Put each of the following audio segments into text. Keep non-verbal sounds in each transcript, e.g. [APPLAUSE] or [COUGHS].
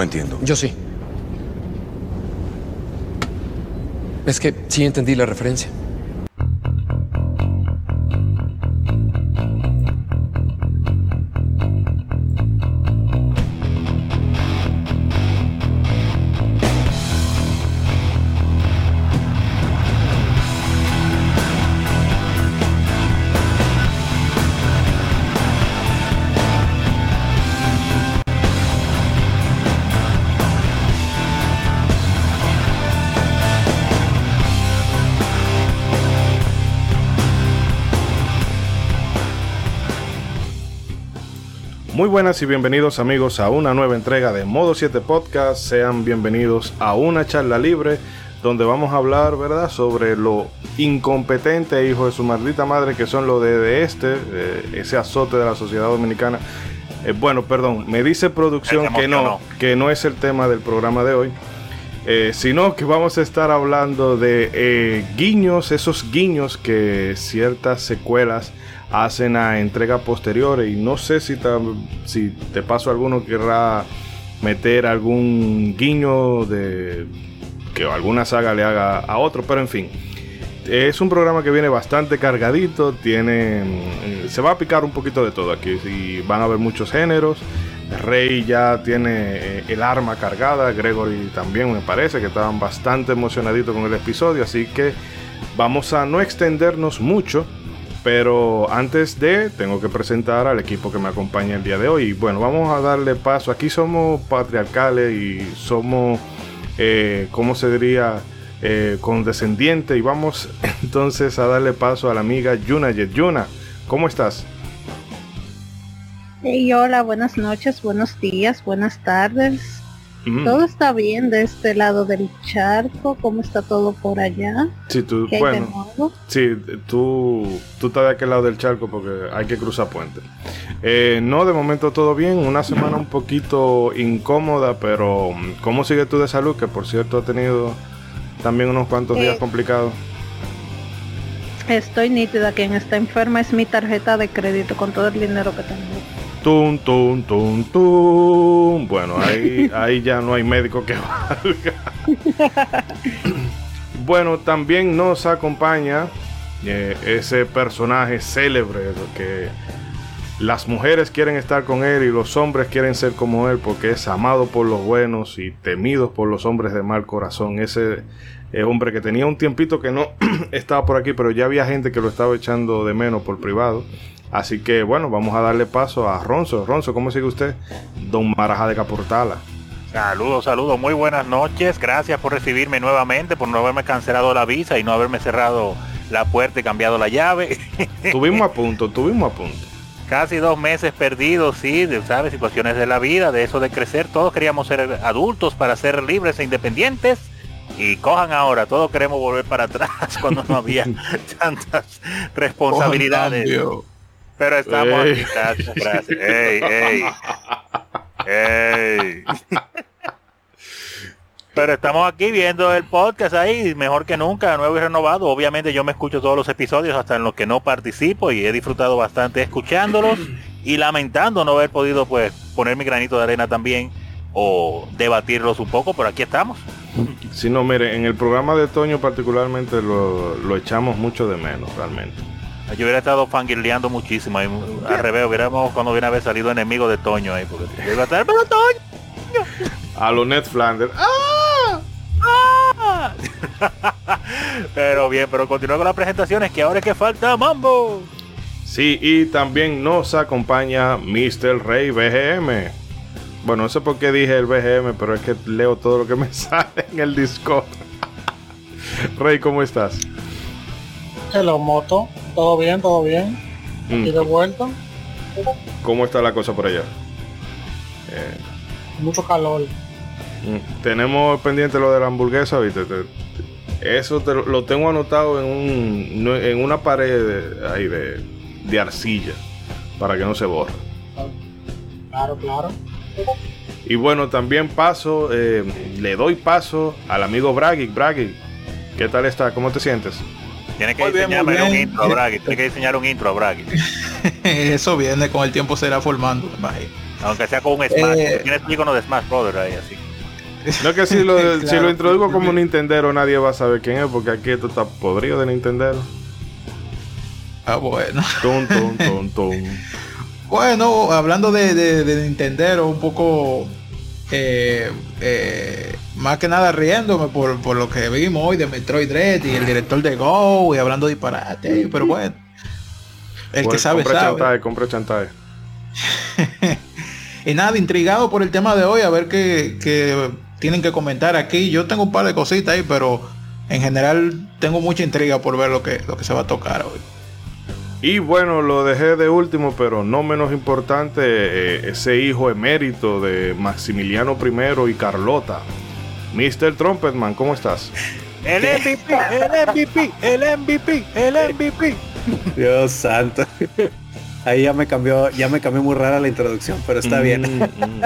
No entiendo. Yo sí. Es que sí entendí la referencia. Buenas y bienvenidos amigos a una nueva entrega de Modo 7 Podcast. Sean bienvenidos a una charla libre donde vamos a hablar, ¿verdad?, sobre lo incompetente, hijo de su maldita madre, que son los de, este, ese azote de la sociedad dominicana. Eh, bueno, perdón, me dice producción que no, que no es el tema del programa de hoy. Eh, sino que vamos a estar hablando de eh, guiños, esos guiños que ciertas secuelas hacen a entrega posteriores y no sé si, si te paso alguno querrá meter algún guiño de que alguna saga le haga a otro, pero en fin. Es un programa que viene bastante cargadito, tiene eh, se va a picar un poquito de todo aquí y van a haber muchos géneros. Rey ya tiene eh, el arma cargada, Gregory también me parece que estaban bastante emocionaditos con el episodio, así que vamos a no extendernos mucho pero antes de, tengo que presentar al equipo que me acompaña el día de hoy. Bueno, vamos a darle paso. Aquí somos patriarcales y somos, eh, ¿cómo se diría? Eh, condescendientes. Y vamos [LAUGHS] entonces a darle paso a la amiga Yuna Yuna, ¿cómo estás? Hey, hola, buenas noches, buenos días, buenas tardes. Todo está bien de este lado del charco, ¿cómo está todo por allá? Sí, tú, bueno, sí, tú, tú estás de aquel lado del charco porque hay que cruzar puente. Eh, no, de momento todo bien, una semana un poquito incómoda, pero ¿cómo sigue tú de salud? Que por cierto ha tenido también unos cuantos días eh, complicados. Estoy nítida, quien está enferma es mi tarjeta de crédito con todo el dinero que tengo. Tum, tum, tum, tum. Bueno, ahí, ahí ya no hay médico que valga. [LAUGHS] bueno, también nos acompaña eh, ese personaje célebre que las mujeres quieren estar con él y los hombres quieren ser como él porque es amado por los buenos y temido por los hombres de mal corazón. Ese eh, hombre que tenía un tiempito que no [CLEARS THROAT] estaba por aquí, pero ya había gente que lo estaba echando de menos por privado. Así que bueno, vamos a darle paso a Ronzo. Ronzo, ¿cómo sigue usted? Don Maraja de Caportala. Saludos, saludos, muy buenas noches. Gracias por recibirme nuevamente, por no haberme cancelado la visa y no haberme cerrado la puerta y cambiado la llave. [LAUGHS] Tuvimos a punto, tuvimos a punto. Casi dos meses perdidos, sí, de, ¿sabes? Situaciones de la vida, de eso de crecer. Todos queríamos ser adultos para ser libres e independientes. Y cojan ahora, todos queremos volver para atrás [LAUGHS] cuando no había [LAUGHS] tantas responsabilidades. Pero estamos aquí, gracias. Ey, ey. Ey. Pero estamos aquí viendo el podcast ahí, mejor que nunca, nuevo y renovado. Obviamente yo me escucho todos los episodios, hasta en los que no participo, y he disfrutado bastante escuchándolos y lamentando no haber podido pues poner mi granito de arena también o debatirlos un poco, pero aquí estamos. Si no, mire, en el programa de Toño particularmente lo, lo echamos mucho de menos realmente. Yo hubiera estado fangirleando muchísimo. Ahí, al revés, hubiéramos cuando hubiera haber salido enemigo de Toño ahí. Porque yo iba a estar, pero Toño. A lo Ned Flanders. ¡Ah! ¡Ah! [LAUGHS] pero bien, pero continúo con las presentaciones que ahora es que falta Mambo. Sí, y también nos acompaña Mr. Rey BGM. Bueno, no sé por qué dije el BGM, pero es que leo todo lo que me [LAUGHS] sale en el Discord. Rey, ¿cómo estás? Hello, moto. Todo bien, todo bien. Mm. de vuelta. ¿Cómo está la cosa por allá? Eh, Mucho calor. Mm, tenemos pendiente lo de la hamburguesa, ¿viste? eso lo tengo anotado en, un, en una pared ahí de, de arcilla para que no se borre. Claro, claro. Y bueno, también paso, eh, le doy paso al amigo Braggy. Braggy, ¿qué tal está? ¿Cómo te sientes? Tiene que diseñarme un intro a Tiene que diseñar un intro a [LAUGHS] Eso viene, con el tiempo se irá formando, Aunque sea con un Smash, eh, tienes icono de Smash Brother ahí así. No que si lo, [LAUGHS] si lo introduzco como Nintendo nadie va a saber quién es, porque aquí esto está podrido de Nintendo. Ah, bueno. Tum, tum, tum, tum. bueno, hablando de, de, Nintendo, un poco eh, eh, más que nada riéndome por, por, lo que vimos hoy de Metroid Dread y el director de Go y hablando disparate, pero bueno. El que sabe compra sabe. Chantaje, compra chantaje. [LAUGHS] y nada, intrigado por el tema de hoy, a ver qué, qué tienen que comentar aquí. Yo tengo un par de cositas ahí, pero en general tengo mucha intriga por ver lo que, lo que se va a tocar hoy. Y bueno, lo dejé de último, pero no menos importante, eh, ese hijo emérito de Maximiliano I y Carlota. Mr. Trumpetman, ¿cómo estás? El MVP, el MVP, el MVP, el MVP. Dios santo. Ahí ya me cambió, ya me cambió muy rara la introducción, pero está bien. Mm, mm.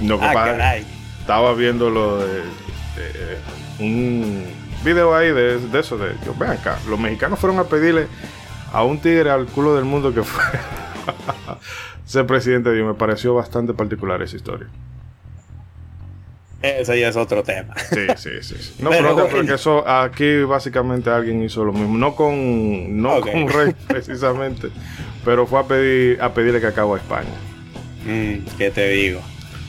No, ah, estaba viendo lo de, un video ahí de, eso, de que vean acá, los mexicanos fueron a pedirle a un tigre al culo del mundo que fue [LAUGHS] ser presidente de Me pareció bastante particular esa historia. Eso ya es otro tema. Sí, sí, sí. [LAUGHS] No, pero, porque eso aquí básicamente alguien hizo lo mismo. No con, no con [LAUGHS] Rey precisamente, pero fue a pedir a pedirle que acabó a España. Mm, ¿Qué te digo?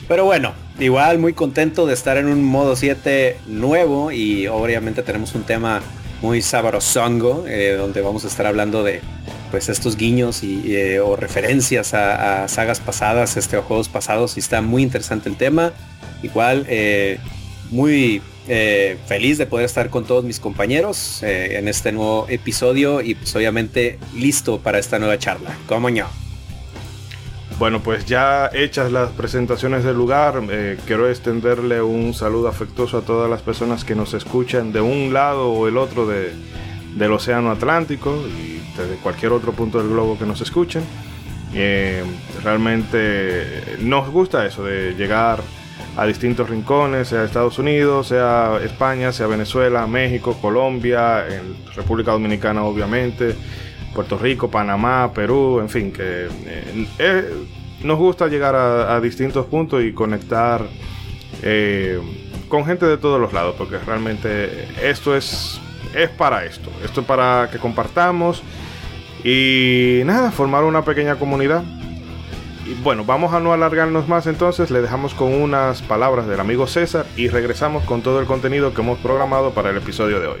Pero bueno, igual muy contento de estar en un modo 7 nuevo y obviamente tenemos un tema muy sabrosongo eh, donde vamos a estar hablando de pues estos guiños y, eh, o referencias a, sagas pasadas, este, o juegos pasados y está muy interesante el tema. Igual eh, muy feliz de poder estar con todos mis compañeros en este nuevo episodio y pues obviamente listo para esta nueva charla. ¿Cómo no? Bueno, pues ya hechas las presentaciones del lugar, eh, quiero extenderle un saludo afectuoso a todas las personas que nos escuchan de un lado o el otro del Océano Atlántico y desde cualquier otro punto del globo que nos escuchen. Eh, realmente nos gusta eso de llegar a distintos rincones, sea Estados Unidos, sea España, sea Venezuela, México, Colombia, en República Dominicana obviamente Puerto Rico, Panamá, Perú, en fin, que eh, eh, nos gusta llegar a, distintos puntos y conectar eh, con gente de todos los lados, porque realmente esto es, es para esto, esto es para que compartamos y nada, formar una pequeña comunidad. Y bueno, vamos a no alargarnos más entonces, le dejamos con unas palabras del amigo César y regresamos con todo el contenido que hemos programado para el episodio de hoy.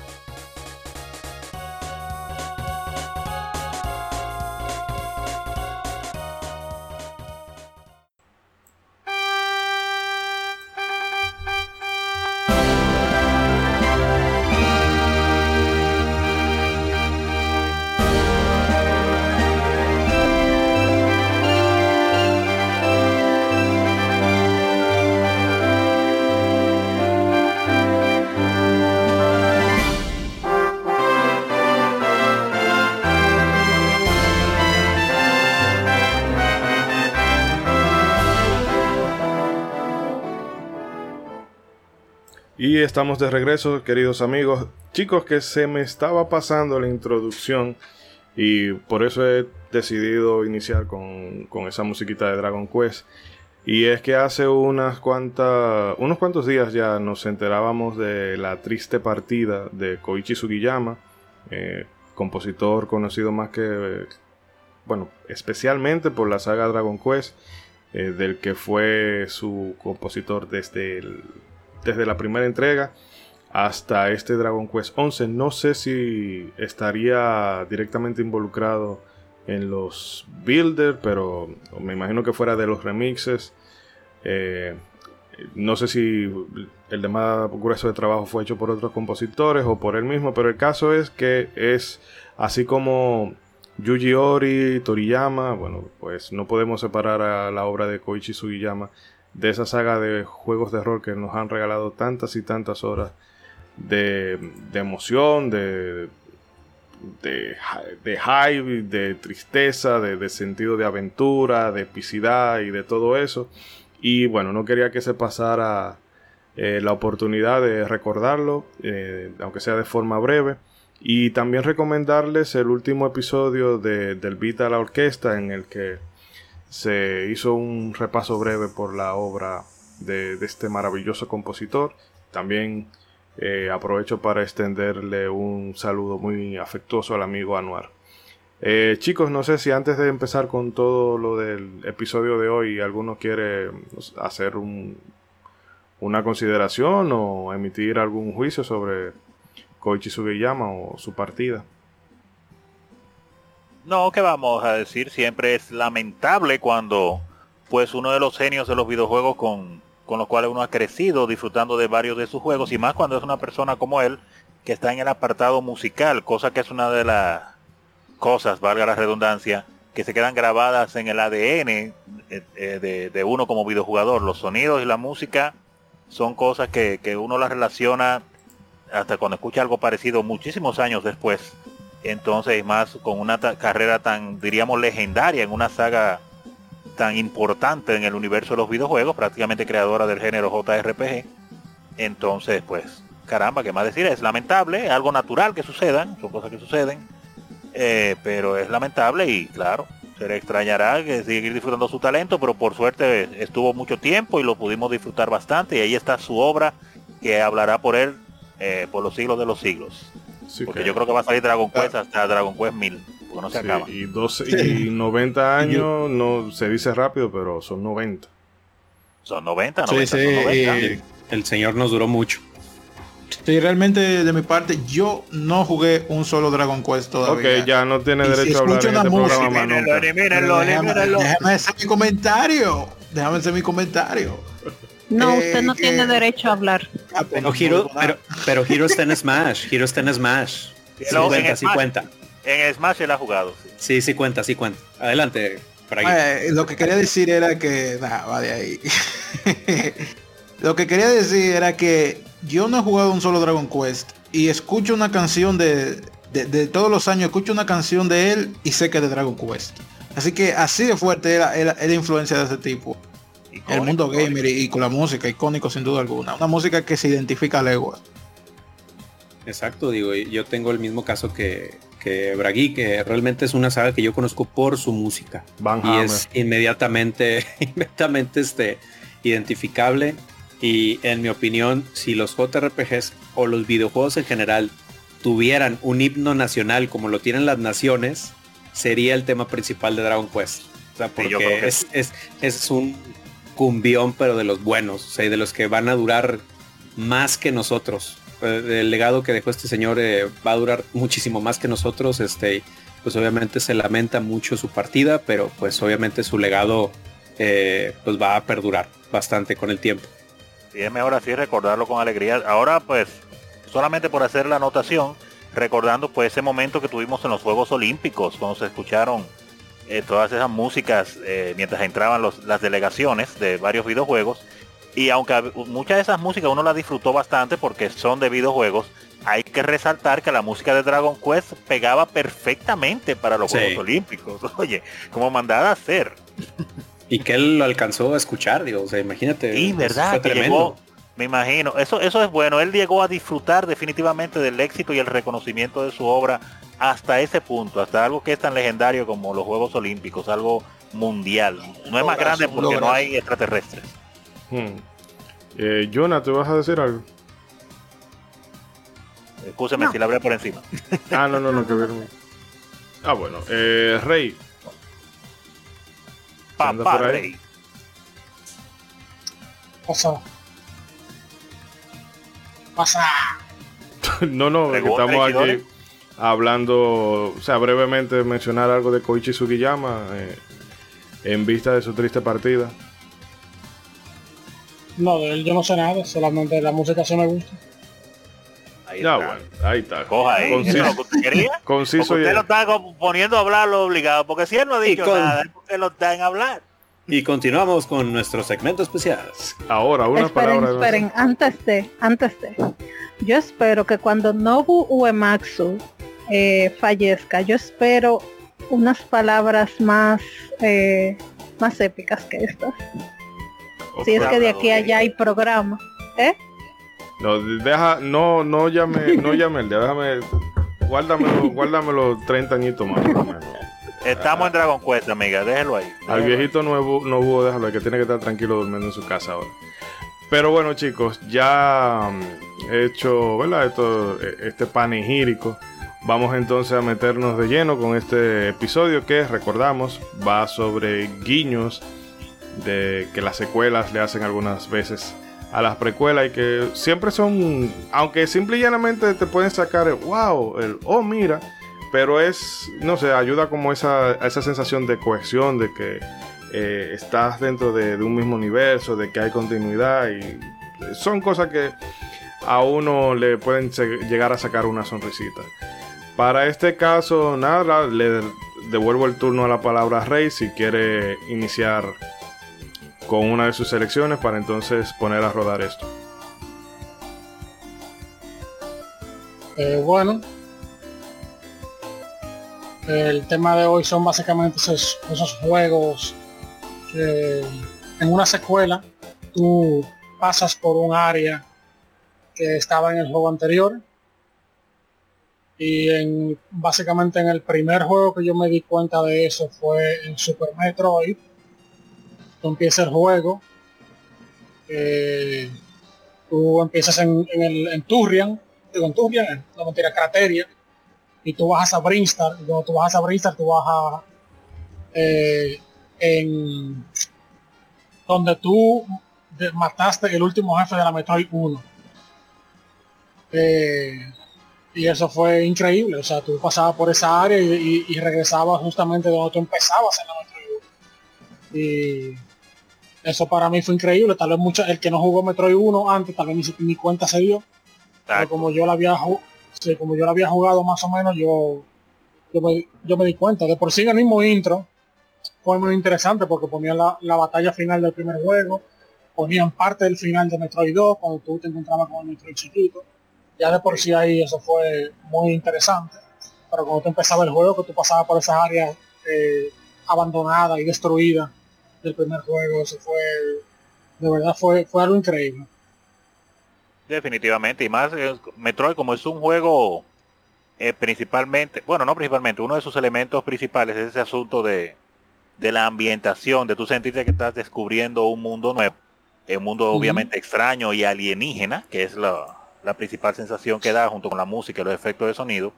Estamos de regreso, queridos amigos. Chicos, que se me estaba pasando la introducción y por eso he decidido iniciar con, esa musiquita de Dragon Quest. Y es que hace unas cuantas, unos cuantos días ya nos enterábamos de la triste partida de Koichi Sugiyama, eh, compositor conocido más que, bueno, especialmente por la saga Dragon Quest, eh, del que fue su compositor desde el desde la primera entrega hasta este Dragon Quest 11. No sé si estaría directamente involucrado en los builders, pero me imagino que fuera de los remixes. Eh, no sé si el demás grueso de trabajo fue hecho por otros compositores o por él mismo, pero el caso es que es así como Yuji Ori, Toriyama, bueno, pues no podemos separar a la obra de Koichi Sugiyama de esa saga de juegos de rol que nos han regalado tantas y tantas horas de, emoción, de, de, de, hype, de tristeza, de, sentido de aventura, de epicidad y de todo eso. Y bueno, no quería que se pasara eh, la oportunidad de recordarlo, eh, aunque sea de forma breve. Y también recomendarles el último episodio de, del Beat a la Orquesta en el que se hizo un repaso breve por la obra de, este maravilloso compositor. También eh, aprovecho para extenderle un saludo muy afectuoso al amigo Anuar. chicos, no sé si antes de empezar con todo lo del episodio de hoy, alguno quiere hacer un, una consideración o emitir algún juicio sobre Koichi Sugiyama o su partida. No, que vamos a decir, siempre es lamentable cuando pues uno de los genios de los videojuegos con, con los cuales uno ha crecido disfrutando de varios de sus juegos y más cuando es una persona como él que está en el apartado musical, cosa que es una de las cosas, valga la redundancia, que se quedan grabadas en el ADN eh, eh, de, de uno como videojugador. Los sonidos y la música son cosas que, uno las relaciona hasta cuando escucha algo parecido muchísimos años después. Entonces, más con una carrera tan, diríamos, legendaria en una saga tan importante en el universo de los videojuegos, prácticamente creadora del género JRPG. Entonces, pues, caramba, ¿qué más decir? Es lamentable, algo natural que sucedan, son cosas que suceden, eh, pero es lamentable y claro, se le extrañará que seguir disfrutando su talento, pero por suerte estuvo mucho tiempo y lo pudimos disfrutar bastante. Y ahí está su obra que hablará por él eh, por los siglos de los siglos. Porque yo creo que va a salir Dragon Quest hasta Dragon Quest 1000, porque no se acaba. Y, 12, y 90 años, no se dice rápido, pero son 90. Son 90, 90, son 90. El señor nos duró mucho. Sí, realmente de mi parte, yo no jugué un solo Dragon Quest todavía. Ok, ya no tiene derecho a hablar en este programa más Déjame hacer mi comentario. Déjame hacer mi comentario. No, eh, usted no tiene derecho a hablar. Ah, pues pero, Hiro, pero, pero Hiro está en Smash. Hiro está en Smash. Sí, cuenta, sí cuenta. En Smash él ha jugado. Sí, sí, cuenta, sí cuenta. Adelante. Eh, lo que quería decir era que... Nada, va de ahí. [LAUGHS] lo que quería decir era que yo no he jugado un solo Dragon Quest y escucho una canción de, de, todos los años, escucho una canción de él y sé que es de Dragon Quest. Así que así de fuerte era, la influencia de ese tipo. El mundo gamer y, con la música, icónico sin duda alguna. Una música que se identifica a legua. Exacto, digo, yo tengo el mismo caso que, que Bragui, que realmente es una saga que yo conozco por su música. y es inmediatamente, [LAUGHS] inmediatamente este, identificable y en mi opinión, si los JRPGs o los videojuegos en general tuvieran un himno nacional como lo tienen las naciones, sería el tema principal de Dragon Quest. O sea, porque es, es, un cumbión, pero de los buenos, o sea, de los que van a durar más que nosotros. Eh, el legado que dejó este señor eh, va a durar muchísimo más que nosotros. Este, pues obviamente se lamenta mucho su partida, pero pues obviamente su legado eh, pues va a perdurar bastante con el tiempo. Y es mejor así recordarlo con alegría. Ahora pues, solamente por hacer la anotación, recordando pues ese momento que tuvimos en los Juegos Olímpicos, cuando se escucharon eh, todas esas músicas eh, mientras entraban las delegaciones de varios videojuegos. Y aunque muchas de esas músicas uno las disfrutó bastante porque son de videojuegos, hay que resaltar que la música de Dragon Quest pegaba perfectamente para los Juegos Olímpicos. [LAUGHS] Oye, como mandada a hacer. [LAUGHS] Y que él lo alcanzó a escuchar, digo, o sea, imagínate. Y verdad, que llegó, me imagino, eso, eso es bueno, él llegó a disfrutar definitivamente del éxito y el reconocimiento de su obra hasta ese punto, hasta algo que es tan legendario como los Juegos Olímpicos, algo mundial. No es más grande porque no hay extraterrestres. Hmm. Eh, Jonah, ¿te vas a decir algo? Escúcheme si la hablé por encima. [LAUGHS] ah, no, no, no, que ver. Ah, bueno. Eh, Rey, Papá Rey. Pasa. Pasa. [LAUGHS] no, no, estamos aquí hablando, o sea, brevemente mencionar algo de Koichi Sugiyama eh, en vista de su triste partida. No, de él yo no sé nada, solamente la música sí me gusta. Ahí ya, bueno, ahí está. Coja ahí. Conciso, lo que usted quería. [LAUGHS] Conciso usted lo está poniendo a hablar lo obligado, porque si él no ha dicho nada, es porque lo está en hablar. Y continuamos con nuestro segmento especial. Ahora, una esperen, palabra. Esperen, antes de, antes de. Yo espero que cuando Nobu Uematsu eh, fallezca, yo espero unas palabras más eh, más épicas que estas. si es que de aquí a allá hay programa. ¿Eh? No, deja, no, no llame, no [LAUGHS] llame, déjame, guárdamelo, guárdamelo 30 añitos más. Estamos en Dragon Quest, amiga, déjelo ahí. Al viejito nuevo, no hubo, déjalo, que tiene que estar tranquilo durmiendo en su casa ahora. Pero bueno, chicos, ya mm, he hecho, ¿verdad? Esto, e, este panegírico. Vamos entonces a meternos de lleno con este episodio que, recordamos, va sobre guiños de que las secuelas le hacen algunas veces a las precuelas y que siempre son, aunque simple y llanamente te pueden sacar, wow, el, oh mira, pero es, no sé, ayuda como esa, esa sensación de cohesión, de que eh, estás dentro de, un mismo universo, de que hay continuidad y son cosas que a uno le pueden llegar a sacar una sonrisita. Para este caso, nada, le devuelvo el turno a la palabra Rey si quiere iniciar con una de sus selecciones para entonces poner a rodar esto. Eh, bueno, el tema de hoy son básicamente esos, juegos que en una secuela tú pasas por un área que estaba en el juego anterior y en, básicamente en el primer juego que yo me di cuenta de eso fue en Super Metroid. Tú empiezas el juego. Eh, tú empiezas en, el en Turrian, digo en Turrian, no mentira, Crateria, y tú bajas a Brinstar, y cuando tú bajas a Brinstar tú vas a eh, en donde tú mataste el último jefe de la Metroid 1. Eh, y eso fue increíble, o sea, tú pasabas por esa área y, regresabas justamente donde tú empezabas en la Metroid 1. Y eso para mí fue increíble, tal vez mucho, el que no jugó Metroid 1 antes, tal vez ni, cuenta se dio. Pero como yo la había como yo la había jugado más o menos, yo, yo me, di cuenta. De por sí el mismo intro fue muy interesante porque ponían la, la batalla final del primer juego, ponían parte del final de Metroid 2 cuando tú te encontrabas con el Metroid chiquito ya de por sí ahí eso fue muy interesante. Pero cuando tú empezaba el juego, que tú pasabas por esas áreas eh, abandonadas y destruidas del primer juego, eso fue, de verdad fue, fue algo increíble. Definitivamente, y más eh, Metroid como es un juego eh, principalmente, bueno, no principalmente, uno de sus elementos principales es ese asunto de, de la ambientación, de tú sentirte que estás descubriendo un mundo nuevo, un mundo obviamente extraño y alienígena, que es la, la principal sensación que da junto con la música y los efectos de sonido.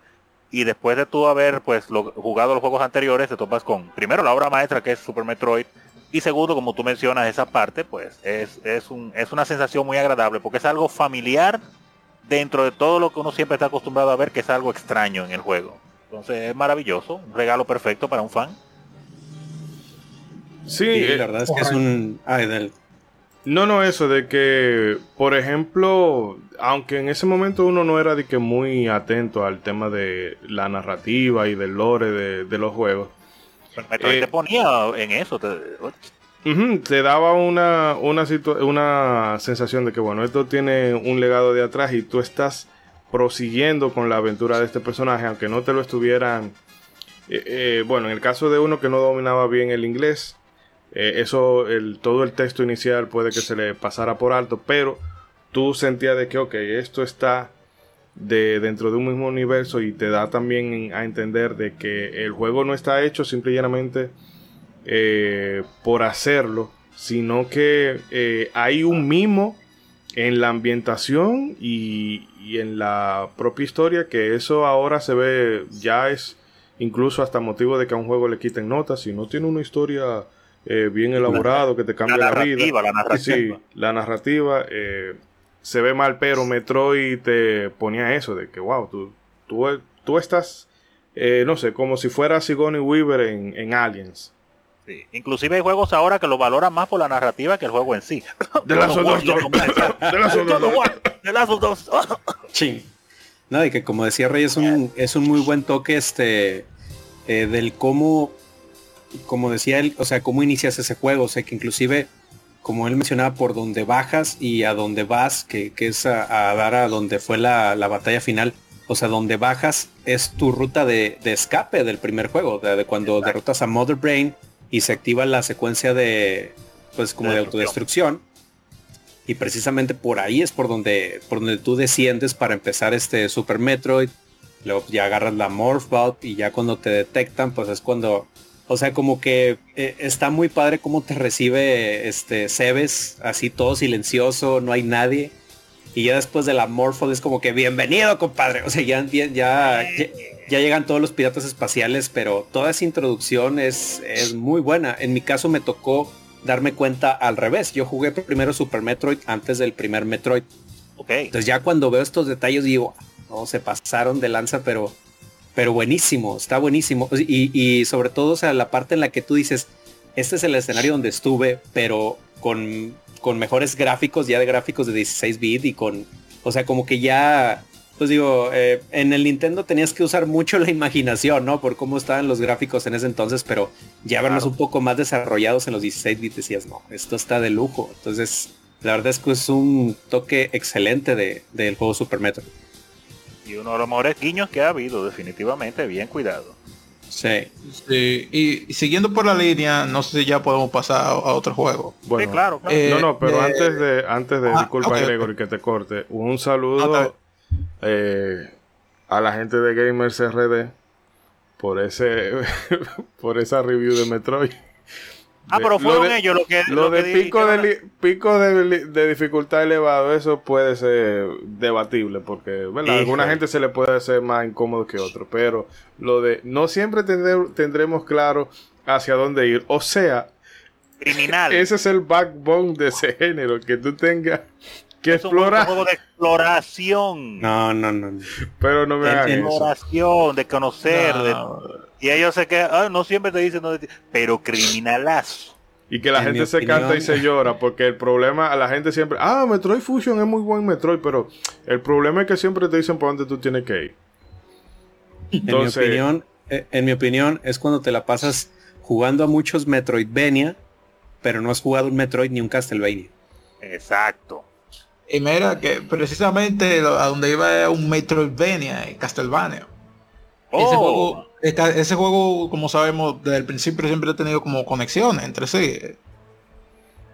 Y después de tú haber pues jugado los juegos anteriores, te topas con primero la obra maestra que es Super Metroid. Y segundo, como tú mencionas, esa parte, pues es, es, un, es una sensación muy agradable porque es algo familiar dentro de todo lo que uno siempre está acostumbrado a ver que es algo extraño en el juego. Entonces es maravilloso, un regalo perfecto para un fan. Sí, la verdad es que es un... No, no, eso de que, por ejemplo, aunque en ese momento uno no era de que muy atento al tema de la narrativa y del lore de, los juegos. Te eh, ponía en eso. Te, daba una, una, una sensación de que, bueno, esto tiene un legado de atrás y tú estás prosiguiendo con la aventura de este personaje, aunque no te lo estuvieran... Eh, eh, bueno, en el caso de uno que no dominaba bien el inglés, eh, eso, el, todo el texto inicial puede que se le pasara por alto, pero tú sentías de que, ok, esto está de, dentro de un mismo universo y te da también a entender de que el juego no está hecho simplemente eh, por hacerlo, sino que eh, hay un mimo en la ambientación y, y, en la propia historia que eso ahora se ve ya es incluso hasta motivo de que a un juego le quiten notas si no tiene una historia eh, bien elaborado que te cambia la, vida. La narrativa. Sí, la narrativa eh, se ve mal, pero Metroid te ponía eso de que, wow, tú, tú, tú estás, eh, no sé, como si fuera Sigourney Weaver en, en Aliens. Sí. Inclusive hay juegos ahora que lo valoran más por la narrativa que el juego en sí. [LAUGHS] De las [LAUGHS] [LAUGHS] dos. De las dos. De las dos. Sí. No, y que como decía Rey, es un, es un muy buen toque este eh, del cómo, como decía él, o sea, cómo inicias ese juego. O sea, que inclusive, como él mencionaba, por donde bajas y a donde vas, que, que es a, dar a donde fue la, la, batalla final. O sea, donde bajas es tu ruta de, de escape del primer juego, de, de cuando derrotas a Mother Brain y se activa la secuencia de, pues como de, autodestrucción. Y precisamente por ahí es por donde, por donde tú desciendes para empezar este Super Metroid. Luego ya agarras la Morph Ball y ya cuando te detectan, pues es cuando, o sea, como que eh, está muy padre cómo te recibe este Cebes, así todo silencioso, no hay nadie. Y ya después de la Morph es como que bienvenido, compadre. O sea, ya, ya, ya, ya llegan todos los piratas espaciales, pero toda esa introducción es, es muy buena. En mi caso me tocó darme cuenta al revés. Yo jugué primero Super Metroid antes del primer Metroid. Ok. Entonces ya cuando veo estos detalles digo, no, se pasaron de lanza, pero, pero buenísimo, está buenísimo. Y, y sobre todo, o sea, la parte en la que tú dices, este es el escenario donde estuve, pero con, con mejores gráficos, ya de gráficos de 16 bit y con, o sea, como que ya pues digo, eh, en el Nintendo tenías que usar mucho la imaginación, ¿no? Por cómo estaban los gráficos en ese entonces, pero ya verlos un poco más desarrollados en los 16 bits decías, no, esto está de lujo. Entonces, la verdad es que es un toque excelente del de, juego Super Metroid. Y uno de los mejores guiños que ha habido, definitivamente, bien cuidado. Sí. sí. Y, siguiendo por la línea, no sé si ya podemos pasar a, otro juego. Bueno, sí, claro. claro. Eh, no, no, pero eh, antes de, antes de, ah, disculpa okay, Gregory que te corte, un saludo ah, eh, a la gente de Gamers RD por ese [LAUGHS] por esa review de Metroid. Ah, pero fueron ellos lo que lo, de pico de pico de, de, dificultad elevado, eso puede ser debatible porque ¿verdad? a alguna gente se le puede hacer más incómodo que otro, pero lo de no siempre tendremos claro hacia dónde ir, o sea, criminal. Ese es el backbone de ese género, que tú tengas que es explora. Un juego de exploración. No, no, no. Pero no me hagas Exploración, de conocer. No. De... Y ellos se quedan, ah, no siempre te dicen, no, pero criminalazo. Y que la en gente se opinión... canta y se llora, porque el problema, a la gente siempre, ah, Metroid Fusion es muy buen Metroid, pero el problema es que siempre te dicen por dónde tú tienes que ir. Entonces, en mi opinión, eh, en mi opinión, es cuando te la pasas jugando a muchos Metroidvania, pero no has jugado un Metroid ni un Castlevania. Exacto. Y mira que precisamente a donde iba un Metroidvania y Castlevania. Oh. Ese, juego, ese juego, como sabemos, desde el principio siempre ha tenido como conexiones entre sí.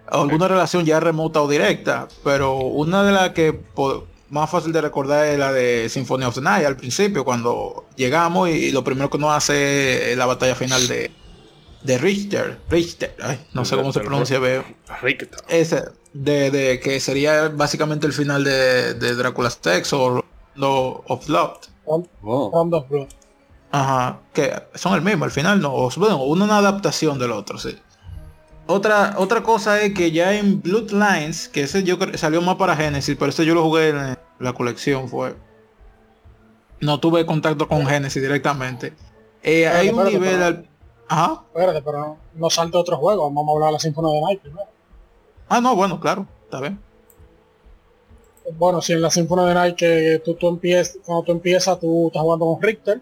Alguna relación ya remota o directa, pero una de las que más fácil de recordar es la de Symphony of the Night al principio, cuando llegamos y, lo primero que nos hace es la batalla final de, de Richter. Richter, ay, no sé cómo se pronuncia, veo. Richter. Ese, de, de, que sería básicamente el final de, de Dracula's Text o no, of Love. Oh. Ajá, que son el mismo, al final no, o, bueno, una adaptación del otro, sí. Otra, otra cosa es que ya en Bloodlines, que ese yo salió más para Genesis, pero ese yo lo jugué en la colección, fue. No tuve contacto con Genesis directamente. Eh, hay un nivel pero, al... Ajá. Espérate, pero no, no salte otro juego, vamos a hablar de la Symphony de Night primero. Ah, no, bueno, claro, está bien. Bueno, si en la Symphony de Night que tú, tú empiezas, cuando tú empiezas, tú estás jugando con Richter,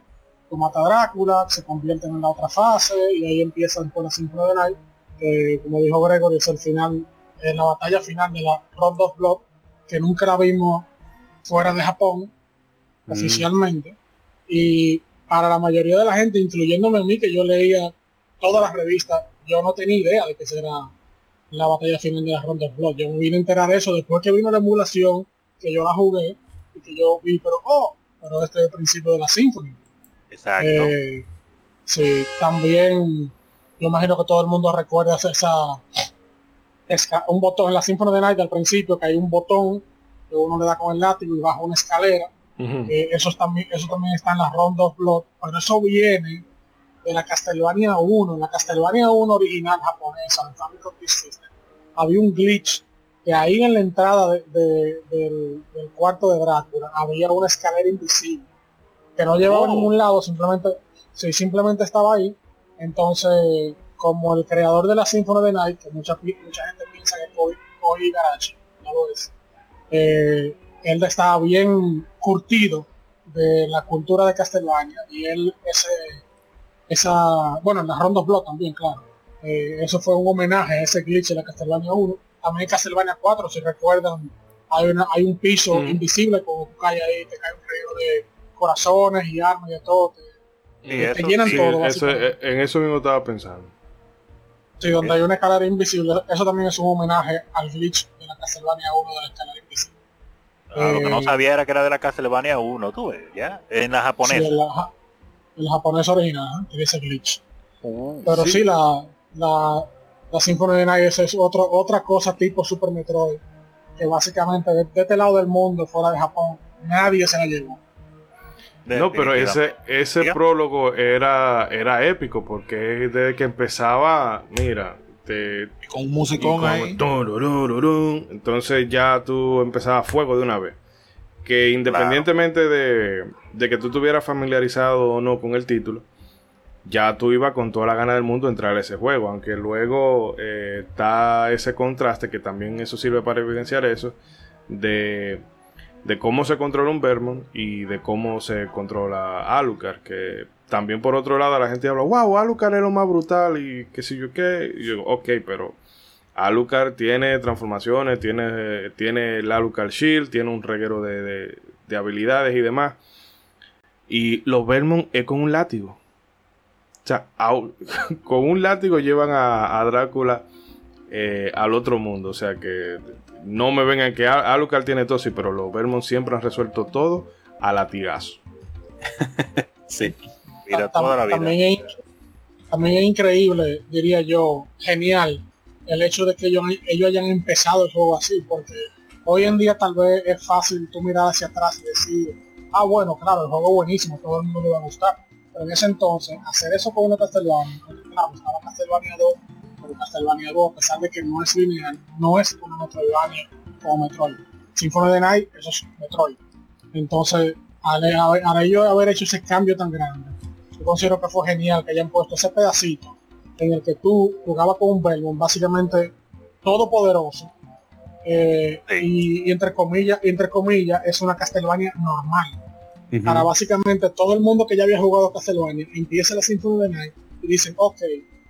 tú matas a Drácula, se convierten en la otra fase, y ahí empieza Symphony de Night, que como dijo Gregory, es el final, es la batalla final de la Round of Blood, que nunca la vimos fuera de Japón, mm. oficialmente. Y para la mayoría de la gente, incluyéndome a mí, que yo leía todas las revistas, yo no tenía idea de que será la batalla final de la Ronda of Blood. Yo me vine a enterar de eso después que vino la emulación, que yo la jugué, y que yo vi, pero oh, pero este es el principio de la Symphony. Exacto. Eh, sí, también yo imagino que todo el mundo recuerda esa, esa un botón en la Symphony de Night al principio que hay un botón que uno le da con el látigo y baja una escalera. Uh -huh. eh, eso, también, eso también está en la Ronda of Blood, pero eso viene de la Castlevania 1, en la Castlevania 1 original japonesa, había un glitch que ahí en la entrada de, de, del, del, cuarto de Drácula había una escalera invisible que no llevaba oh. a ningún lado, simplemente, sí, simplemente estaba ahí. Entonces, como el creador de la Symphony of the Night, que mucha, mucha gente piensa que es Koji Garachi, no lo es, eh, él estaba bien curtido de la cultura de Castlevania y él ese esa bueno en las Rondos Blood también claro eh, eso fue un homenaje a ese glitch de la Castlevania 1 también en Castlevania 4 si recuerdan hay una hay un piso mm. invisible como cae ahí te cae un río de corazones y armas y de todo te, llenan todo eh, en eso mismo estaba pensando sí donde hay una escalera invisible eso también es un homenaje al glitch de la Castlevania 1 de la escalera invisible Ah, lo que no eh, sabía era que era de la Castlevania 1, tú ves, ¿ya? En la japonesa. Sí, la, la japonesa original, que dice glitch. Uh, Pero sí, la, la, la Symphony of the Night es otro, otra cosa tipo Super Metroid. Que básicamente de, este lado del mundo, fuera de Japón, nadie se la llevó. No, pero ese, ese prólogo era, era épico porque desde que empezaba, mira, con un musicón ahí. Entonces ya tú empezabas fuego de una vez. Que independientemente de, que tú estuvieras familiarizado o no con el título, ya tú ibas con toda la gana del mundo a entrar a ese juego. Aunque luego eh, está ese contraste, que también eso sirve para evidenciar eso, de, de cómo se controla un Vermont y de cómo se controla Alucard, que también por otro lado la gente habla, wow, Alucard es lo más brutal y qué sé yo qué. Y yo, ok, pero Alucard tiene transformaciones, tiene, tiene el Alucard Shield, tiene un reguero de, habilidades y demás. Y los Belmont es con un látigo. O sea, [LAUGHS] con un látigo llevan a, Drácula eh, al otro mundo. O sea que no me vengan que Alucard tiene todo, sí, pero los Belmont siempre han resuelto todo a latigazo. [LAUGHS] sí. También es, increíble, diría yo, genial, el hecho de que ellos, ellos hayan empezado el juego así, porque hoy en día tal vez es fácil tú mirar hacia atrás y decir, ah bueno, claro, el juego es buenísimo, todo el mundo le va a gustar. Pero en ese entonces, hacer eso con una Castlevania, claro, estaba Castlevania 2, pero Castlevania 2, a pesar de que no es lineal, no es una Metroidvania como Metroid. Symphony of the Night, eso es Metroid. Entonces, al, al ellos haber hecho ese cambio tan grande, yo considero que fue genial que hayan puesto ese pedacito en el que tú jugabas con un Belmont básicamente todopoderoso eh, y, entre comillas entre comillas es una Castlevania normal para básicamente todo el mundo que ya había jugado Castlevania empieza la Symphony de Night y dicen ok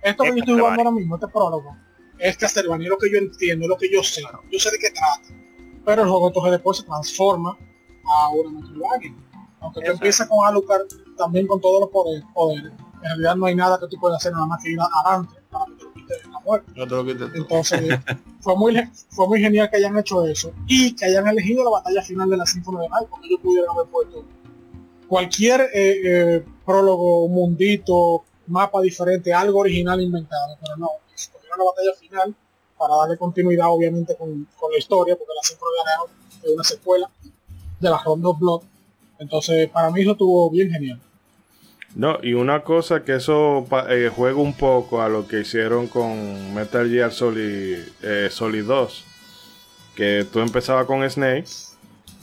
esto que yo estoy jugando ahora mismo este prólogo es Castlevania lo que yo entiendo lo que yo sé yo sé de qué trata. Pero el juego entonces después se transforma a una Metroidvania aunque tú empiezas con Alucard también con todos los poderes, en realidad no hay nada que tú puedas hacer nada más que ir adelante para que te lo quite la muerte. Entonces [LAUGHS] fue muy fue muy genial que hayan hecho eso y que hayan elegido la batalla final de la Symphony de Night porque ellos pudieron haber puesto cualquier eh, eh, prólogo, mundito, mapa diferente, algo original inventado, pero no, escogieron la batalla final para darle continuidad obviamente con, con la historia, porque la de Night es una secuela de la Rondo Blood entonces, para mí eso estuvo bien genial. No, y una cosa que eso eh, juega un poco a lo que hicieron con Metal Gear Solid, eh, Solid 2. Que tú empezabas con Snake.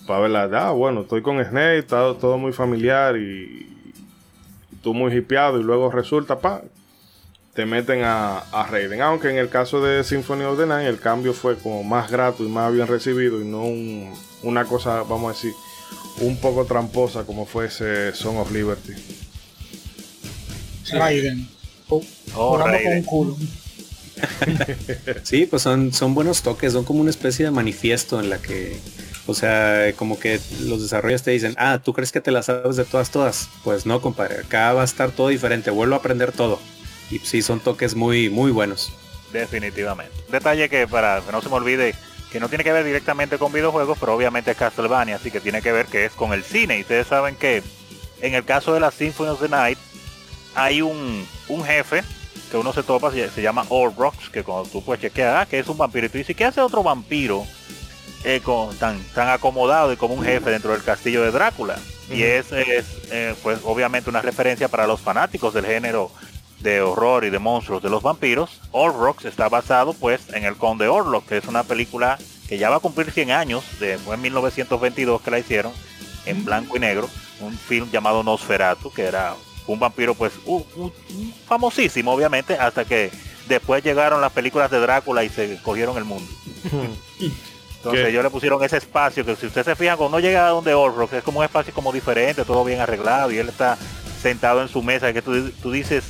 Para ver la, ah, bueno, estoy con Snake, está todo muy familiar y, tú muy hipeado. Y luego resulta, pa, te meten a, a, Raiden. Aunque en el caso de Symphony of the Night, el cambio fue como más grato y más bien recibido y no una cosa, vamos a decir, un poco tramposa como fuese Song of Liberty. Raiden. Oh, oh [LAUGHS] sí, pues son, son buenos toques, son como una especie de manifiesto en la que, o sea, como que los desarrolladores te dicen, ah, ¿tú crees que te las sabes de todas, todas? Pues no, compadre, acá va a estar todo diferente, vuelvo a aprender todo. Y sí, son toques muy, muy buenos. Definitivamente. Detalle que para que no se me olvide, que no tiene que ver directamente con videojuegos, pero obviamente es Castlevania, así que tiene que ver que es con el cine. Y ustedes saben que en el caso de la Symphony of the Night hay un, jefe que uno se topa, se, llama Orbrocks, que cuando tú puedes chequear, ah, que es un vampiro, y tú dices, ¿qué hace otro vampiro eh, con, tan, tan acomodado y como un jefe dentro del castillo de Drácula? Y es, es eh, pues obviamente una referencia para los fanáticos del género de horror y de monstruos de los vampiros, Orlok está basado pues en El Conde Orlok, que es una película que ya va a cumplir 100 años, de, fue en 1922 que la hicieron, en blanco y negro, un film llamado Nosferatu, que era un vampiro pues famosísimo obviamente hasta que después llegaron las películas de Drácula y se cogieron el mundo. [LAUGHS] Entonces ellos le pusieron ese espacio que si usted se fija cuando uno llega a donde Orrock es como un espacio como diferente, todo bien arreglado y él está sentado en su mesa que tú, tú dices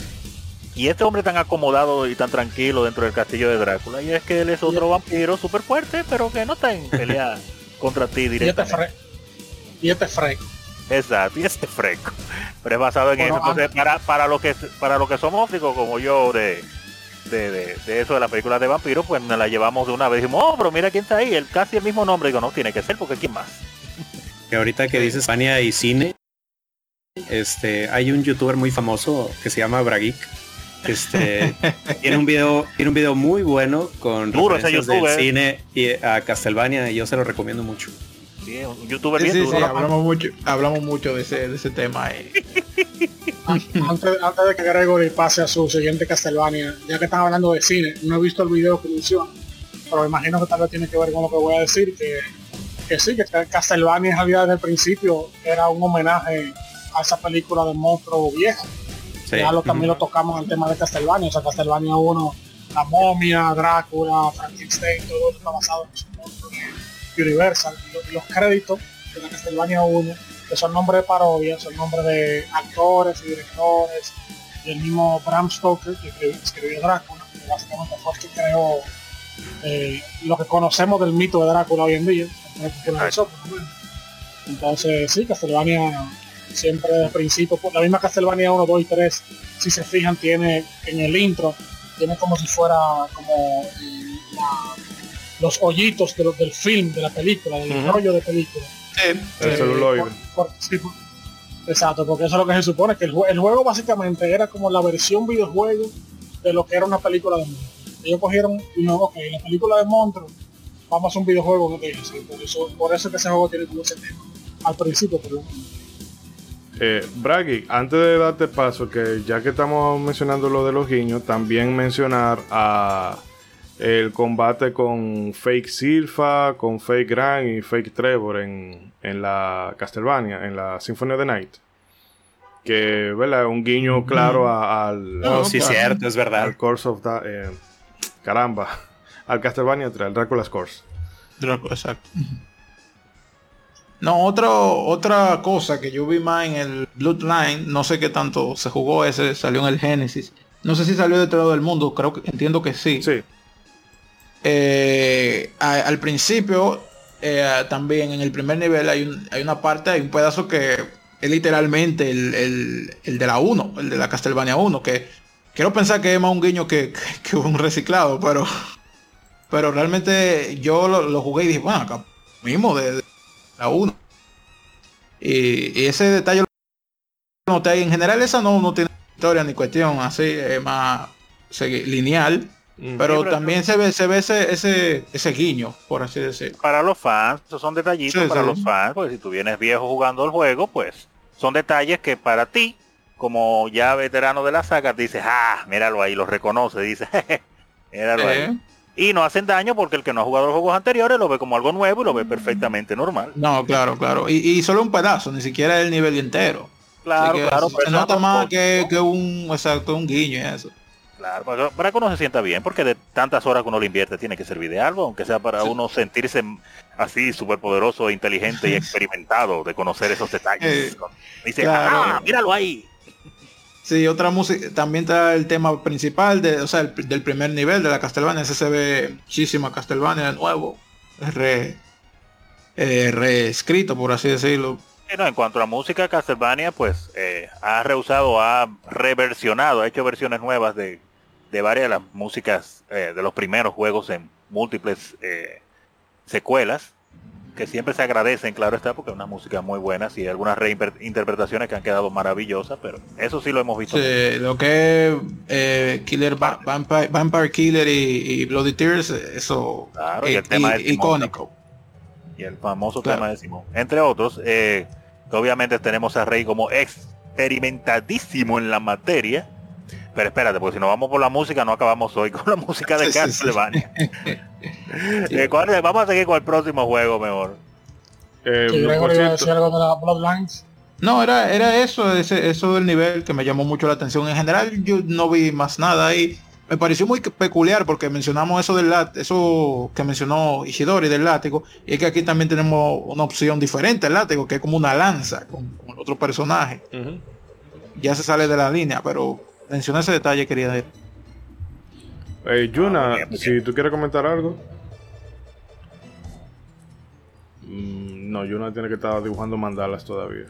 y este hombre tan acomodado y tan tranquilo dentro del castillo de Drácula y es que él es otro vampiro súper fuerte pero que no está en [LAUGHS] pelea contra ti este directamente. Y este, freco. Exacto, y este freco. Pero es basado en eso. Entonces, para, para lo que para lo que somos ópticos como yo de, de, eso de la película de vampiros, pues nos la llevamos de una vez. Dijimos, oh, pero mira quién está ahí, el, casi el mismo nombre. Digo, no, tiene que ser porque quién más. Que ahorita que dices España y cine, este, hay un youtuber muy famoso que se llama Brageek. Este [LAUGHS] tiene un video, tiene un video muy bueno con Duro referencias del cine y a Castlevania y yo se lo recomiendo mucho. Sí, un youtuber bien hablamos mucho, hablamos mucho de ese, de ese tema ahí. [LAUGHS] antes, de que Gregory pase a su siguiente Castlevania, ya que están hablando de cine, no he visto el video que menciona, pero me imagino que tal vez tiene que ver con lo que voy a decir, que, que sí, que Castlevania en realidad desde el principio era un homenaje a esa película de monstruo vieja. Ya lo, también lo tocamos el tema de Castlevania, o sea, Castlevania 1, la momia, Drácula, Frankenstein, todo eso está basado en esos monstruos Universal. Los, créditos de la Castlevania 1, que son nombres de parodia, son nombres de actores y directores, y el mismo Bram Stoker, que escribió, Drácula, que básicamente fue que creó eh, lo que conocemos del mito de Drácula hoy en día. Entonces, sí, Castlevania siempre de principio, la misma Castlevania 1, 2 y 3, si se fijan, tiene en el intro, tiene como si fuera como eh, los hoyitos de del film, de la película, del rollo de película. Sí, el celuloide. exacto, porque eso es lo que se supone, que el, juego básicamente era como la versión videojuego de lo que era una película de monstruos. Ellos cogieron y no, ok, la película de monstruos, vamos a hacer un videojuego que por eso, por eso que ese juego tiene como ese tema. Al principio, pero eh, Bragi, antes de darte paso, que ya que estamos mencionando lo de los guiños, también mencionar a el combate con Fake Silfa, con Fake Gran y Fake Trevor en, la Castlevania, en la Symphony of the Night. Que, ¿verdad? Un guiño claro al. No, sí, cierto, es verdad. Al Course of. Eh, caramba. [LAUGHS] Al Castlevania 3, al Dracula's Course. Dracula, exacto. No, otro, otra cosa que yo vi más en el Bloodline, no sé qué tanto se jugó ese, salió en el Genesis. No sé si salió de todo el mundo, creo que entiendo que sí. Sí. Eh, al principio, eh, también en el primer nivel hay, una parte, hay un pedazo que es literalmente el, de la 1, el de la Castlevania 1, que quiero pensar que es más un guiño que, [LAUGHS] un reciclado, pero pero realmente yo lo, jugué y dije, bueno, acá mismo de la 1. Y, ese detalle lo noté. En general esa no, no tiene historia ni cuestión así, es más lineal. Mm. Pero, también se ve, se ve ese, ese, ese guiño, por así decirlo. Para los fans, esos son detallitos para los fans, porque si tú vienes viejo jugando el juego, pues son detalles que para ti, como ya veterano de la saga, dices, ah, míralo ahí, lo reconoce, dice, [LAUGHS] míralo ahí. Eh y no hacen daño porque el que no ha jugado los juegos anteriores lo ve como algo nuevo y lo ve perfectamente normal. No, claro, claro. Y, solo un pedazo, ni siquiera el nivel entero. Claro, claro. Se, nota más que, un, exacto, un guiño y eso. Claro, para que uno se sienta bien, porque de tantas horas que uno le invierte tiene que servir de algo, aunque sea para uno sentirse así súper poderoso, inteligente y experimentado de conocer esos detalles. Eh, dice, ah, míralo ahí. Sí, otra música, también está el tema principal, de, o sea, del primer nivel de la Castlevania, ese se ve muchísima Castlevania de nuevo, re, eh, reescrito, por así decirlo. en cuanto a la música, Castlevania pues eh, ha reusado, ha reversionado, ha hecho versiones nuevas de, varias de las músicas eh, de los primeros juegos en múltiples secuelas que siempre se agradecen, claro está, porque es una música muy buena y algunas reinterpretaciones que han quedado maravillosas, pero eso sí lo hemos visto. Sí, lo que es eh, Killer Vampire, Killer y, Bloody Tears, eso claro, y el tema icónico. Y el famoso tema de Simón. Entre otros, eh, obviamente tenemos a Rey como experimentadísimo en la materia. Pero espérate, porque si nos vamos por la música, no acabamos hoy con la música de [LAUGHS] Castlevania. [LAUGHS] Eh, vamos a seguir con el próximo juego mejor. Eh, algo de la Bloodlines. No, era, era eso, ese, eso del nivel que me llamó mucho la atención. En general yo no vi más nada ahí. Me pareció muy peculiar porque mencionamos eso del eso que mencionó Ishidori del látigo. Y es que aquí también tenemos una opción diferente al látigo, que es como una lanza con, otro personaje. Ya se sale de la línea, pero mencioné ese detalle, quería decir. Hey, Yuna, ah, si tú quieres comentar algo. Mm, no, Yuna tiene que estar dibujando mandalas todavía.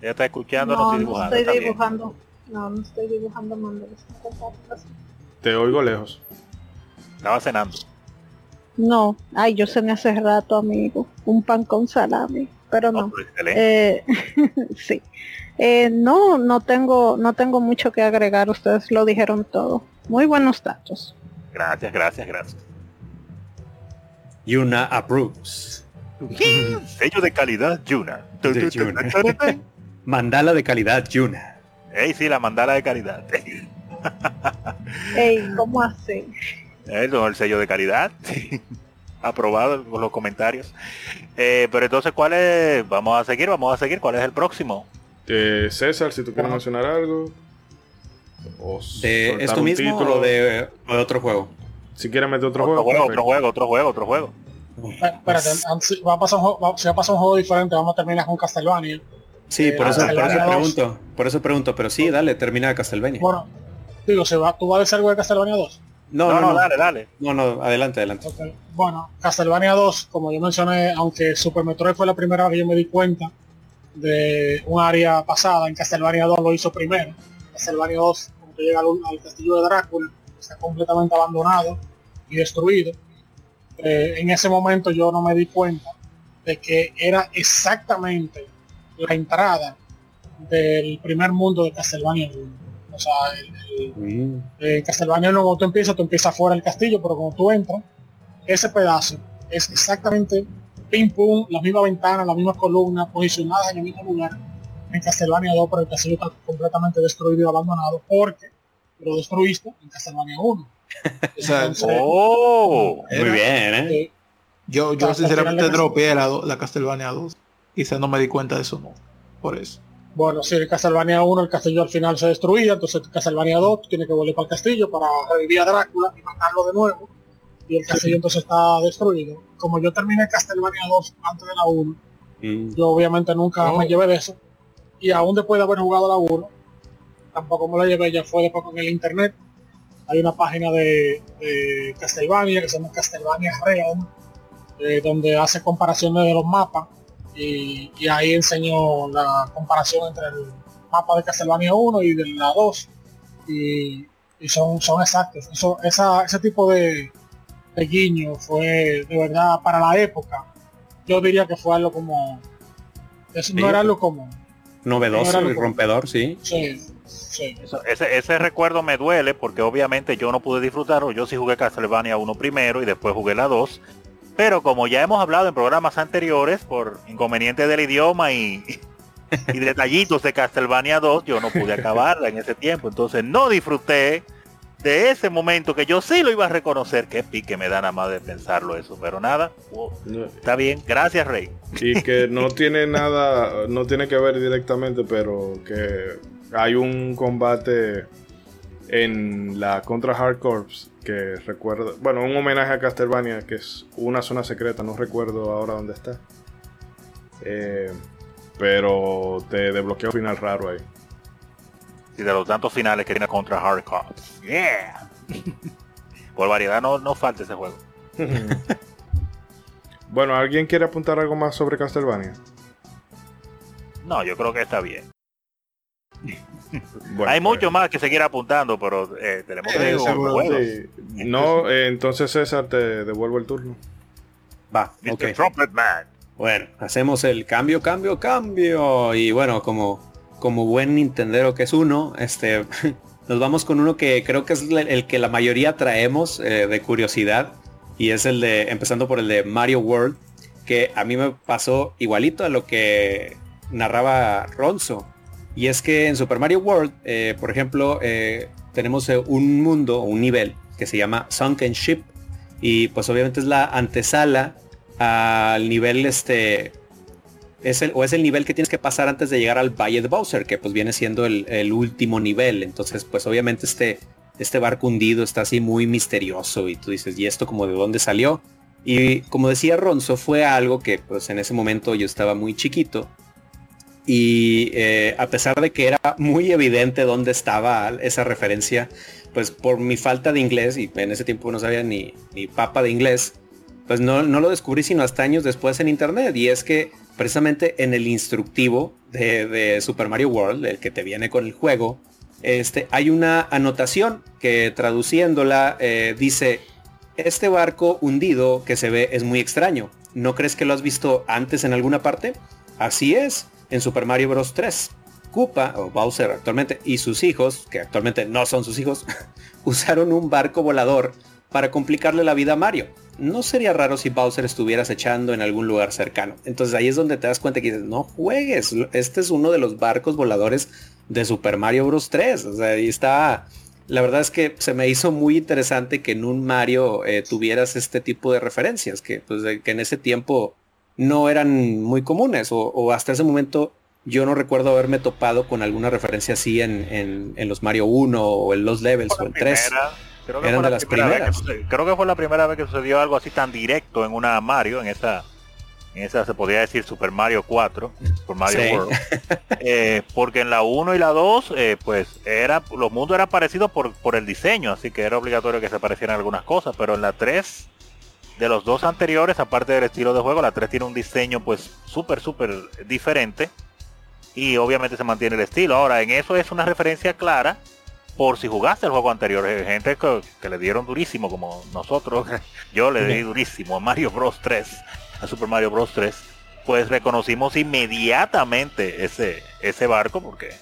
Ella está escuchando, no, no dibujando. No estoy dibujando. No, no estoy dibujando mandalas. Te oigo lejos. Estaba cenando. No, ay, yo cené hace rato, amigo. Un pan con salami, pero no. eh, [LAUGHS] sí. Eh, no, no tengo, no tengo mucho que agregar. Ustedes lo dijeron todo. Muy buenos datos. Gracias, gracias, gracias. Yuna approves. [LAUGHS] Sello de calidad Yuna. mandala de calidad Yuna. Ey, sí, la mandala de calidad. Ey, [LAUGHS] ¿cómo hace? el sello de calidad. Aprobado con los comentarios. Eh, pero entonces, ¿cuál es? Vamos a seguir, vamos a seguir. ¿Cuál es el próximo? Eh, César, si tú quieres mencionar algo. ¿De esto mismo o de, otro juego? Si quieres meter otro, juego, Otro juego, otro juego, otro juego. Espérate, va a pasar un juego, si va a pasar un juego diferente, vamos a terminar con Castlevania. Sí, por, eso, por eso pregunto, por eso pregunto, pero sí, dale, termina Castlevania. Bueno, digo, ¿se va, ¿tú vas a decir algo de Castlevania 2? No, no, no, dale, dale. No, no, adelante, adelante. Bueno, Castlevania 2, como yo mencioné, aunque Super Metroid fue la primera vez que yo me di cuenta de un área pasada, en Castlevania 2 lo hizo primero. Castlevania 2 llega al, castillo de Drácula, está completamente abandonado y destruido. Eh, en ese momento yo no me di cuenta de que era exactamente la entrada del primer mundo de Castlevania O sea, el, el, Castlevania 1 cuando tú empiezas, tú empiezas fuera del castillo, pero cuando tú entras, ese pedazo es exactamente pim pum, las mismas ventanas, las mismas columnas, posicionadas en el mismo lugar en Castlevania 2, pero el castillo está completamente destruido y abandonado porque lo destruiste en Castlevania 1. [LAUGHS] oh, muy bien, ¿eh? Yo, yo sinceramente dropeé la, la Castlevania 2. Quizás no me di cuenta de eso, no. Por eso. Bueno, si el Castlevania 1 el castillo al final se destruía, entonces Castlevania 2 tiene que volver para el castillo para revivir a Drácula y matarlo de nuevo. Y el castillo entonces está destruido. Como yo terminé Castlevania 2 antes de la 1, mm. yo obviamente nunca me llevé de eso y aún después de haber jugado la 1, tampoco me la llevé, ya fue después con el internet. Hay una página de, Castlevania que se llama Castlevania Realm, eh, donde hace comparaciones de los mapas y, ahí enseñó la comparación entre el mapa de Castlevania 1 y de la 2 y, son, son exactos. Eso, ese tipo de, guiño fue de verdad para la época. Yo diría que fue algo como... no era algo común novedoso y rompedor, sí. Sí, ese, ese, recuerdo me duele porque obviamente yo no pude disfrutarlo. Yo sí jugué Castlevania 1 primero y después jugué la 2. Pero como ya hemos hablado en programas anteriores, por inconvenientes del idioma y, y detallitos de Castlevania 2, yo no pude acabarla en ese tiempo. Entonces no disfruté de ese momento que yo sí lo iba a reconocer, que pique me da nada más de pensarlo eso, pero nada, está bien, gracias Rey. Y que no [LAUGHS] tiene nada, no tiene que ver directamente, pero que hay un combate en la contra Hard Corps que recuerda, bueno, un homenaje a Castlevania, que es una zona secreta, no recuerdo ahora dónde está. Eh, pero te desbloquea un final raro ahí y de los tantos finales que tiene contra Hardcore. Yeah. Por variedad no, no falta ese juego. [LAUGHS] bueno, ¿alguien quiere apuntar algo más sobre Castlevania? No, yo creo que está bien. Hay mucho pues. más que seguir apuntando, pero eh, tenemos que eh, No, eh, entonces César te devuelvo el turno. Va, okay. Bueno, hacemos el cambio, cambio, cambio. Y bueno, como como buen Nintendero que es uno, este, [LAUGHS] nos vamos con uno que creo que es el que la mayoría traemos eh, de curiosidad y es el de, empezando por el de Mario World, que a mí me pasó igualito a lo que narraba Ronzo. Y es que en Super Mario World, eh, por ejemplo, eh, tenemos un mundo, un nivel que se llama Sunken Ship y pues obviamente es la antesala al nivel este es el, o es el nivel que tienes que pasar antes de llegar al Valle de Bowser, que pues viene siendo el, último nivel. Entonces, pues obviamente este, este barco hundido está así muy misterioso y tú dices, ¿y esto como de dónde salió? Y como decía Ronzo, fue algo que pues en ese momento yo estaba muy chiquito. Y eh, a pesar de que era muy evidente dónde estaba esa referencia, pues por mi falta de inglés, y en ese tiempo no sabía ni, ni papa de inglés, pues no, no lo descubrí sino hasta años después en internet. Y es que precisamente en el instructivo de, Super Mario World, el que te viene con el juego, este, hay una anotación que traduciéndola eh, dice, este barco hundido que se ve es muy extraño. ¿No crees que lo has visto antes en alguna parte? Así es, en Super Mario Bros. 3. Koopa, o Bowser actualmente, y sus hijos, que actualmente no son sus hijos, [LAUGHS] usaron un barco volador para complicarle la vida a Mario no sería raro si Bowser estuvieras echando en algún lugar cercano. Entonces ahí es donde te das cuenta que dices, no juegues, este es uno de los barcos voladores de Super Mario Bros. 3. O sea, ahí está... La verdad es que se me hizo muy interesante que en un Mario eh, tuvieras este tipo de referencias, que, pues, que en ese tiempo no eran muy comunes, o, hasta ese momento yo no recuerdo haberme topado con alguna referencia así en, en, los Mario 1 o en los levels o en 3. Creo que, fue las primeras. creo que fue la primera vez que sucedió algo así tan directo en una Mario, en esa, en esa se podría decir Super Mario 4, Super Mario World. [LAUGHS] Eh, porque en la 1 y la 2, eh, pues era, los mundos eran parecidos por, por el diseño, así que era obligatorio que se parecieran algunas cosas, pero en la 3 de los dos anteriores, aparte del estilo de juego, la 3 tiene un diseño pues súper, súper diferente. Y obviamente se mantiene el estilo. Ahora, en eso es una referencia clara por si jugaste el juego anterior. Hay gente que, le dieron durísimo, como nosotros. Yo le di durísimo a Mario Bros 3, a Super Mario Bros 3. Pues reconocimos inmediatamente ese, ese barco porque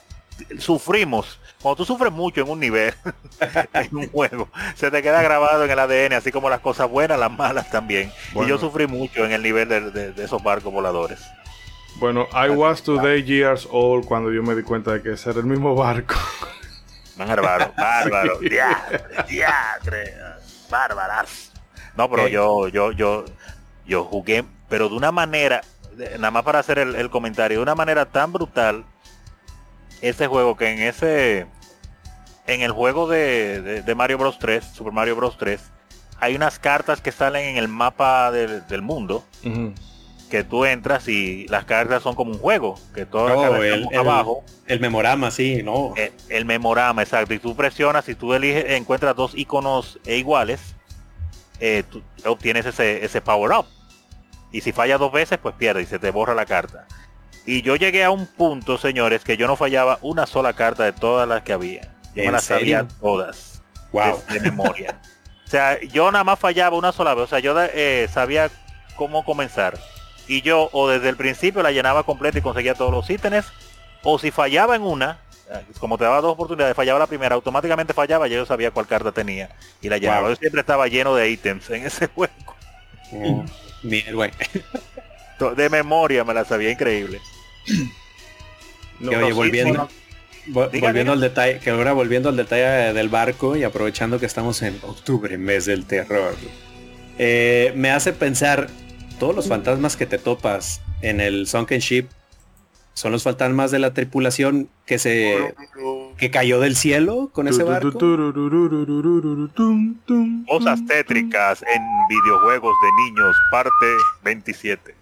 sufrimos. Cuando tú sufres mucho en un nivel, [LAUGHS] en un juego, se te queda grabado en el ADN, así como las cosas buenas, las malas también. Y yo sufrí mucho en el nivel de, esos barcos voladores. Bueno, I was today years old cuando yo me di cuenta de que ese era el mismo barco. [LAUGHS] Bárbaro, [LAUGHS] bárbaro, bárbaras. No, pero yo, yo, yo, yo jugué, pero de una manera, nada más para hacer el, comentario, de una manera tan brutal, ese juego que en ese, en el juego de, Mario Bros. 3, Super Mario Bros. 3, hay unas cartas que salen en el mapa del, mundo que tú entras y las cartas son como un juego, que todo oh, el, abajo. El memorama, sí, no. El, memorama, exacto. Y tú presionas, si tú eliges, encuentras dos iconos iguales, eh, tú obtienes ese, ese power up. Y si falla dos veces, pues pierdes y se te borra la carta. Y yo llegué a un punto, señores, que yo no fallaba una sola carta de todas las que había. Yo me las sabía todas. Wow. De, memoria. [LAUGHS] o sea, yo nada más fallaba una sola vez. O sea, yo eh, sabía cómo comenzar y yo o desde el principio la llenaba completa y conseguía todos los ítems, o si fallaba en una, eh, como te daba dos oportunidades, fallaba la primera, automáticamente fallaba, ya yo sabía cuál carta tenía y la llenaba. Yo siempre estaba lleno de ítems en ese [LAUGHS] juego. Oh, de memoria me la sabía increíble. volviendo, volviendo al detalle, que ahora volviendo al detalle del barco y aprovechando que estamos en octubre, mes del terror, eh, me hace pensar todos los fantasmas que te topas en el Sunken Ship son los fantasmas de la tripulación que se que cayó del cielo con ese barco. Cosas tétricas en videojuegos de niños, parte 27.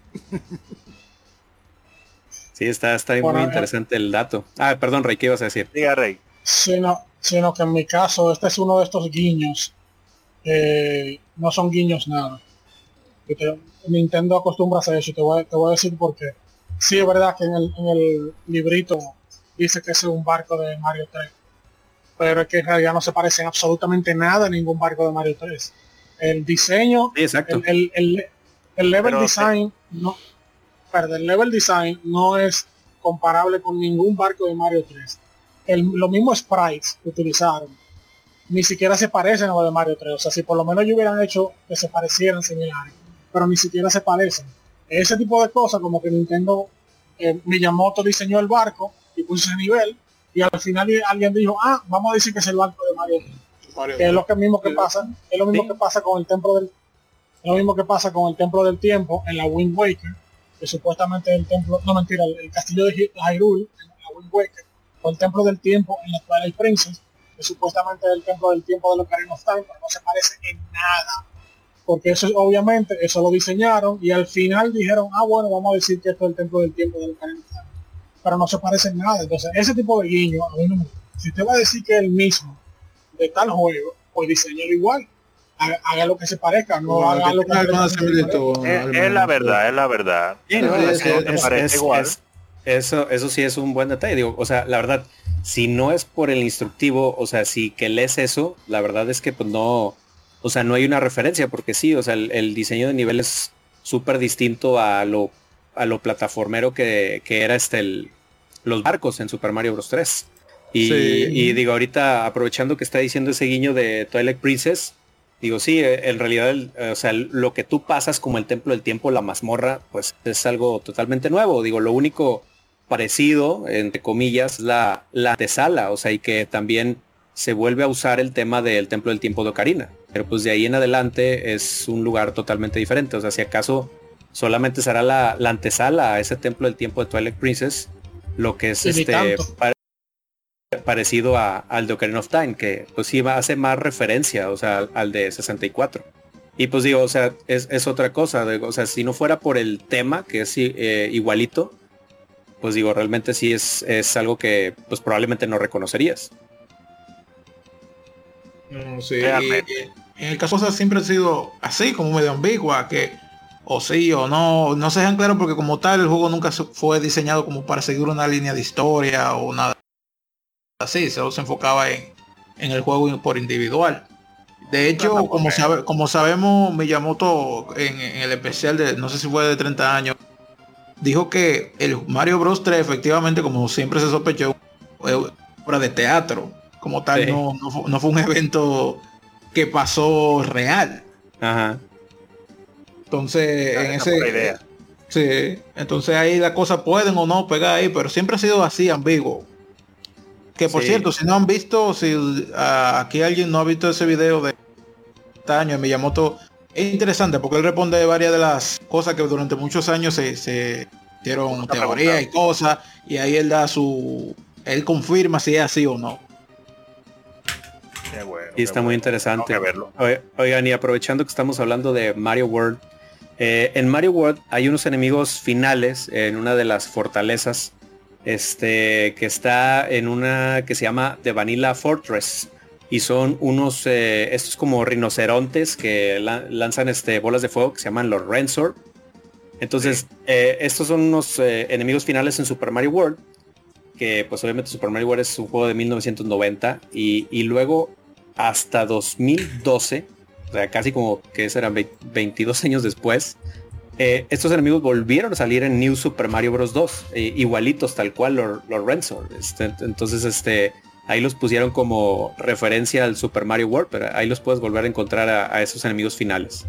Sí, está, está muy interesante el dato. Ah, perdón, Rey, ¿qué ibas a decir? Diga, Rey. Sino, sino que en mi caso, este es uno de estos guiños. no son guiños nada. Nintendo acostumbra a hacer eso. Te voy, te voy a decir porque sí es verdad que en el, en el librito dice que es un barco de Mario 3. Pero es que en realidad no se parece absolutamente nada a ningún barco de Mario 3. El diseño, El, el, el, level design, no, perdón, el level design no es comparable con ningún barco de Mario 3. El, lo mismo sprites que utilizaron ni siquiera se parecen a los de Mario 3. O sea, si por lo menos yo hubieran hecho que se parecieran similares, pero ni siquiera se parecen. Ese tipo de cosas, como que Nintendo, eh, Miyamoto diseñó el barco y puso ese nivel, y al final alguien dijo, ah, vamos a decir que es el barco de Mario. que es lo que mismo que pasa, es lo mismo que pasa con el templo del lo mismo que pasa con el templo del tiempo en la Wind Waker, que supuestamente el templo, no mentira, el, castillo de Hyrule, la Wind Waker, o el templo del tiempo en la Twilight Princess, que supuestamente es el templo del tiempo de los Ocarina of Time, pero no se parece en nada. Porque eso obviamente, eso lo diseñaron y al final dijeron, ah bueno, vamos a decir que esto es el templo del tiempo de Ocarina of Time. Pero no se parece en nada. Entonces, ese tipo de guiño, a mí no me Si usted va a decir que es el mismo de tal juego, pues diseñarlo igual haga, lo que se parezca, no, haga lo que se Es, la verdad, es la verdad. eso, eso sí es un buen detalle. Digo, o sea, la verdad, si no es por el instructivo, o sea, si que lees eso, la verdad es que pues no, o sea, no hay una referencia, porque sí, o sea, el, diseño de nivel es súper distinto a lo, a lo plataformero que, que era este el, los barcos en Super Mario Bros. 3. Y, y, digo, ahorita aprovechando que está diciendo ese guiño de Twilight Princess, Digo, sí, eh, en realidad, o sea, lo que tú pasas como el templo del tiempo, la mazmorra, pues es algo totalmente nuevo. Digo, lo único parecido, entre comillas, la, la antesala, o sea, y que también se vuelve a usar el tema del templo del tiempo de Ocarina. Pero pues de ahí en adelante es un lugar totalmente diferente. O sea, si acaso solamente será la, la antesala a ese templo del tiempo de Twilight Princess, lo que es este parecido a, al de Ocarina of Time, que pues sí hace más referencia, o sea, al de 64. Y pues digo, o sea, es, otra cosa, o sea, si no fuera por el tema, que es eh, igualito, pues digo, realmente sí es, es algo que pues probablemente no reconocerías. sí, en el caso sea, siempre ha sido así, como medio ambigua, que o sí o no, no se dejan claro porque como tal el juego nunca fue diseñado como para seguir una línea de historia o nada así, solo se enfocaba en, en el juego por individual. De hecho, como, sabe, como sabemos, Miyamoto en, en, el especial de, no sé si fue de 30 años, dijo que el Mario Bros 3 efectivamente, como siempre se sospechó, fue obra de teatro. Como tal, no, no, fue, un [LAUGHS] evento que pasó real. Ajá. Entonces, en ese... Sí, entonces ahí las cosas pueden o no pegar ahí, pero siempre ha sido así ambiguo. Que por cierto, si no han visto, si ah, aquí alguien no ha visto ese video de este año en Miyamoto, es interesante porque él responde varias de las cosas que durante muchos años se, se hicieron teoría y cosas, y ahí él da su, él confirma si es así o no. Y está muy interesante. verlo. Oigan, y aprovechando que estamos hablando de Mario World, eh, en Mario World hay unos enemigos finales en una de las fortalezas este, que está en una que se llama The Vanilla Fortress. Y son unos, eh, estos como rinocerontes que lanzan este, bolas de fuego que se llaman los Rensor. Entonces, eh, estos son unos enemigos finales en Super Mario World. Que pues obviamente Super Mario World es un juego de 1990. Y, y luego hasta 2012, o sea, casi como que serán 22 años después, eh, estos enemigos volvieron a salir en New Super Mario Bros. 2, eh, igualitos tal cual los, los. Este, entonces, este, ahí los pusieron como referencia al Super Mario World, pero ahí los puedes volver a encontrar a, esos enemigos finales.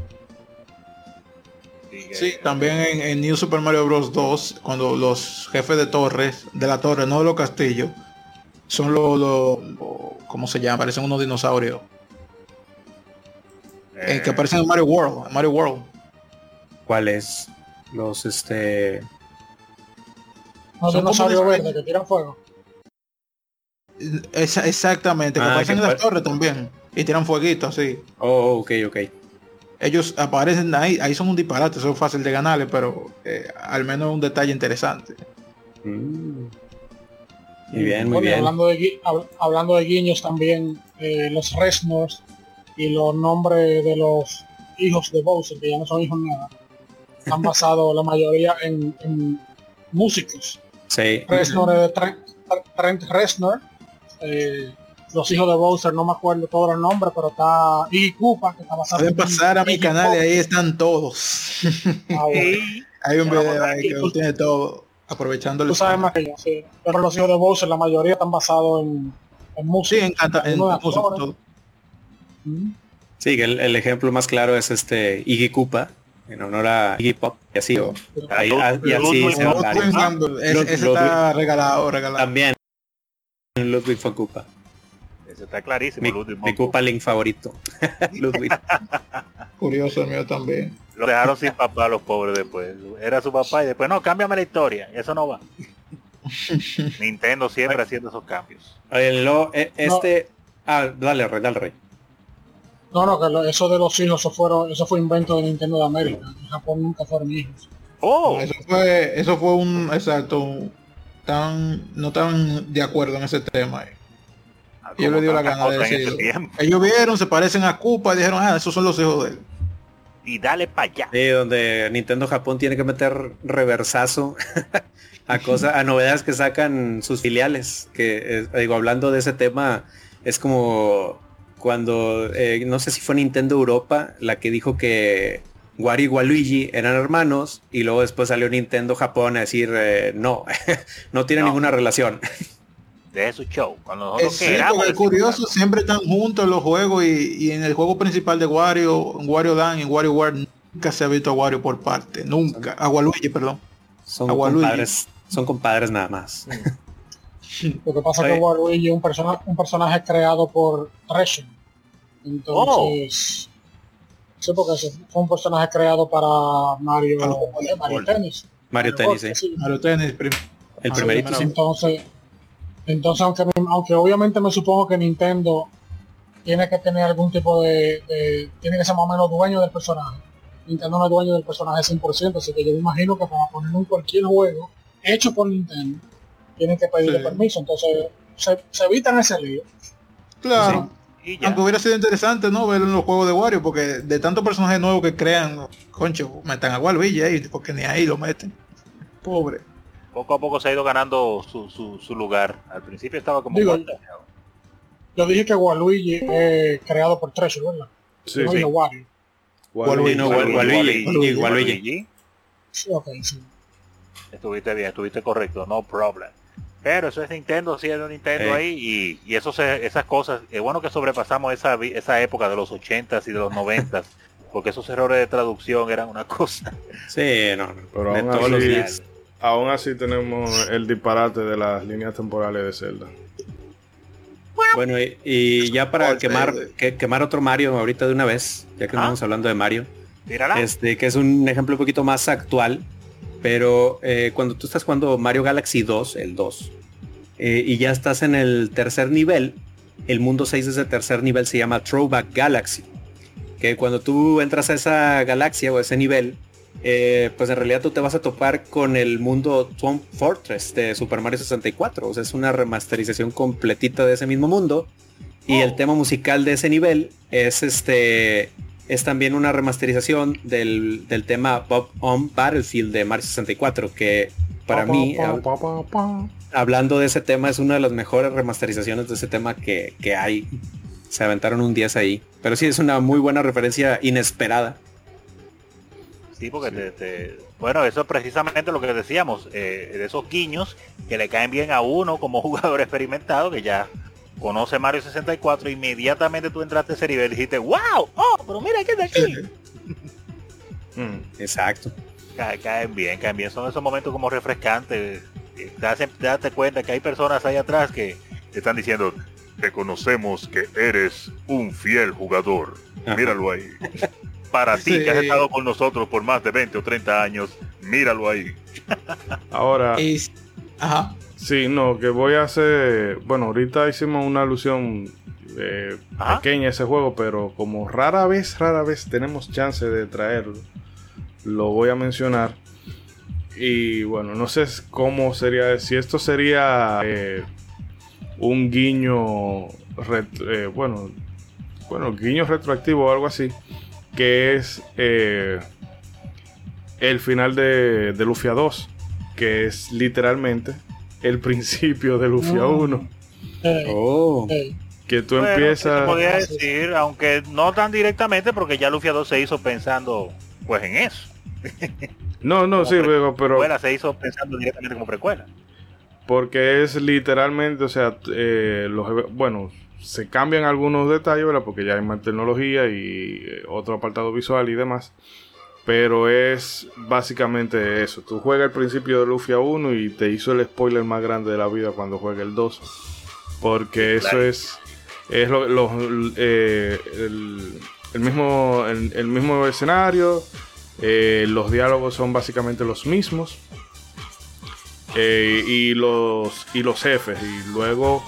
Sí, también en, New Super Mario Bros. 2, cuando los jefes de torres, de la torre, no de los castillos, son los, lo, ¿cómo se llama? Parecen unos dinosaurios. Eh, que aparecen en Mario World, en Mario World. Cuáles los este los dinosaurios verdes que tiran fuego. Exactamente que ah, aparecen en la torre también. Y tiran fueguito así oh ok ok. Ellos aparecen ahí ahí son un disparate son fácil de ganarle pero eh, al menos un detalle interesante. Mm. Muy bien muy bien hablando de hablando de guiños también eh, los Resmos y los nombres de los hijos de Bowser que ya no son hijos nada han [LAUGHS] basado la mayoría en, músicos. Sí. Reznor, Trent, Reznor, eh, los hijos de Bowser, no me acuerdo todos los nombres, pero está y Koopa, que está basado Pueden pasar a mi canal y ahí están todos. Ah, [LAUGHS] Hay un video ahí que tiene todo, aprovechando Tú sabes más que yo, sí. Pero los hijos de Bowser, la mayoría están basados en, en música. Sí, en, en, música, todo. Sí, el, el, ejemplo más claro es este Iggy Koopa, en honor a Iggy Pop y así o ahí, y así se va Ese está regalado, regalado. También Ludwig fue Koopa. Eso está clarísimo. Mi, Ludwig mi Koopa Link favorito. [LAUGHS] Ludwig. Curioso el mío también. Lo dejaron sin papá los pobres después. Era su papá y después, no, cámbiame la historia. Eso no va. [LAUGHS] Nintendo siempre haciendo esos cambios. Oye, lo- e- este... Ah, dale, Rey, dale, Rey. No, no, que lo- eso de los hijos, eso, fueron, eso fue invento de Nintendo de América. En Japón nunca fueron hijos. Oh, Eso fue, eso fue un exacto. Tan, no tan de acuerdo en ese tema. eh. Y él le dio la gana de tiempo. Ellos vieron, se parecen a Koopa y dijeron, ah, esos son los hijos de él. Y dale para allá. Sí, donde Nintendo Japón tiene que meter reversazo [LAUGHS] a cosas, a novedades que sacan sus filiales. Que eh, digo, hablando de ese tema, es como cuando eh, no sé si fue Nintendo Europa la que dijo que Wario y Waluigi eran hermanos y luego después salió Nintendo Japón a decir eh, no, [LAUGHS] no tiene No. nunca relación. De su show. Cuando nosotros Es sí, queramos porque es curioso, siempre están juntos en los juegos y, y en el juego principal de Wario, en Wario Land y Wario World, nunca se ha visto a Wario por parte. Nunca. A Waluigi, perdón. Son A Waluigi. compadres, son compadres nada más. Lo que pasa es que Waluigi es un, persona, un personaje creado por Treasure. Entonces... Sí, porque fue un personaje creado para Mario, ¿eh? Mario Tennis. Mario Tennis, sí. sí. Mario Tennis, prim- El primerito, sí. Entonces, entonces aunque, aunque obviamente me supongo que Nintendo tiene que tener algún tipo de, de- tiene que ser más o menos dueño del personaje. Nintendo no es dueño del personaje 100%, así que yo me imagino que para ponerlo en cualquier juego hecho por Nintendo, tienen que pedirle Sí. permiso. Entonces, se, se evitan ese lío. Claro. Y ya. Aunque hubiera sido interesante, ¿no? Verlo en los juegos de Wario, porque de tantos personajes nuevos que crean, concho, metan a Waluigi ahí, porque ni ahí lo meten. Pobre. Poco a poco se ha ido ganando su, su, su lugar. Al principio estaba como Digo. Yo dije que Waluigi es creado por Treasure, ¿verdad? Sí, no sí. dije Wario. Waluigi, no, Waluigi, Waluigi, Waluigi, Waluigi. Sí, ok, sí. Estuviste bien, estuviste correcto, no problem. Pero eso es Nintendo, sí es de Nintendo Eh. ahí y, y eso se- esas cosas, es bueno que sobrepasamos esa, esa época de los 80s y de los 90s, porque esos errores de traducción eran una cosa. Sí, no, no. Pero de aún todos los así- días. Aún así tenemos el disparate de las líneas temporales de Zelda. Bueno, y, y ya para Oh, quemar, que- quemar otro Mario ahorita de una vez, ya que Ah. estamos hablando de Mario, Mírala. este, que es un ejemplo un poquito más actual, pero eh, cuando tú estás jugando Mario Galaxy 2, el 2, eh, y ya estás en el tercer nivel, el mundo 6 de ese tercer nivel se llama Throwback Galaxy, que cuando tú entras a esa galaxia o ese nivel, eh, pues en realidad tú te vas a topar con el mundo Swamp Fortress de Super Mario 64. O sea, es una remasterización completita de ese mismo mundo. Y el tema musical de ese nivel es este es también una remasterización del, del tema Bob on Battlefield de Mario 64, que para mí, hab- hablando de ese tema, es una de las mejores remasterizaciones de ese tema que, que hay. Se aventaron un 10 ahí. Pero sí, es una muy buena referencia inesperada. Sí, porque te- te- bueno, eso es precisamente lo que decíamos, eh, de esos guiños que le caen bien a uno como [LAUGHS] jugador experimentado que ya conoce Mario 64, inmediatamente tú entraste a ese nivel y dijiste, wow, oh, pero mira que de aquí. [LAUGHS] Mm. Exacto. Ca- caen bien, caen bien, son esos momentos como refrescantes. eh, Te hacen darte cuenta que hay personas ahí atrás que te están diciendo, reconocemos que eres un fiel jugador. Míralo ahí. [LAUGHS] Para ti Sí. que has estado con nosotros por más de 20 o 30 años, míralo ahí. [LAUGHS] Ahora, Y, ajá. sí, no, que voy a hacer. Bueno, ahorita hicimos una alusión eh, pequeña a ese juego, pero como rara vez, rara vez tenemos chance de traerlo, lo voy a mencionar. Y bueno, no sé cómo sería, si esto sería eh, un guiño, ret- eh, bueno, bueno, guiño retroactivo o algo así, que es eh, el final de, de Lufia 2, que es literalmente el [LAUGHS] principio de Lufia Mm. 1, Eh, Oh. que tú Bueno, empiezas... se podría decir, aunque no tan directamente, porque ya Lufia 2 se hizo pensando pues en eso. [LAUGHS] No, no, como sí, pero, pero Precuela se hizo pensando directamente como precuela. porque es literalmente, o sea, eh, los, bueno, se cambian algunos detalles, ¿verdad? Porque ya hay más tecnología y eh, otro apartado visual y demás. Pero es básicamente eso. Tú juegas el principio de Lufia 1 y te hizo el spoiler más grande de la vida cuando juegue el 2. Porque eso claro. es, es lo, lo- eh, el, el mismo, el, el mismo escenario, Eh, los diálogos son básicamente los mismos. Eh, y, los, y los jefes. Y luego,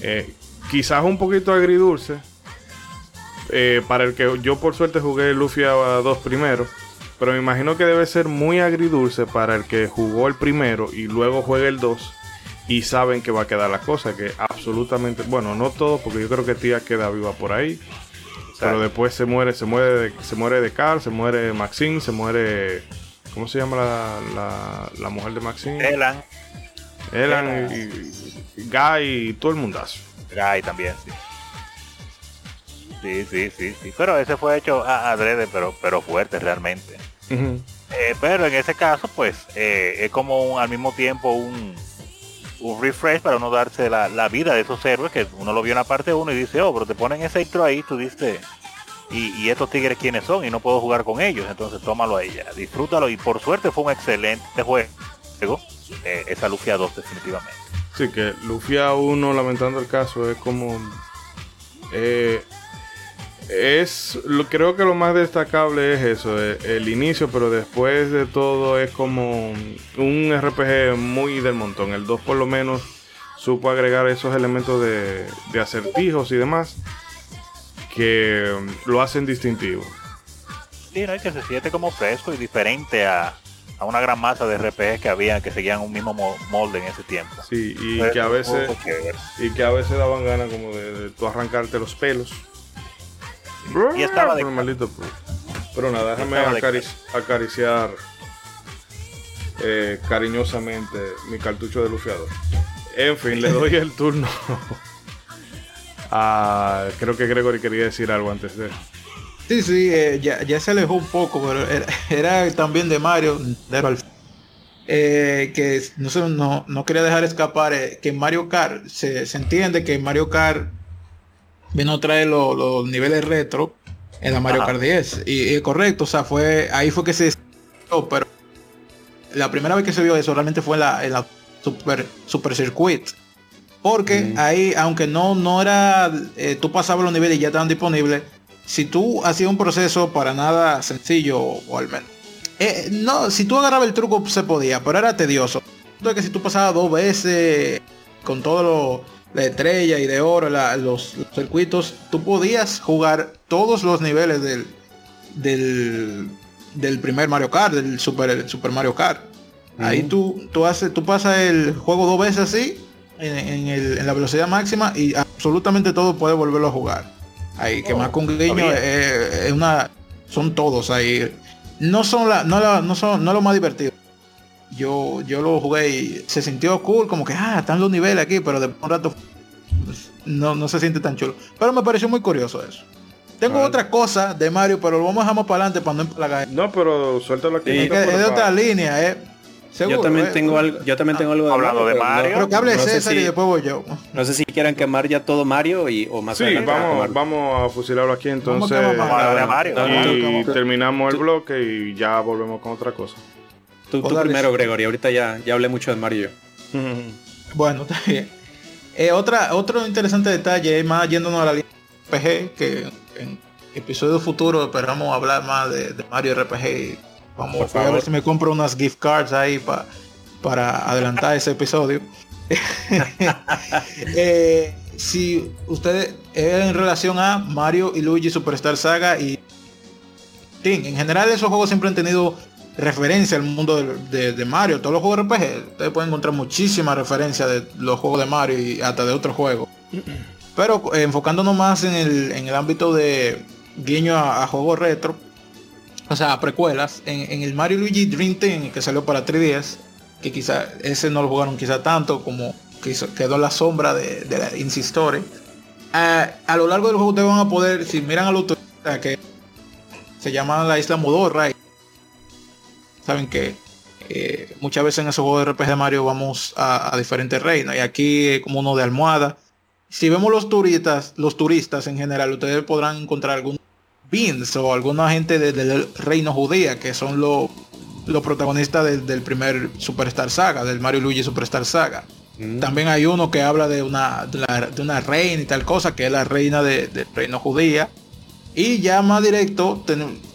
eh, quizás un poquito agridulce. para el que yo por suerte jugué Luffy a 2 primero. Pero me imagino que debe ser muy agridulce para el que jugó el primero y luego juegue el 2 y saben que va a quedar la cosa, que absolutamente, bueno, no todo, porque yo creo que tía queda viva por ahí. Pero después se muere, se muere de, se muere de Carl, se muere Maxine, se muere. ¿Cómo se llama la, la, mujer de Maxine? Elan. Elan y, Guy y todo el mundazo. Guy también, sí. Sí, sí, sí, sí. Pero ese fue hecho a adrede, pero, pero fuerte realmente. Eh, pero en ese caso, pues, eh, es como al mismo tiempo un, un refresh para uno darse la, vida de esos héroes que uno lo vio en la parte 1 y dice, oh, pero te ponen ese intro ahí, tú dices, y, estos tigres quiénes son y no puedo jugar con ellos, entonces tómalo ahí ya, disfrútalo y por suerte fue un excelente juego, eh, esa Lufia 2 definitivamente. Sí, que Lufia 1, lamentando el caso, es como... Eh, es lo creo que lo más destacable es eso el, inicio pero después de todo es como un RPG muy del montón. El 2 por lo menos supo agregar esos elementos de, de acertijos y demás que lo hacen distintivo. Sí no que se siente como fresco y diferente a, a una gran masa de RPG que había que seguían un mismo molde en ese tiempo sí y que a veces y que a veces daban ganas como de, de arrancarte los pelos y estaba de... Pero nada, déjame acariciar eh, cariñosamente mi cartucho de lufiador. En fin, le doy el turno. [LAUGHS] creo que Gregory quería decir algo antes de. Sí, sí, eh, ya, se alejó un poco, pero era, también de Mario, de eh, que no, sé, no, no, quería dejar escapar que en Mario Kart se, se entiende que Mario Kart vino a traer los, niveles retro en la Mario Kart 10. Y, correcto, o sea, fue ahí fue que se pero la primera vez que se vio eso realmente fue en la, en la Super, Super Circuit. Porque ahí, aunque no, no era, eh, tú pasabas los niveles y ya estaban disponibles, si tú hacías un proceso para nada sencillo, o al menos. Eh, no, si tú agarrabas el truco se podía, pero era tedioso. que si tú pasabas dos veces con todo lo la estrella y de oro, los, circuitos, tú podías jugar todos los niveles del, del, primer Mario Kart, del Super, Super Mario Kart. Ahí tú, tú, haces, tú pasas el juego dos veces así, en, la velocidad máxima, y absolutamente todo puede volverlo a jugar. Ahí, que oh, más con guiño es, una. Son todos ahí. No son la, no la, no son, no lo más divertido yo, yo lo jugué y se sintió cool, como que, ah, están los niveles aquí, pero de un rato no, no se siente tan chulo. Pero me pareció muy curioso eso. Tengo otra cosa de Mario, pero lo vamos a dejar más para adelante para no empalagar. No, pero suéltalo aquí. es, de otra línea, eh. Yo también eh. tengo algo, yo también tengo algo de Hablando de Mario. Pero que hable César y después voy yo. No sé si quieran quemar ya todo Mario y o más Sí, vamos, vamos a fusilarlo aquí entonces. y terminamos el bloque y ya volvemos con otra cosa. Tú, primero, Gregory. Ahorita ya, ya hablé mucho de Mario. [LAUGHS] bueno, está bien. Eh, otra, otro interesante detalle, más yéndonos a la línea RPG, que en episodio futuro esperamos hablar más de, Mario RPG. Vamos a ver si me compro unas gift cards ahí para adelantar ese episodio. [LAUGHS] Eh, si ustedes en relación a Mario y Luigi Superstar Saga y en general esos juegos siempre han tenido referencia al mundo de, Mario. Todos los juegos RPG, ustedes pueden encontrar muchísimas referencias de los juegos de Mario y hasta de otros juegos. Pero eh, enfocándonos más en el, en el ámbito de guiño a, juegos retro, o sea, a precuelas, en, el Mario Luigi Dream Team que salió para 3DS, que quizá ese no lo jugaron quizá tanto como que quedó en la sombra de, la Insistore. a lo largo del juego ustedes van a poder, si miran a los que se llama la isla Modorra saben que eh, muchas veces en esos juegos de RPG de Mario vamos a, diferentes reinos y aquí como uno de almohada. Si vemos los turistas, los turistas en general, ustedes podrán encontrar algún beans o alguna gente del reino judía que son los protagonistas del primer Superstar Saga, del Mario Luigi Superstar Saga. Mm. También hay uno que habla de una, de, una reina y tal cosa, que es la reina del reino judía. Y ya más directo,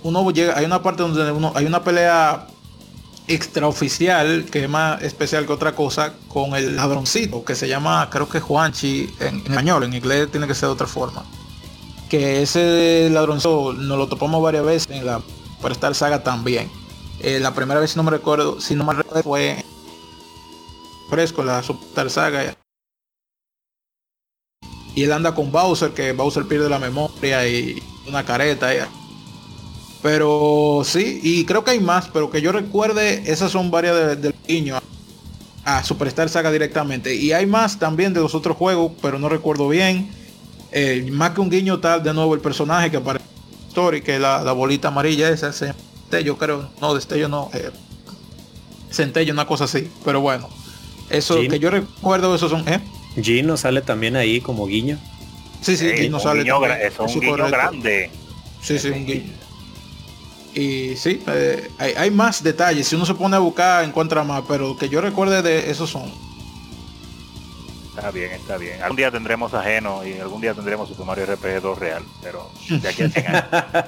uno llega, hay una parte donde uno, hay una pelea extraoficial que es más especial que otra cosa con el ladroncito que se llama creo que Juanchi en, en español en inglés tiene que ser de otra forma que ese ladroncito nos lo topamos varias veces en la Prestar Saga también eh, la primera vez si no me recuerdo si no me recuerdo fue fresco la Super Saga y él anda con Bowser que Bowser pierde la memoria y una careta pero sí, y creo que hay más, pero que yo recuerde, esas son varias del niño a Superstar Saga directamente. Y hay más también de los otros juegos, pero no recuerdo bien. Eh, más que un guiño tal, de nuevo el personaje que aparece en Story, que la, la bolita amarilla esa, ese yo creo, no, destello no, eh, centello, una cosa así. Pero bueno, eso que yo recuerdo, esos son, ¿eh? Gino sale también ahí como guiño. Sí, sí, Gino sale. Guiño, es un guiño grande. Sí, sí, un guiño. Y sí, eh, hay, hay, más detalles. Si uno se pone a buscar, encuentra más. Pero que yo recuerde de esos son. Está bien, está bien. Algún día tendremos ajeno y algún día tendremos Super Mario RPG 2 real. Pero de aquí a 100 años. [LAUGHS]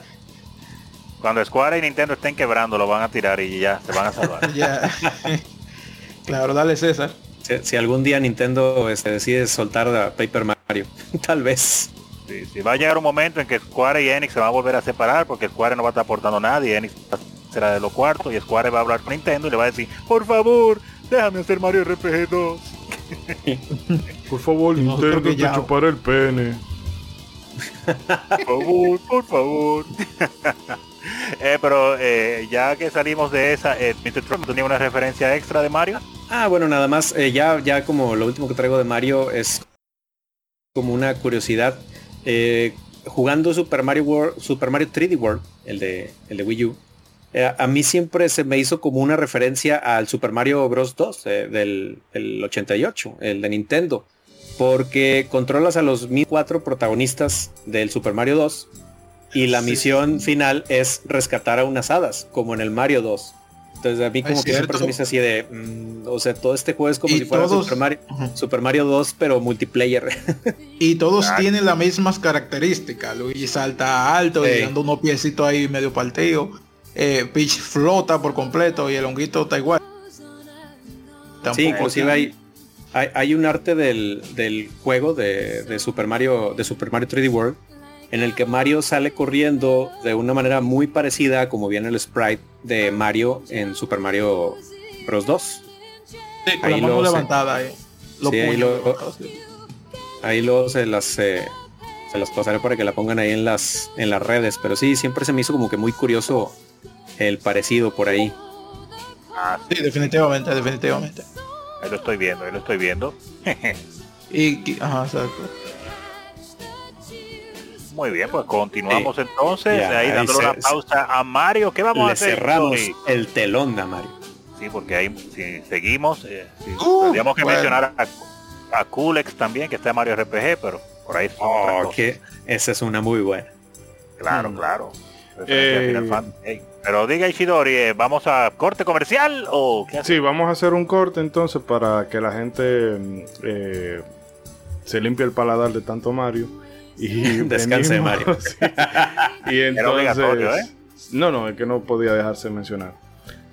Cuando Square y Nintendo estén quebrando, lo van a tirar y ya se van a salvar. [LAUGHS] [LAUGHS] claro, dale César. Si, si, algún día Nintendo este, decide soltar a Paper Mario, tal vez. Sí, sí, va a llegar un momento en que Square y Enix se van a volver a separar porque Square no va a estar aportando nada y Enix será de lo cuarto y Square va a hablar con Nintendo y le va a decir, por favor, déjame hacer Mario RPG 2. [LAUGHS] por favor, Nintendo, te chuparé el pene. por favor, por favor. [LAUGHS] eh, pero eh, ya que salimos de esa, eh, Mr. Trump tenía una referencia extra de Mario. Ah, bueno, nada más, eh, ya, ya como lo último que traigo de Mario es como una curiosidad. Eh, jugando Super Mario World, Super Mario 3D World, el de, el de Wii U, eh, a mí siempre se me hizo como una referencia al Super Mario Bros. 2 eh, del, del, 88, el de Nintendo, porque controlas a los 1004 protagonistas del Super Mario 2 y la sí. misión final es rescatar a unas hadas, como en el Mario 2. Entonces a mí como es que siempre se me hizo así de, mmm, o sea, todo este juego es como si fuera todos, Super, Mario, uh -huh. Super Mario 2, pero multiplayer. y todos claro. tienen las mismas características. Luigi salta alto sí. y dando unos piecitos ahí medio partido. Eh, Peach flota por completo y el honguito está igual. Tampoco sí, inclusive hay, hay, hay, un arte del, del juego de, de, Super Mario, de Super Mario 3D World en el que Mario sale corriendo de una manera muy parecida a como viene el sprite de Mario en Super Mario Bros 2. Sí, con ahí la mano levantada ahí. Lo sí, ahí lo, ahí se las eh, se las pasaré para que la pongan ahí en las en las redes, pero sí, siempre se me hizo como que muy curioso el parecido por ahí. Ah, sí, definitivamente, definitivamente. Ahí lo estoy viendo, ahí lo estoy viendo. [LAUGHS] y, ajá, exacto. Muy bien, pues continuamos sí. entonces. Ya, ahí dándole una pausa a Mario. ¿Qué vamos le a hacer? cerramos hoy? el telón a Mario. Sí, porque ahí si seguimos, eh, si, uh, tendríamos que bueno. mencionar a, a Kulex también, que está en Mario RPG, pero por ahí oh, que esa es una muy buena. Claro, mm. claro. Eh, hey. Pero diga Ishidori, eh, ¿vamos a corte comercial o qué Sí, vamos a hacer un corte entonces para que la gente eh, se limpie el paladar de tanto Mario y [LAUGHS] descanse venimos, Mario. [LAUGHS] Sí. Y [LAUGHS] entonces, ¿eh? no, no, es que no podía dejarse mencionar.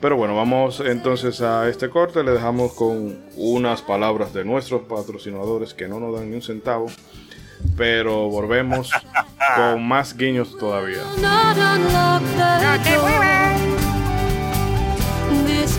Pero bueno, vamos entonces a este corte. Le dejamos con unas palabras de nuestros patrocinadores que no nos dan ni un centavo. Pero volvemos [LAUGHS] con más guiños todavía. This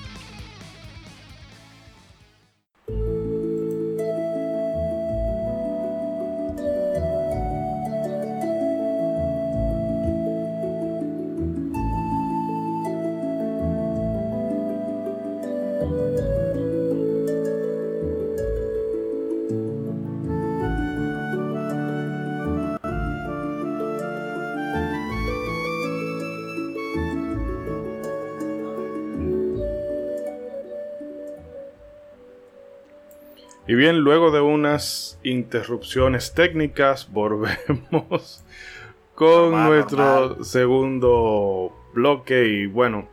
Y bien, luego de unas interrupciones técnicas, [LAUGHS] volvemos con Normal, nuestro normal. segundo bloque. Y bueno,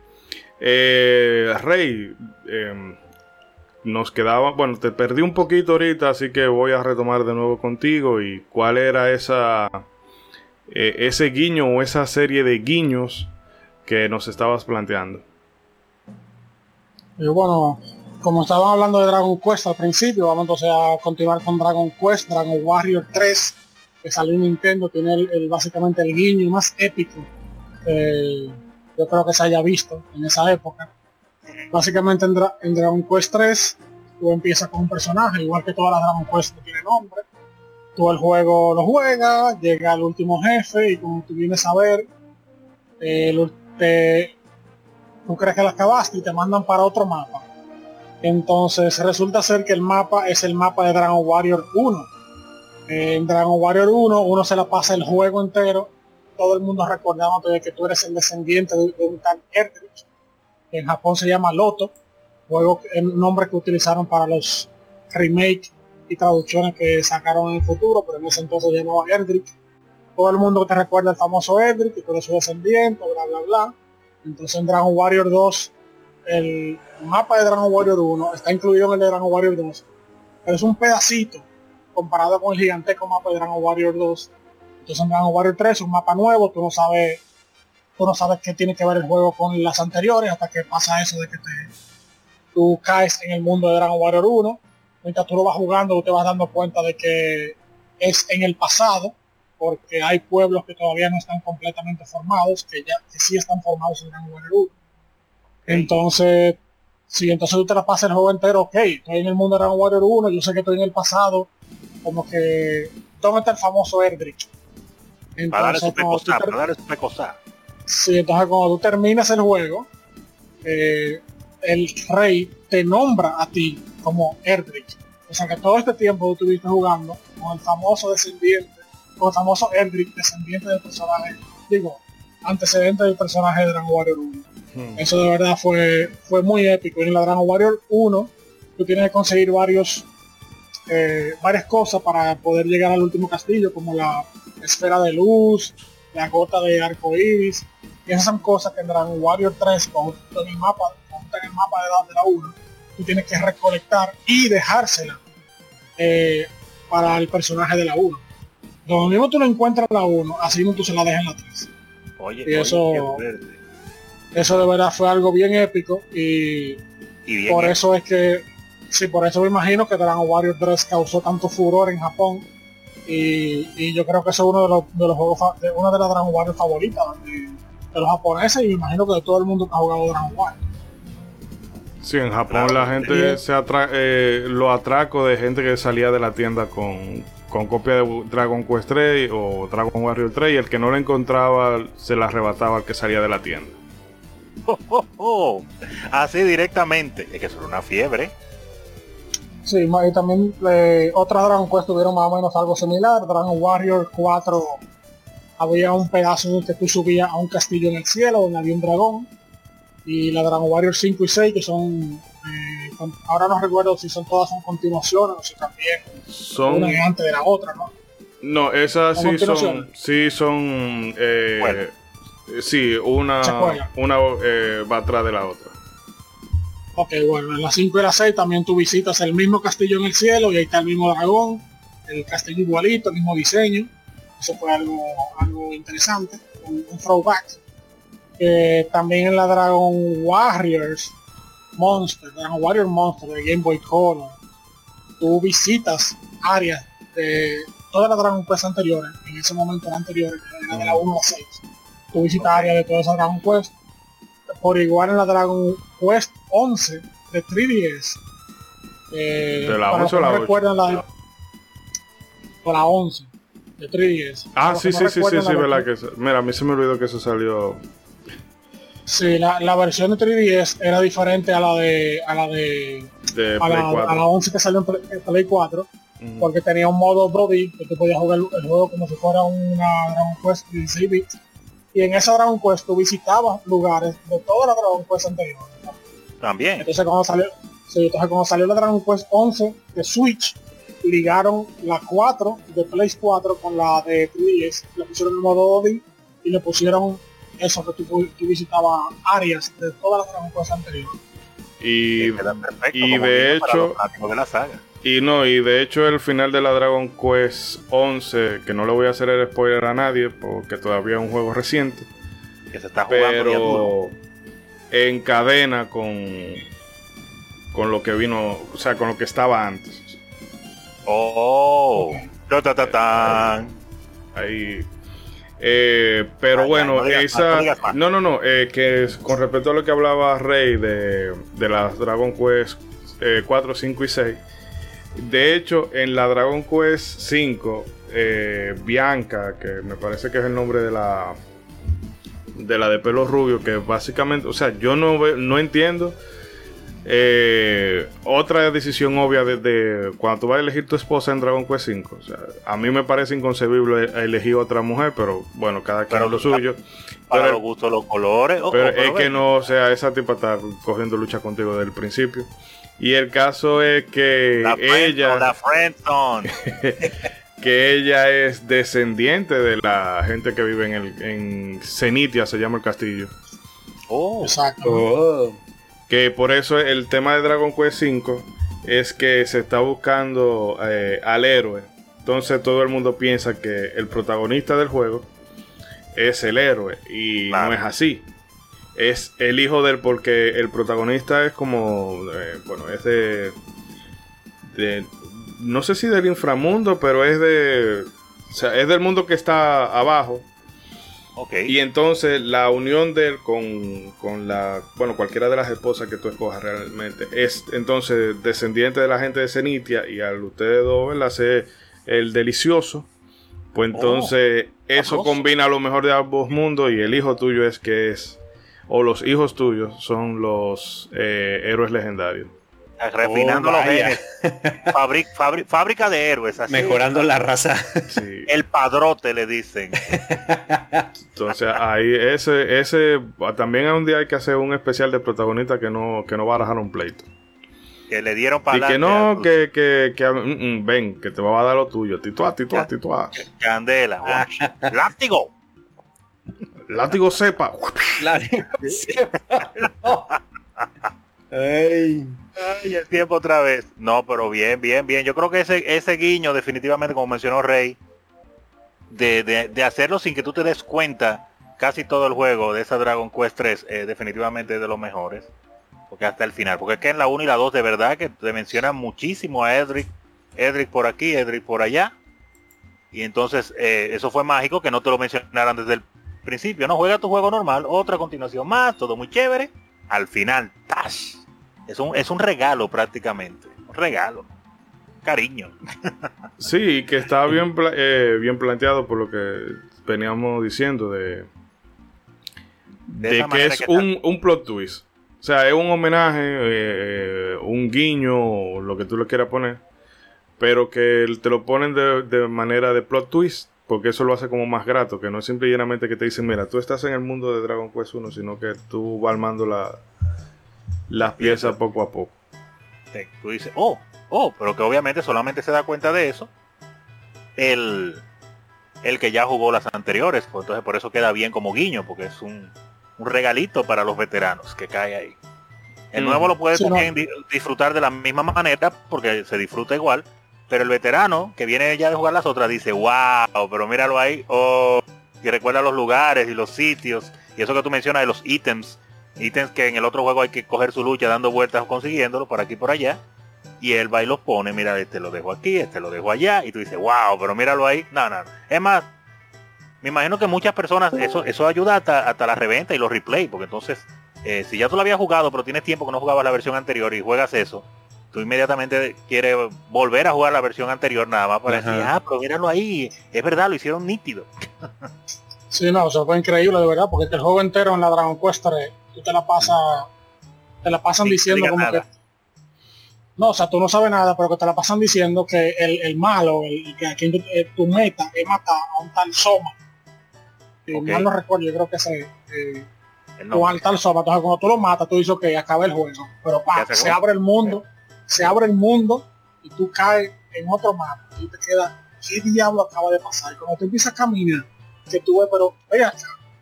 eh, Rey, eh, nos quedaba, bueno, te perdí un poquito ahorita, así que voy a retomar de nuevo contigo. ¿Y cuál era esa, eh, ese guiño o esa serie de guiños que nos estabas planteando? Y bueno, como estaban hablando de Dragon Quest al principio, vamos entonces a continuar con Dragon Quest, Dragon Warrior 3, que salió en Nintendo, tiene el, básicamente el guiño más épico que yo creo que se haya visto en esa época. Básicamente en, Dra- en Dragon Quest 3, tú empiezas con un personaje, igual que todas las Dragon Quest no tiene nombre. Tú el juego lo juegas, llega al último jefe y como tú vienes a ver, eh, tú crees que la acabaste y te mandan para otro mapa. Entonces resulta ser que el mapa es el mapa de Dragon Warrior 1. En Dragon Warrior 1 uno se la pasa el juego entero, todo el mundo recordándote de que tú eres el descendiente de, un tal Erdrich. En Japón se llama Loto, juego, el nombre que utilizaron para los remake y traducciones que sacaron en el futuro, pero en ese entonces llamaba Erdrich. Todo el mundo te recuerda el famoso Erdrich, que tú eres su descendiente, bla bla bla. Entonces en Dragon Warrior 2 el mapa de Dragon Warrior 1 está incluido en el de Dragon Warrior 2, pero es un pedacito comparado con el gigantesco mapa de Dragon Warrior 2. Entonces en Dragon Warrior 3 es un mapa nuevo, tú no sabes, tú no sabes qué tiene que ver el juego con las anteriores hasta que pasa eso de que te, tú caes en el mundo de Dragon Warrior 1. Mientras tú lo vas jugando, tú te vas dando cuenta de que es en el pasado, porque hay pueblos que todavía no están completamente formados, que ya que sí están formados en Dragon Warrior 1. Entonces, si entonces tú te la pasas el juego entero, ok, estoy en el mundo de Dragon Warrior 1, yo sé que estoy en el pasado, como que, ¿dónde está el famoso Erdrick? Para darle su Entonces, ter- para darle su. Sí, entonces cuando tú terminas el juego, eh, el rey te nombra a ti como Erdrick. O sea que todo este tiempo tú estuviste jugando con el famoso descendiente, con el famoso Erdrick, descendiente del personaje, digo, antecedente del personaje de Dragon Warrior 1. Eso de verdad fue, fue muy épico. Y en la Dragon Warrior 1, tú tienes que conseguir varios eh, varias cosas para poder llegar al último castillo, como la esfera de luz, la gota de arco iris. Y esas son cosas que en Dragon Warrior 3, con en el mapa, cuando el mapa de la, de la 1, tú tienes que recolectar y dejársela eh, para el personaje de la 1. Donde mismo tú lo encuentras en la 1, así mismo tú se la dejas en la 3. Oye, Y oye, eso- qué. Eso de verdad fue algo bien épico y Y bien por eso es que, sí, por eso me imagino que Dragon Warrior 3 causó tanto furor en Japón y, y yo creo que eso es uno de los, de los juegos, fa- de una de las Dragon Warrior favoritas de, de los japoneses y me imagino que de todo el mundo que ha jugado Dragon Warrior. Sí, en Japón la gente se atra eh, lo atraco de gente que salía de la tienda con, con copia de Dragon Quest 3 o Dragon Warrior 3 y el que no lo encontraba se la arrebataba al que salía de la tienda. Oh, [LAUGHS] oh, Así directamente. Es que eso era una fiebre. Sí, y también eh, otras Dragon Quest tuvieron más o menos algo similar. Dragon Warrior 4 había un pedazo que tú subías a un castillo en el cielo donde había un dragón. Y la Dragon Warrior 5 y 6 que son eh, ahora no recuerdo si son todas son continuaciones o si también son una antes de la otra, ¿no? No, esas sí son, sí son, eh, sí, una, una eh, va atrás de la otra. Ok, bueno, en la 5 y la 6 también tú visitas el mismo castillo en el cielo y ahí está el mismo dragón, el castillo igualito, el mismo diseño. Eso fue algo, algo interesante, un, throwback. también en la Dragon Warriors Monster, Dragon Warrior Monster de Game Boy Color, tú visitas áreas de todas las Dragon Quest anteriores, en ese momento anterior, era de la 1 a 6. Áreas de todas esas Dragon Quest. Por igual en la Dragon Quest 11 de 3DS. Eh, ¿De la 11 o la 8? La, o la 11 de 3DS. Ah, sí, sí, sí, sí, sí, verdad que... Mira, a mí se me olvidó que eso salió Sí, la, la, versión de 3DS era diferente a la de a la de, a, la, a, la, 11 que salió en Play, 4 porque tenía un modo 2D que tú podías jugar el juego como si fuera una Dragon Quest 16 bits y en esa Dragon Quest tú visitabas lugares de toda la Dragon Quest anterior también entonces cuando salió sí, entonces cuando salió la Dragon Quest 11 de Switch ligaron la 4 de Play 4 con la de 3DS le pusieron el modo 2D y le pusieron eso que tú, visitabas áreas de todas las Dragon anteriores. Y, y de hecho de la saga. Y no y de hecho el final de la Dragon Quest 11 que no le voy a hacer el spoiler a nadie porque todavía es un juego reciente que se está jugando pero encadena con con lo que vino o sea con lo que estaba antes oh ahí eh, pero bueno, esa. No, no, no. Eh, que con respecto a lo que hablaba Rey de, de las Dragon Quest 4, eh, 5 y 6. De hecho, en la Dragon Quest 5, Bianca, que me parece que es el nombre de la. De la de pelo rubio, que básicamente. O sea, yo no, no entiendo eh, otra decisión obvia de, cuando tú vas a elegir tu esposa en Dragon Quest 5. a mí me parece inconcebible elegir otra mujer, pero bueno, cada quien lo suyo. Para pero, los gustos, los colores. Pero es que no, o sea, esa tipa está cogiendo lucha contigo desde el principio. Y el caso es que ella. La [LAUGHS] que ella es descendiente de la gente que vive en, el, en Cenitia, se llama el castillo. Oh, exacto. Oh. Que por eso el tema de Dragon Quest V es que se está buscando eh, al héroe. Entonces todo el mundo piensa que el protagonista del juego es el héroe y no es así. Es el hijo del porque el protagonista es como, eh, bueno, es de, de, no sé si del inframundo, pero es de, o sea, es del mundo que está abajo. Y entonces la unión de él con, la, bueno, cualquiera de las esposas que tú escojas realmente, es entonces descendiente de la gente de Cenitia y al ustedes dos, ¿verdad? Ser el delicioso, pues oh, entonces eso combina lo mejor de ambos mundos y el hijo tuyo es que es, o los hijos tuyos son los eh, héroes legendarios. Refinando oh, los genes. fábrica de héroes. Mejorando la raza. El padrote le dicen. Entonces ahí ese, ese, también un día hay que hacer un especial de protagonista que no, que no va a dejar un pleito. Que le dieron para Y que no, que, que, que mm, mm, ven, que te va a dar lo tuyo. Tituá, tituá, tituá. Candela. [LAUGHS] Látigo. Látigo sepa. Látigo [LAUGHS] sepa. Ay. el tiempo otra vez. No, pero bien, bien, bien. Yo creo que ese, ese guiño, definitivamente, como mencionó Rey, de, hacerlo sin que tú te des cuenta casi todo el juego de esa Dragon Quest 3, eh, definitivamente es de los mejores. Porque hasta el final. Porque es que en la 1 y la 2 de verdad que te mencionan muchísimo a Edric. Edric por aquí, Edric por allá. Y entonces eh, eso fue mágico que no te lo mencionaran desde el principio. No juega tu juego normal, otra continuación más, todo muy chévere. Al final, ¡tash! Es un, es un regalo prácticamente. Un regalo. Cariño. [LAUGHS] sí, que está bien, eh, bien planteado por lo que veníamos diciendo de, de, que es un, un, plot twist. O sea, es un homenaje, eh, un guiño, lo que tú le quieras poner, pero que te lo ponen de, de, manera de plot twist, porque eso lo hace como más grato, que no es simplemente que te dicen, mira, tú estás en el mundo de Dragon Quest 1, sino que tú vas armando la, las piezas poco a poco. Tú dices, oh, oh, pero que obviamente solamente se da cuenta de eso el, el que ya jugó las anteriores, pues entonces por eso queda bien como guiño, porque es un, un regalito para los veteranos que cae ahí. El nuevo lo puede también disfrutar de la misma manera porque se disfruta igual, pero el veterano que viene ya de jugar las otras dice, wow, pero míralo ahí, oh, y recuerda los lugares y los sitios, y eso que tú mencionas de los ítems, ítems que en el otro juego hay que coger su lucha dando vueltas consiguiéndolo por aquí y por allá, y él va y los pone, mira, este lo dejo aquí, este lo dejo allá, y tú dices, wow, pero míralo ahí, no, no, es más, me imagino que muchas personas, eso, eso ayuda hasta, hasta la reventa y los replay, porque entonces, eh, si ya tú lo habías jugado, pero tienes tiempo que no jugabas la versión anterior y juegas eso, tú inmediatamente quieres volver a jugar la versión anterior nada más para decir, ah, pero míralo ahí, es verdad, lo hicieron nítido. Sí, no, eso fue increíble de verdad, porque el juego entero en la Dragon Quest 3, tú te la pasas, te la pasan diciendo como que no, o sea, tú no sabes nada, pero que te la pasan diciendo que el, el malo, el, que aquí eh, tu meta es matar a un tal Soma mal no recuerdo, yo creo que se eh, o al tal Soma. Entonces cuando tú lo matas, tú dices que acaba el juego. Pero pa, se abre el mundo, se abre el mundo y tú caes en otro mapa y te queda, ¿qué diablo acaba de pasar? Y cuando tú empiezas a caminar, que tú ves, pero vea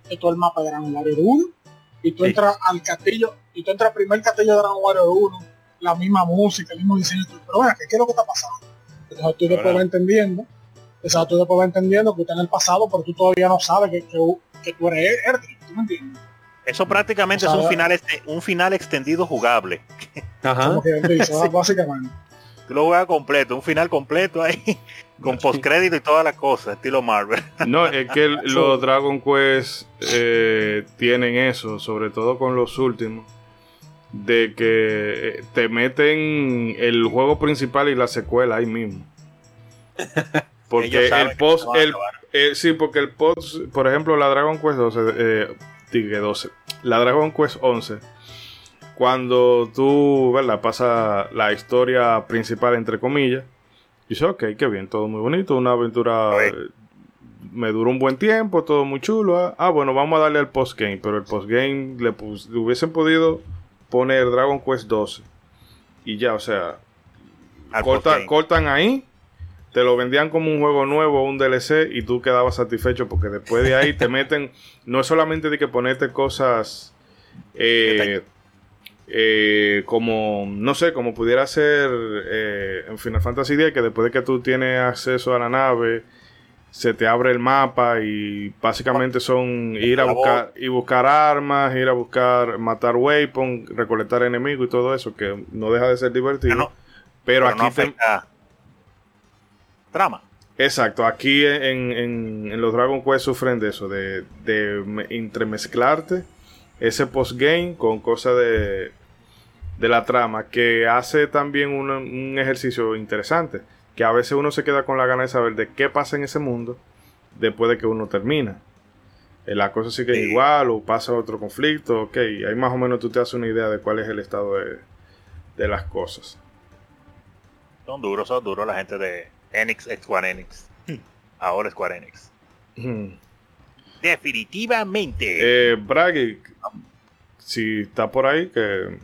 que todo el mapa de Dragon Warrior 1 y tú entras al castillo, y tú entras al primer castillo de Dragon Warrior 1, la misma música, el mismo diseño, pero vea, ¿qué es lo que está pasando? Entonces tú después vas entendiendo sea, tú después vas entendiendo que está en el pasado, pero tú todavía no sabes que, que, tú eres Erdrick, ¿tú me entiendes? Eso prácticamente es un final, este, un final extendido jugable. [LAUGHS] Ajá. [LAUGHS] básicamente. Tú lo juegas completo, un final completo ahí, [LAUGHS] con postcrédito y todas las cosas, estilo Marvel. No, es que los Dragon Quest eh, tienen eso, sobre todo con los últimos, de que eh, te meten el juego principal y la secuela ahí mismo. Porque el post, el, eh, sí, porque el post, por ejemplo, la Dragon Quest 12, eh, 12, la Dragon Quest 11, cuando tú, ¿verdad? Pasa la historia principal, entre comillas, y dice, ok, qué bien, todo muy bonito, una aventura, me duró un buen tiempo, todo muy chulo, ah, ah bueno, vamos a darle al postgame, pero el postgame le, le hubiesen podido poner Dragon Quest 12 y ya, o sea, cortan ahí te lo vendían como un juego nuevo, un DLC, y tú quedabas satisfecho porque después de ahí te [LAUGHS] meten, no es solamente de que ponerte cosas eh, eh, como, no sé, como pudiera ser eh, en Final Fantasy X, que después de que tú tienes acceso a la nave, se te abre el mapa y básicamente son ir a buscar y buscar armas, ir a buscar matar weapons, recolectar enemigos y todo eso, que no deja de ser divertido. pero, aquí te trama. Exacto, aquí en, los Dragon Quest sufren de eso, de, de entremezclarte ese postgame con cosas de, de la trama, que hace también un, ejercicio interesante, que a veces uno se queda con la gana de saber de qué pasa en ese mundo después de que uno termina. Eh, la cosa sigue igual o pasa otro conflicto, ok, ahí más o menos tú te haces una idea de cuál es el estado de, de las cosas. Son duros, son duros la gente de, Enix Square Enix. Ahora Square Enix. Definitivamente. Eh, Braggy, si está por ahí, que...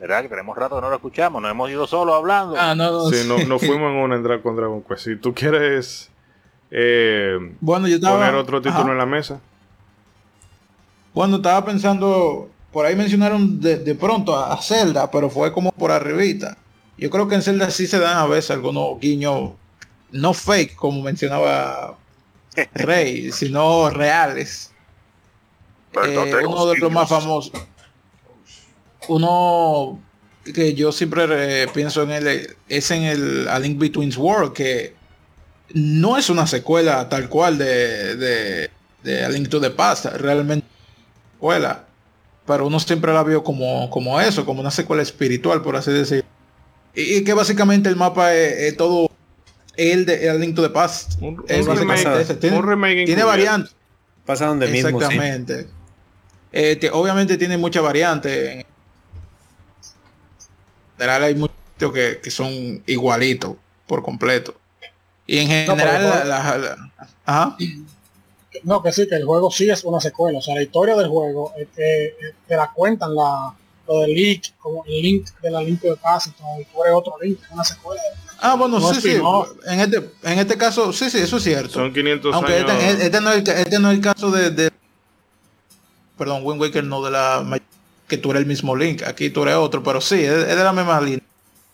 ¿Verdad? Que tenemos rato que no lo escuchamos, nos hemos ido solo hablando. Ah, no, Sí, no, [LAUGHS] fuimos en una entrada con Dragon Quest. Si tú quieres eh, bueno, yo estaba, poner otro título en la mesa. Bueno, estaba pensando, por ahí mencionaron de, de pronto a, a Zelda, pero fue como por arribita. Yo creo que en Zelda sí se dan a veces algunos guiños, no fake, como mencionaba [LAUGHS] Rey, sino reales. Eh, uno de los más famosos. Uno que yo siempre pienso en él es en el A Link Between World, que no es una secuela tal cual de, de, A Link to the Past, realmente secuela pero uno siempre la vio como, como eso, como una secuela espiritual, por así decir. Y, que básicamente el mapa es, todo el de el Link to the Past. Un, remake, tiene, un tiene variantes. Pasa donde mismo. Exactamente. Eh, obviamente tiene muchas variantes. En general hay muchos que, que son igualitos por completo. Y en general, no, no, que sí, que el juego sí es una secuela. O sea, la historia del juego te la cuentan la, lo del link, como el link de la link de paz y tú eres otro link, una secuela. Ah, bueno, sí, sí. En este, en este caso, sí, sí, eso es cierto. Son 500 Aunque años. Este, este, no es, este no es el caso de, de perdón, Wind Waker no de la que tú eres el mismo Link, aquí tú eres otro, pero sí, es, de la misma línea.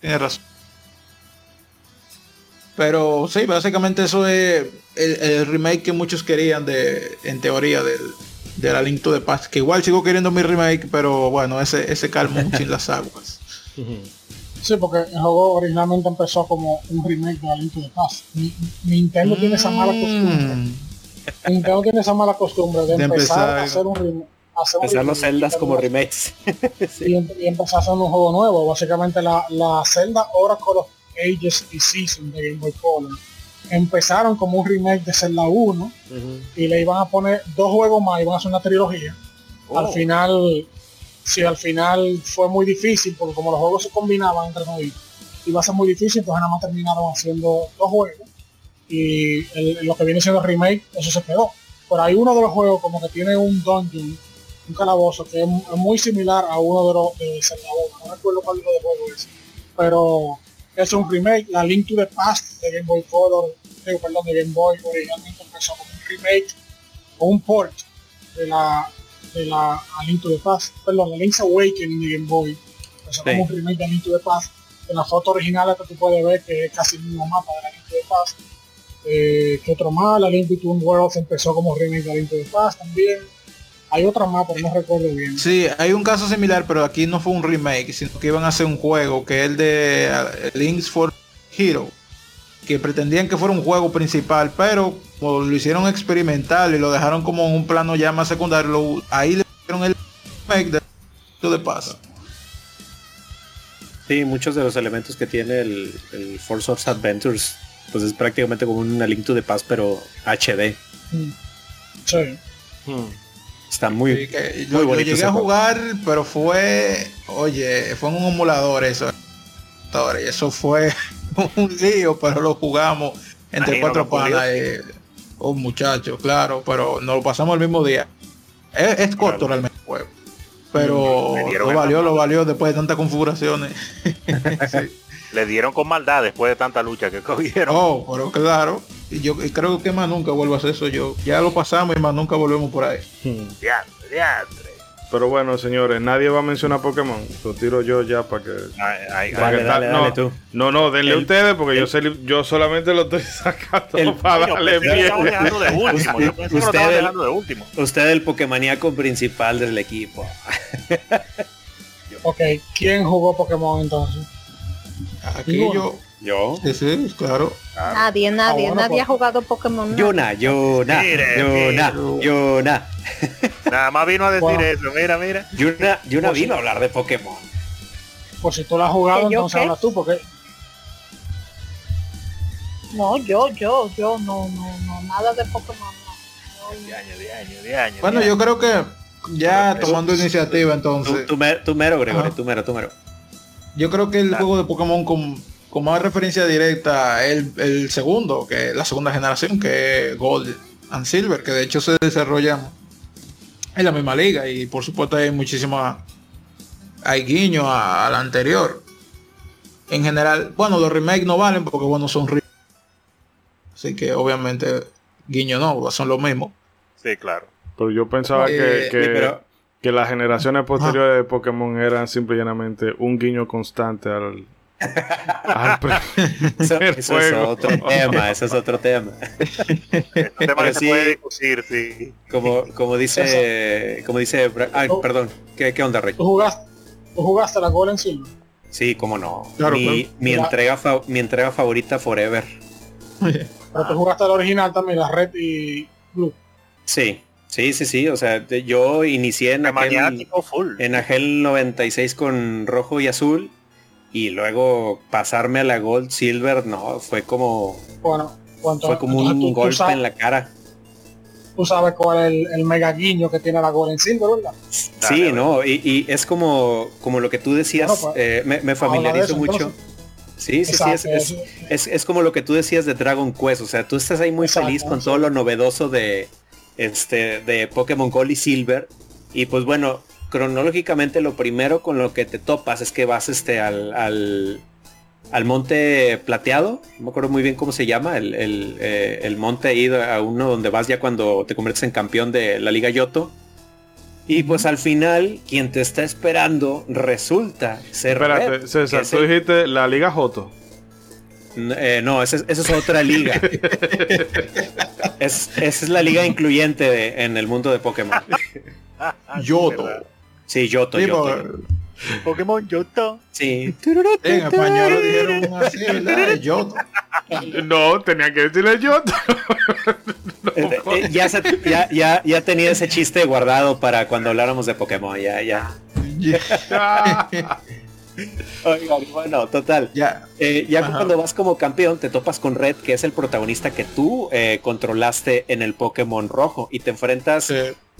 Tienes razón. Pero sí, básicamente eso es el, remake que muchos querían de, en teoría, del, de la Link to the Past. Que igual sigo queriendo mi remake, pero bueno, ese, ese calmo [LAUGHS] sin las aguas. Sí, porque el juego originalmente empezó como un remake de la Link to the Past. Nintendo tiene esa mala costumbre. Mm. Nintendo tiene esa mala costumbre de, empezar, a hacer un remake. Hacer los celdas como remakes [LAUGHS] y, empezar a hacer un juego nuevo básicamente la, la Zelda Oracle of Ages y Season de Game Boy Color empezaron como un remake de Zelda 1 y le iban a poner dos juegos más, iban a hacer una trilogía. Al oh. final, si al final fue muy difícil, porque como los juegos se combinaban entre ellos, iba a ser muy difícil, entonces nada más terminaron haciendo dos juegos. Y lo que viene siendo el remake, eso se quedó. Pero hay uno de los juegos como que tiene un dungeon, un calabozo, que es, muy similar a uno de los de Zelda 1. No recuerdo cuál de juego es. Pero es un remake, la Link to the Past de Game Boy Color, perdón, de Game Boy originalmente empezó como un remake o un port de la de la Link to the Past, perdón, la Link's Awakening de Game Boy, empezó como un remake de Link to the Past. En la foto original que tú puedes ver que es casi el mismo mapa de la Link to the Past. Eh, que otro más, la Link Between Worlds empezó como remake de la Link to the Past también hay otra más, pero no recuerdo bien. Sí, hay un caso similar, pero aquí no fue un remake, sino que iban a hacer un juego que es el de eh, Links for Hero, que pretendían que fuera un juego principal, pero lo hicieron experimental y lo dejaron como en un plano ya más secundario, ahí le hicieron el remake de de pasa. Sí, muchos de los elementos que tiene el, el Force of Adventures, pues es prácticamente como un Link to the Past, pero HD. Mm. Sí. Hmm. Está muy, yo, bonito. llegué a jugar, pero fue, oye, fue un emulador eso. Y eso fue [LAUGHS] un lío, pero lo jugamos entre cuatro panas. un muchacho, claro, pero nos lo pasamos el mismo día. Es, corto realmente el juego. Pero lo valió, lo valió después de tantas configuraciones. [LAUGHS] Le dieron con maldad después de tanta lucha que [LAUGHS] cogieron. Oh, pero claro. Y yo creo que más nunca vuelvo a hacer eso yo. Ya lo pasamos y más nunca volvemos por ahí. Pero bueno, señores, nadie va a mencionar Pokémon. Lo tiro yo ya para que. no, no, no, denle ustedes porque yo, sé, yo solamente lo estoy [LAUGHS] sacando para darle pie. Usted, es el Pokémoníaco principal del equipo. ok, ¿quién jugó Pokémon entonces? Aquí yo. Yo. Sí, sí, claro. Nadie, nadie, ah, nadie ha pues. jugado Pokémon. Yuna, Yuna, Yuna, Yuna. Nada más vino a decir eso, mira, mira. Yuna, Yuna pues vino a hablar de Pokémon. Pues si tú lo has jugado, entonces hablas tú, porque... No, yo, yo, yo, no, no, no, nada de Pokémon. No. De año, de año, de año. Bueno, yo creo que ya tomando iniciativa entonces. Tú, mero, Gregory, tú mero, tú mero. Yo creo que el juego de Pokémon con, con más referencia directa el, el segundo, que es la segunda generación, que es Gold and Silver, que de hecho se desarrolla en la misma liga y por supuesto hay muchísimo hay guiño a, la anterior. En general, bueno, los remakes no valen porque bueno son remakes. Así que obviamente guiño no, son los mismos. Sí, claro. Pero yo pensaba que, eh, que las generaciones posteriores de Pokémon eran simple y llanamente un guiño constante al, [LAUGHS] eso, es otro tema, eso es otro tema. tema se puede discutir, sí. Como, como dice, como dice, ay, perdón, ¿qué, qué onda, Rey? ¿Tú jugaste, ¿Tú jugaste la Golden Silver? Sí, cómo no. mi, mi entrega mi entrega favorita Forever. Pero tú jugaste la original también, la Red y Blue. Sí, Sí, sí, sí, o sea, yo inicié en aquel, full. en aquel 96 con rojo y azul y luego pasarme a la Gold Silver, no, fue como bueno, fue como un golpe en la cara. Tú sabes cuál es el, mega guiño que tiene la Gold en Silver, ¿verdad? Sí, no, y, es como, como lo que tú decías, pues, eh, me, familiarizo mucho. Sí, sí, sí, es, es, como lo que tú decías de Dragon Quest, o sea, tú estás ahí muy feliz con todo lo novedoso de, este, de Pokémon Gold y Silver. Y pues bueno, cronológicamente lo primero con lo que te topas es que vas este, al, al, monte plateado, no me acuerdo muy bien cómo se llama, el, el, eh, monte ahí a uno donde vas ya cuando te conviertes en campeón de la Liga Yoto. Y pues al final, quien te está esperando resulta ser. Espérate, César, tú dijiste la Liga Joto. Eh, no, esa es, otra liga. es, esa es la liga incluyente en el mundo de Pokémon. [LAUGHS] Yoto. Sí, Yoto, Yoto. Pokémon Yoto. Sí. En español lo dijeron así, Yoto. No, tenía que decirle Yoto. [LAUGHS] Eh, eh, ya, ya, ya, tenía ese chiste guardado para cuando habláramos de Pokémon, ya, ya. Bueno, total. Ya, eh, ya cuando vas como campeón te topas con Red, que es el protagonista que tú eh, controlaste en el Pokémon rojo y te enfrentas,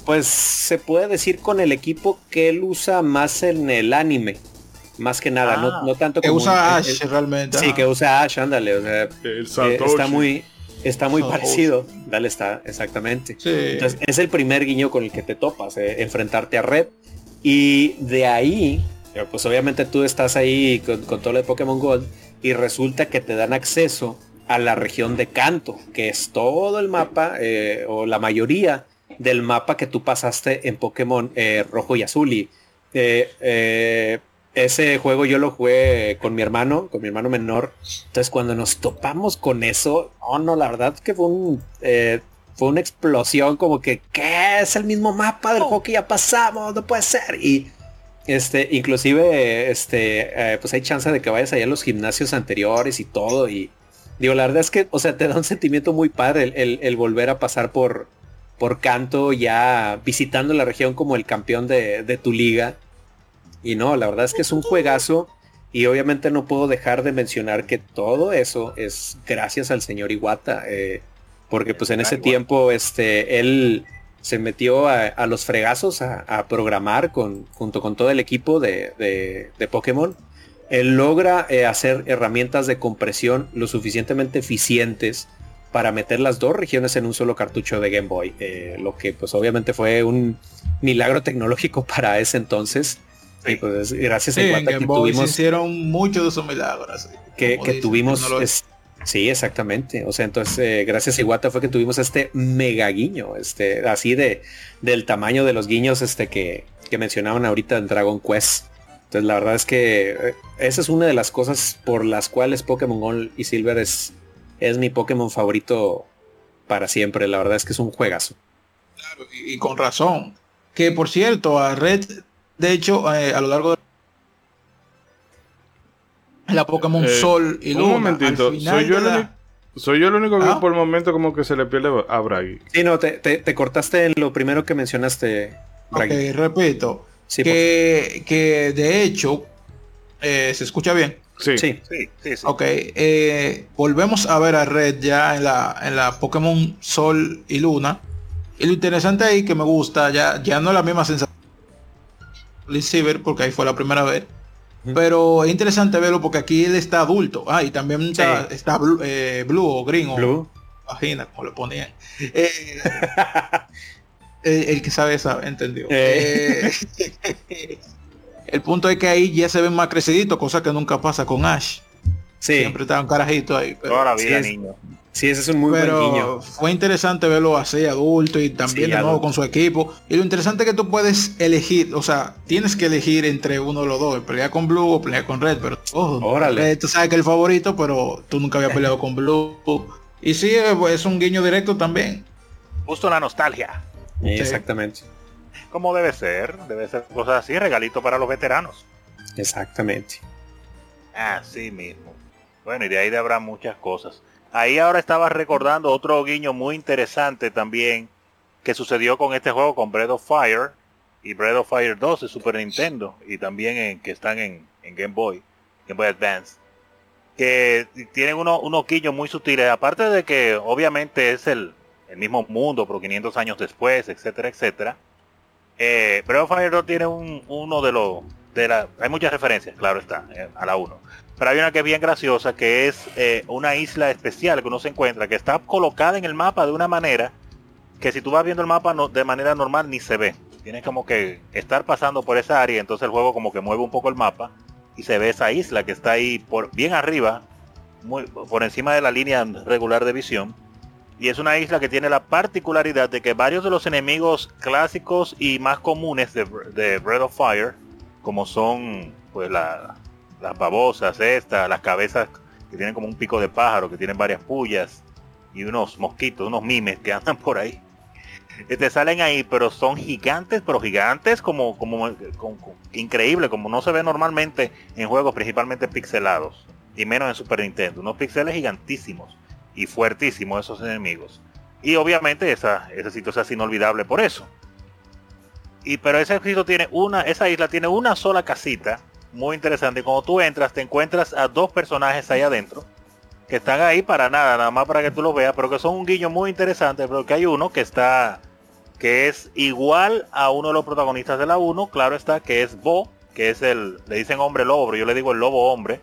pues se puede decir con el equipo que él usa más en el anime. Más que nada, no, ah. tanto que usa Ash realmente. Sí, que usa Ash, ándale. O sea, eh, está muy, está muy parecido. Dale, está, exactamente. Entonces, es el primer guiño con el que te topas, enfrentarte a Red. Y de ahí pues obviamente tú estás ahí con, todo lo de Pokémon Gold y resulta que te dan acceso a la región de Canto, que es todo el mapa eh, o la mayoría del mapa que tú pasaste en Pokémon eh, rojo y azul. Y eh, ese juego yo lo jugué con mi hermano, con mi hermano menor. Entonces cuando nos topamos con eso, oh no, la verdad que fue un... fue una explosión como que, ¿qué? Es el mismo mapa del juego que ya pasamos, no puede ser. Y este, inclusive, este, eh, pues hay chance de que vayas allá a los gimnasios anteriores y todo. Y digo, la verdad es que, o sea, te da un sentimiento muy padre el, volver a pasar por, por canto ya visitando la región como el campeón de, tu liga. Y no, la verdad es que es un juegazo. Y obviamente no puedo dejar de mencionar que todo eso es gracias al señor Iwata. Eh, porque pues en ese tiempo, este, él se metió a, los fregazos a, programar con, junto con todo el equipo de, Pokémon. Él logra eh, hacer herramientas de compresión lo suficientemente eficientes para meter las dos regiones en un solo cartucho de Game Boy, eh, lo que pues obviamente fue un milagro tecnológico [LAUGHS] para ese entonces. Y pues gracias a que tuvimos... hicieron muchos de esos milagros. Que, tuvimos Sí, exactamente. O sea, entonces, eh, gracias a Iwata fue que tuvimos este mega guiño, este, así de, del tamaño de los guiños este, que, que mencionaban ahorita en Dragon Quest. Entonces, la verdad es que eh, esa es una de las cosas por las cuales Pokémon Gold y Silver es, es mi Pokémon favorito para siempre. La verdad es que es un juegazo. Claro, y, con razón. Que por cierto, a Red, de hecho, eh, a lo largo de la Pokémon eh, Sol y Luna. Un momentito, soy yo, el único, soy yo el único que ¿Ah? por el momento como que se le pierde a Bragi. Sí, no, te, cortaste en lo primero que mencionaste, Bragi. Ok, repito. que, que de hecho, eh, ¿se escucha bien? Sí. Sí, sí, sí, Ok, eh, volvemos a ver a Red ya en la, en la Pokémon Sol y Luna. Y lo interesante ahí que me gusta, ya, ya no es la misma sensación. Silver, porque ahí fue la primera vez pero es interesante verlo porque aquí él está adulto. Ah, y también está, eh, blue, o green o imagina como lo ponían. Eh, [LAUGHS] el, que sabe sabe, entendió. Eh. [LAUGHS] el punto es que ahí ya se ven más creciditos, cosa que nunca pasa con Ash. Siempre está un carajito ahí. Toda la vida, niño. Sí, ese es un muy buen niño. Fue interesante verlo así adulto y también de nuevo con su equipo. Y lo interesante es que tú puedes elegir, o sea, tienes que elegir entre uno de los dos, pelear con Blue o pelear con Red, pero Órale. tú sabes que es el favorito, pero tú nunca habías peleado con Blue. Y sí, es un guiño directo también. Justo la nostalgia. Exactamente. Como debe ser, debe ser cosas así, regalito para los veteranos. Exactamente. Así mismo. Bueno, y de ahí habrá muchas cosas. Ahí ahora estaba recordando otro guiño muy interesante también, que sucedió con este juego con Breath of Fire y Breath of Fire 2 de Super Nintendo y también en, que están en, Game Boy, Game Boy Advance. Que tienen unos uno quillos muy sutiles, aparte de que obviamente es el, el mismo mundo, pero 500 años después, etcétera, etcétera. Eh, Breath of Fire 2 tiene un, uno de los... De hay muchas referencias, claro está, eh, a la 1. Pero hay una que es bien graciosa, que es eh, una isla especial que uno se encuentra, que está colocada en el mapa de una manera que si tú vas viendo el mapa no, de manera normal ni se ve. Tienes como que estar pasando por esa área, entonces el juego como que mueve un poco el mapa y se ve esa isla que está ahí por bien arriba, muy, por encima de la línea regular de visión. Y es una isla que tiene la particularidad de que varios de los enemigos clásicos y más comunes de, de Breath of Fire, como son pues la, las babosas estas, las cabezas que tienen como un pico de pájaro, que tienen varias pullas y unos mosquitos, unos mimes que [LAUGHS] andan por ahí. Te este, salen ahí, pero son gigantes, pero gigantes como, como, increíble, como no se ve normalmente en juegos principalmente pixelados, y menos en Super Nintendo. Unos pixeles gigantísimos y fuertísimos esos enemigos. Y obviamente esa, ese sitio es así inolvidable por eso. Y pero ese sitio tiene una, esa isla tiene una sola casita muy interesante. Cuando tú entras, te encuentras a dos personajes ahí adentro que están ahí para nada, nada más para que tú lo veas, pero que son un guiño muy interesante, porque hay uno que está, que es igual a uno de los protagonistas de la 1, claro está, que es Bo, que es el, le dicen hombre lobo, pero yo le digo el lobo hombre,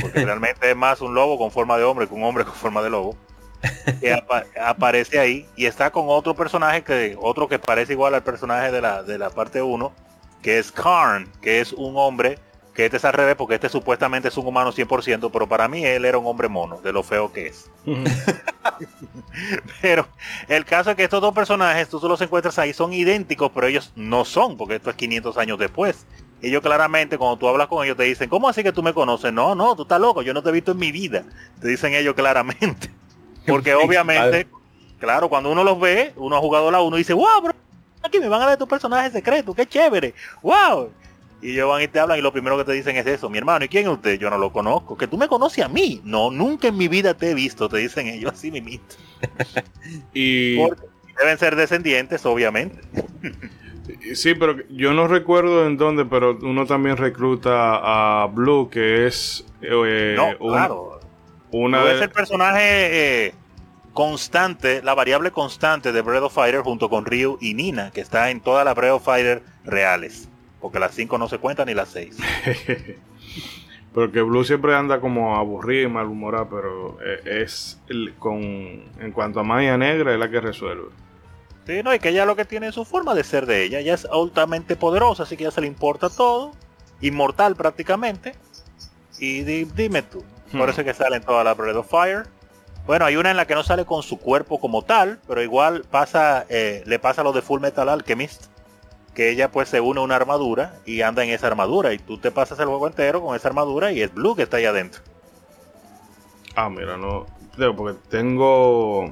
porque [LAUGHS] realmente es más un lobo con forma de hombre que un hombre con forma de lobo. Que [LAUGHS] aparece ahí y está con otro personaje que otro que parece igual al personaje de la, de la parte 1 que es Karn que es un hombre que este es al revés porque este supuestamente es un humano 100%, pero para mí él era un hombre mono, de lo feo que es. [LAUGHS] pero el caso es que estos dos personajes, tú los encuentras ahí, son idénticos, pero ellos no son, porque esto es 500 años después. Ellos claramente, cuando tú hablas con ellos, te dicen, ¿cómo así que tú me conoces? No, no, tú estás loco, yo no te he visto en mi vida. Te dicen ellos claramente. [LAUGHS] Porque obviamente, claro, cuando uno los ve, uno ha jugado la uno y dice, wow, bro, aquí me van a ver tu personaje secreto, qué chévere, wow. Y ellos van y te hablan y lo primero que te dicen es eso, mi hermano, ¿y quién es usted? Yo no lo conozco. Que tú me conoces a mí. No, nunca en mi vida te he visto, te dicen ellos así mimito. [LAUGHS] y deben ser descendientes, obviamente. [LAUGHS] sí, pero yo no recuerdo en dónde, pero uno también recluta a Blue, que es eh, no, claro. una Blue es el personaje eh, constante, la variable constante de Breath of Fighter junto con Ryu y Nina, que está en todas las Breath of Fighter reales porque las 5 no se cuentan ni las 6. [LAUGHS] Porque Blue siempre anda como aburrido y malhumorado, pero eh, es con en cuanto a magia negra es la que resuelve. Sí, no, y que ella lo que tiene es su forma de ser de ella. Ella es altamente poderosa, así que ya se le importa todo. Inmortal prácticamente. Y dime tú, por hmm. eso que sale en toda la Breath of Fire. Bueno, hay una en la que no sale con su cuerpo como tal, pero igual pasa, eh, le pasa lo de Full Metal Alchemist, que ella pues se une a una armadura y anda en esa armadura y tú te pasas el juego entero con esa armadura y es Blue que está ahí adentro. Ah, mira, no, porque tengo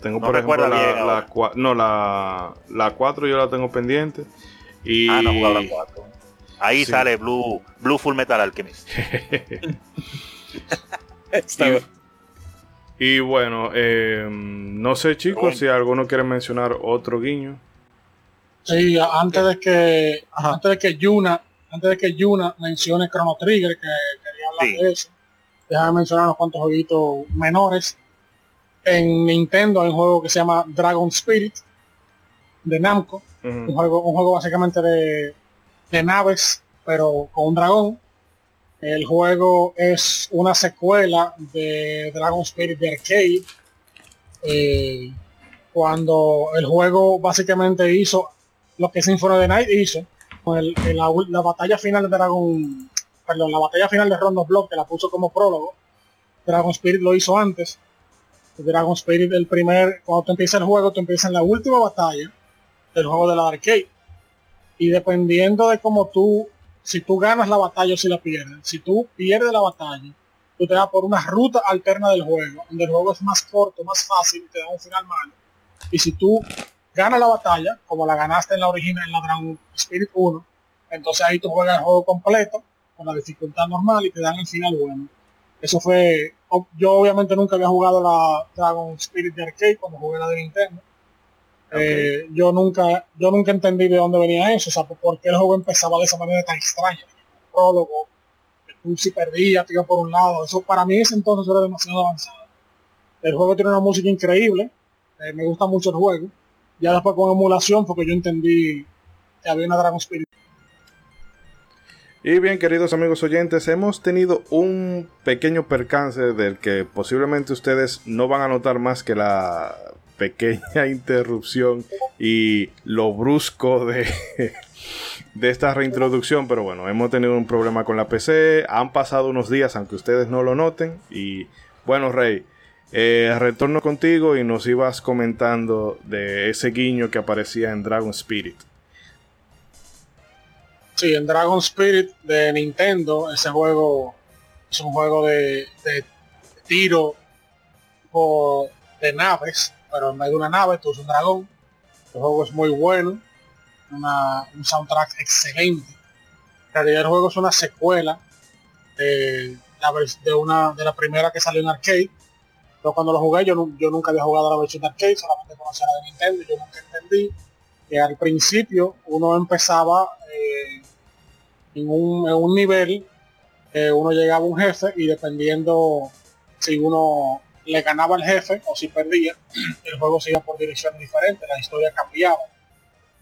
tengo por ejemplo la, no la la 4 yo la tengo pendiente y ah, no la 4. Ahí sale Blue Blue Full Metal Alchemist. [LAUGHS] y, y, bueno, eh, no sé chicos si alguno quiere mencionar otro guiño. Sí, antes de que antes de que Yuna, antes de que Yuna mencione Chrono Trigger, que quería hablar de eso, déjame mencionar unos cuantos jueguitos menores. En Nintendo hay un juego que se llama Dragon Spirit de Namco, un juego, un juego básicamente de, de naves, pero con un dragón. El juego es una secuela de Dragon Spirit de arcade. Eh, cuando el juego básicamente hizo lo que Symphony of the Night hizo con el, la, batalla final de Dragon, perdón, la batalla final de Rondo Block que la puso como prólogo. Dragon Spirit lo hizo antes. Dragon Spirit, el primer, cuando te empieza el juego, te empieza en la última batalla del juego de la arcade. Y dependiendo de cómo tú, si tú ganas la batalla o si la pierdes, si tú pierdes la batalla, tú te vas por una ruta alterna del juego, donde el juego es más corto, más fácil, te da un final malo. Y si tú gana la batalla, como la ganaste en la original, en la Dragon Spirit 1, entonces ahí tú juegas el juego completo, con la dificultad normal y te dan el final bueno. Eso fue, yo obviamente nunca había jugado la Dragon Spirit de arcade cuando jugué la de Nintendo, Eh, yo nunca yo nunca entendí de dónde venía eso, o sea, por qué el juego empezaba de esa manera tan extraña. El prólogo, tú si perdías, te por un lado. Eso para mí ese entonces era demasiado avanzado. El juego tiene una música increíble, eh, me gusta mucho el juego. Ya después con emulación, porque yo entendí que había una Dragon Spirit. Y bien, queridos amigos oyentes, hemos tenido un pequeño percance del que posiblemente ustedes no van a notar más que la pequeña [LAUGHS] interrupción y lo brusco de, [LAUGHS] de esta reintroducción, pero bueno, hemos tenido un problema con la PC, han pasado unos días aunque ustedes no lo noten y bueno, Rey, eh, retorno contigo y nos ibas comentando de ese guiño que aparecía en Dragon Spirit. Sí, en Dragon Spirit de Nintendo, ese juego es un juego de, de tiro por, de naves pero en vez de una nave tú usas un dragón. El juego es muy bueno, un soundtrack excelente. En realidad el juego es una secuela de, de, una, de la primera que salió en arcade. Pero cuando lo jugué yo, nunca había jugado la versión de arcade, solamente conocía la de Nintendo. Yo nunca entendí que al principio uno empezaba eh, en, un, nivel, eh, uno llegaba a un jefe y dependiendo si uno le ganaba el jefe o si perdía, [CLEARS THROAT] el juego se iba por direcciones diferentes, la historia cambiaba.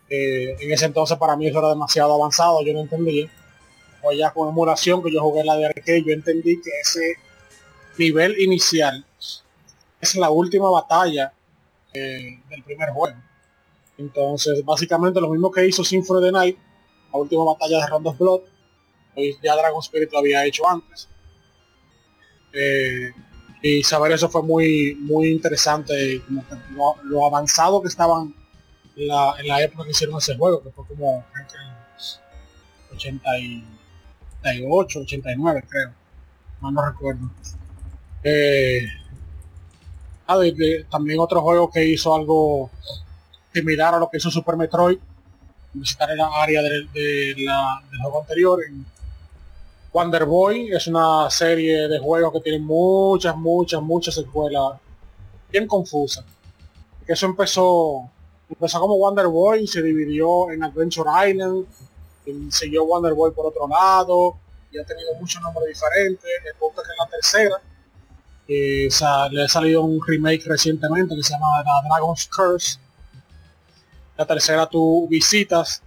Eh, en ese entonces para mí eso era demasiado avanzado, yo no entendía. O ya con emulación que yo jugué la de arcade, yo entendí que ese nivel inicial es la última batalla eh, del primer juego. Entonces, básicamente lo mismo que hizo Symphony of the Night, la última batalla de Round of Blood, pues ya Dragon Spirit lo había hecho antes. Eh, y saber eso fue muy muy interesante como que lo, avanzado que estaban en la, época que hicieron ese juego que fue como 88 89 creo no, no recuerdo ah, también otro juego que hizo algo similar a lo que hizo Super Metroid visitar el área de, la, del juego anterior en Wonder Boy es una serie de juegos que tiene muchas, muchas, muchas secuelas bien confusas. Eso empezó, empezó como Wonder Boy, se dividió en Adventure Island, y siguió Wonder Boy por otro lado, y ha tenido muchos nombres diferentes. El punto que la tercera eh, le ha salido un remake recientemente que se llama Dragon's Curse. La tercera tú visitas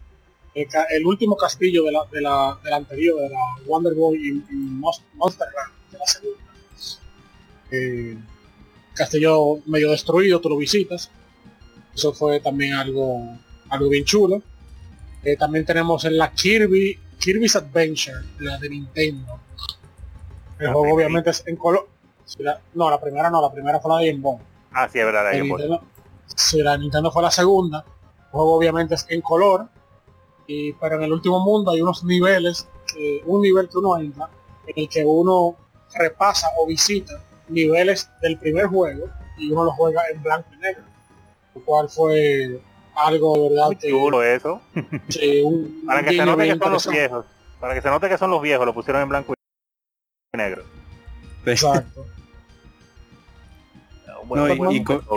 el, último castillo de la, de la, del anterior, de la Wonder Boy y, Monsterland, de la segunda. Eh, castillo medio destruido, tú lo visitas. Eso fue también algo, algo bien chulo. Eh, también tenemos en la Kirby, Kirby's Adventure, la de Nintendo. El juego obviamente es en color. No, la primera no, la primera fue la de Game Boy. Ah, sí, es verdad, la Game Sí, la Nintendo fue la segunda. El juego obviamente es en color y, pero en el último mundo hay unos niveles, un nivel que uno entra, en el que uno repasa o visita niveles del primer juego y uno lo juega en blanco y negro. Lo cual fue algo de verdad Muy eso. [LAUGHS] para que se note que son los viejos. Para que se note que son los viejos, lo pusieron en blanco y negro. Exacto.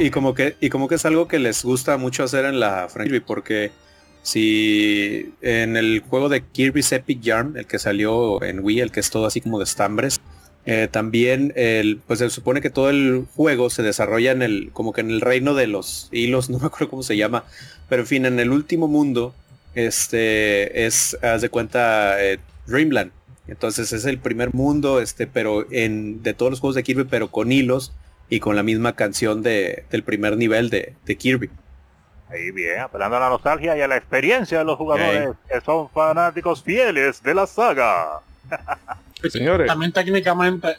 y, como que y como que es algo que les gusta mucho hacer en la franquicia porque si en el juego de Kirby's Epic Yarn, el que salió en Wii, el que es todo así como de estambres, eh, también el, pues se supone que todo el juego se desarrolla en el, como que en el reino de los hilos, [LAUGHS] no me acuerdo cómo se llama, pero en fin, en el último mundo, este es, haz de cuenta, eh, Dreamland. Entonces es el primer mundo, este, pero en, de todos los juegos de Kirby, pero con hilos y con la misma canción de, del primer nivel de Kirby. Ahí bien, apelando a la nostalgia y a la experiencia de los jugadores que son fanáticos fieles de la saga. Señores. También técnicamente...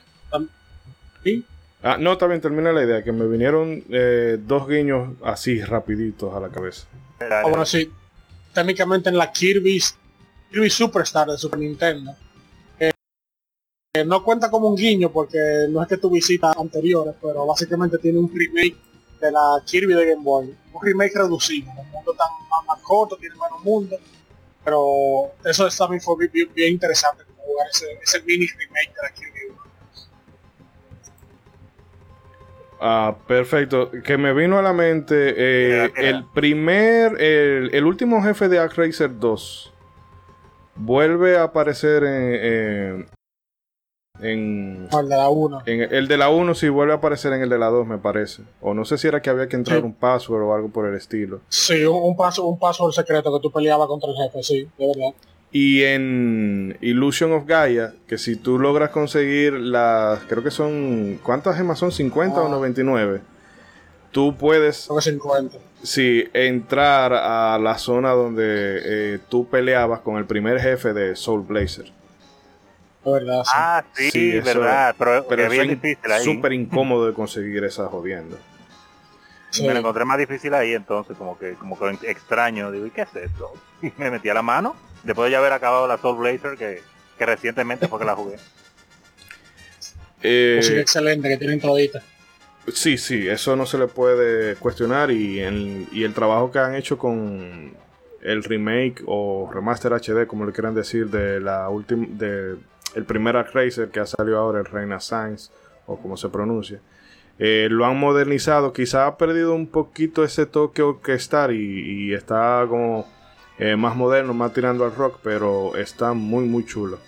¿Sí? Ah, no, también termina la idea, que me vinieron eh, dos guiños así rapiditos a la cabeza. Ahora sí, técnicamente en la Kirby, Kirby Superstar de Super Nintendo, no cuenta como un guiño porque no es que tu visita anteriores, pero básicamente tiene un remake de la Kirby de Game Boy. Un remake reducido, un mundo tan más, corto, tiene menos mundo. Pero eso también fue bien, bien interesante como jugar ese, ese, mini remake de la Kirby Ah, perfecto. Que me vino a la mente eh, el primer, el, el, último jefe de ActRacer 2 vuelve a aparecer en, en, el de la 1. En el de la 1 sí vuelve a aparecer en el de la 2, me parece. O no sé si era que había que entrar un password o algo por el estilo. Sí, un, paso, un password secreto que tú peleabas contra el jefe, sí, de verdad. Y en Illusion of Gaia, que si tú logras conseguir las, creo que son, ¿cuántas gemas son? ¿50 o 99? Tú puedes... 50. Sí, entrar a la zona donde eh, tú peleabas con el primer jefe de Soul Blazer. Verdad, sí. Ah, sí, verdad. Pero, pero es súper incómodo de conseguir esa jodienda. Me lo encontré más difícil ahí entonces, como que, como que extraño. Digo, ¿y qué es esto? [LAUGHS] Y me metí a la mano Después de ya haber acabado la Soul Blazer, que, recientemente fue que la jugué. Eh, excelente, que tienen todita. Sí, sí, eso no se le puede cuestionar y, y el trabajo que han hecho con el remake o remaster HD, como le quieran decir, de la última, de el primer Racer que ha salido ahora, el Reina Science, o como se pronuncia, eh, lo han modernizado. Quizá ha perdido un poquito ese toque orquestal y, y está como eh, más moderno, más tirando al rock, pero está muy, muy chulo.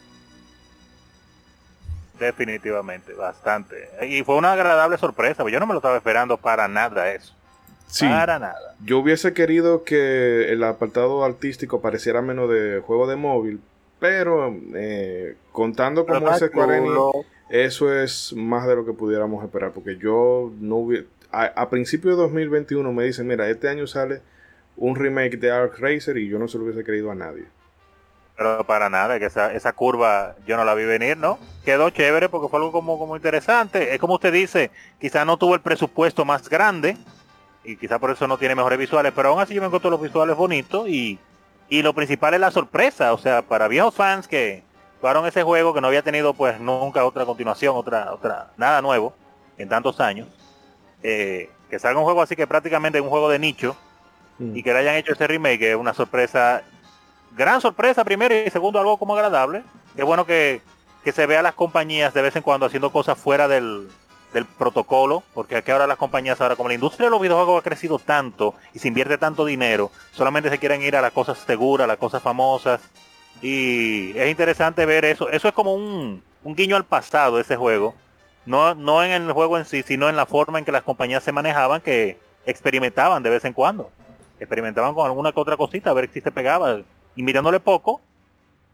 Definitivamente, bastante. Y fue una agradable sorpresa, yo no me lo estaba esperando para nada eso. para nada. Yo hubiese querido que el apartado artístico pareciera menos de juego de móvil, pero eh, contando como ese Square eso es más de lo que pudiéramos esperar, porque yo no hubiera... A, a principio de 2021 me dicen, mira, este año sale un remake de Ark Racer y yo no se lo hubiese querido a nadie. Pero para nada, que esa, esa curva yo no la vi venir, ¿no? Quedó chévere porque fue algo como, como interesante. Es como usted dice, quizá no tuvo el presupuesto más grande y quizá por eso no tiene mejores visuales, pero aún así yo me encuentro los visuales bonitos y, y lo principal es la sorpresa, o sea, para viejos fans que jugaron ese juego que no había tenido pues nunca otra continuación, otra, otra, nada nuevo en tantos años, eh, que salga un juego así que prácticamente es un juego de nicho, Mm. y que le hayan hecho ese remake es una sorpresa, gran sorpresa primero y segundo algo como agradable. Es bueno que, que se vea las compañías de vez en cuando haciendo cosas fuera del, del protocolo, porque aquí ahora las compañías, ahora como la industria de los videojuegos ha crecido tanto y se invierte tanto dinero, solamente se quieren ir a las cosas seguras, a las cosas famosas. Y es interesante ver eso. Eso es como un, un guiño al pasado, ese juego. No, no en el juego en sí, sino en la forma en que las compañías se manejaban, que experimentaban de vez en cuando experimentaban con alguna que otra cosita a ver si se pegaba, invitándole poco,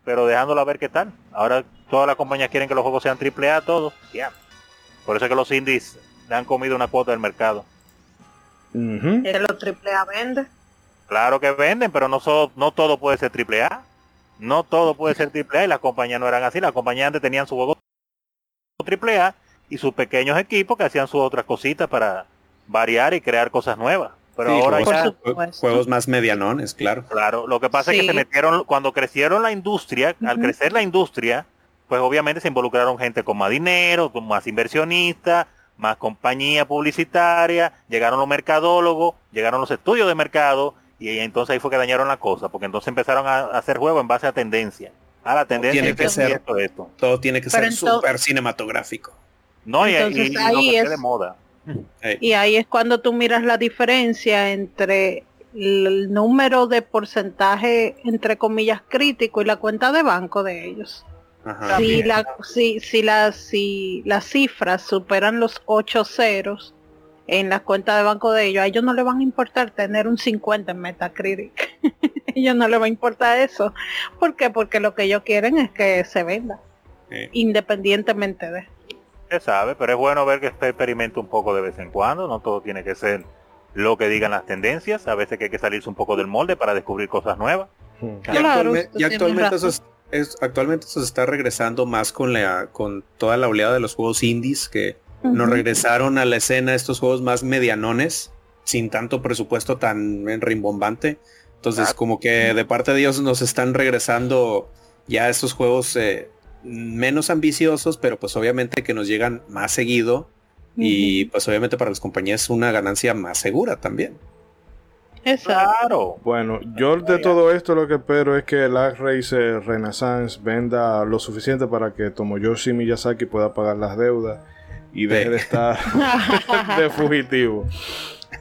pero dejándolo a ver qué tal. Ahora todas las compañías quieren que los juegos sean triple A todos, ya. Por eso es que los indies le han comido una cuota del mercado. los triple A vende? Claro que venden, pero no, no todo puede ser triple A. No todo puede ser triple A y las compañías no eran así. Las compañías antes tenían su juego triple A y sus pequeños equipos que hacían sus otras cositas para variar y crear cosas nuevas. Pero ahora juegos, juegos más medianones, claro. Claro, lo que pasa es que se metieron, cuando crecieron la industria, al crecer la industria, pues obviamente se involucraron gente con más dinero, con más inversionistas, más compañía publicitaria, llegaron los mercadólogos, llegaron los estudios de mercado, y entonces ahí fue que dañaron la cosa, porque entonces empezaron a, hacer juegos en base a tendencia. A la tendencia tiene que ser esto, Todo tiene que ser súper cinematográfico. No, y, y, de moda. Y ahí es cuando tú miras la diferencia entre el número de porcentaje, entre comillas, crítico y la cuenta de banco de ellos. Si, la, si, si, la, si las cifras superan los ocho ceros en la cuenta de banco de ellos, a ellos no les van a importar tener un 50 en Metacritic. a [LAUGHS] ellos no les va a importar eso. ¿Por qué? Porque lo que ellos quieren es que se venda. Independientemente de se sabe, pero es bueno ver que se experimenta un poco de vez en cuando, no todo tiene que ser lo que digan las tendencias, a veces que hay que salirse un poco del molde para descubrir cosas nuevas. Y, actualmente, eso es, actualmente se está regresando más con la con toda la oleada de los juegos indies que nos regresaron a la escena estos juegos más medianones, sin tanto presupuesto tan rimbombante. Entonces, como que de parte de ellos nos están regresando ya estos juegos eh, menos ambiciosos, pero pues obviamente que nos llegan más seguido y pues obviamente para las compañías es una ganancia más segura también. Claro. Bueno, yo de todo esto lo que espero es que el Racer Renaissance venda lo suficiente para que Tomoyoshi Miyazaki pueda pagar las deudas y deje de estar [LAUGHS] de fugitivo.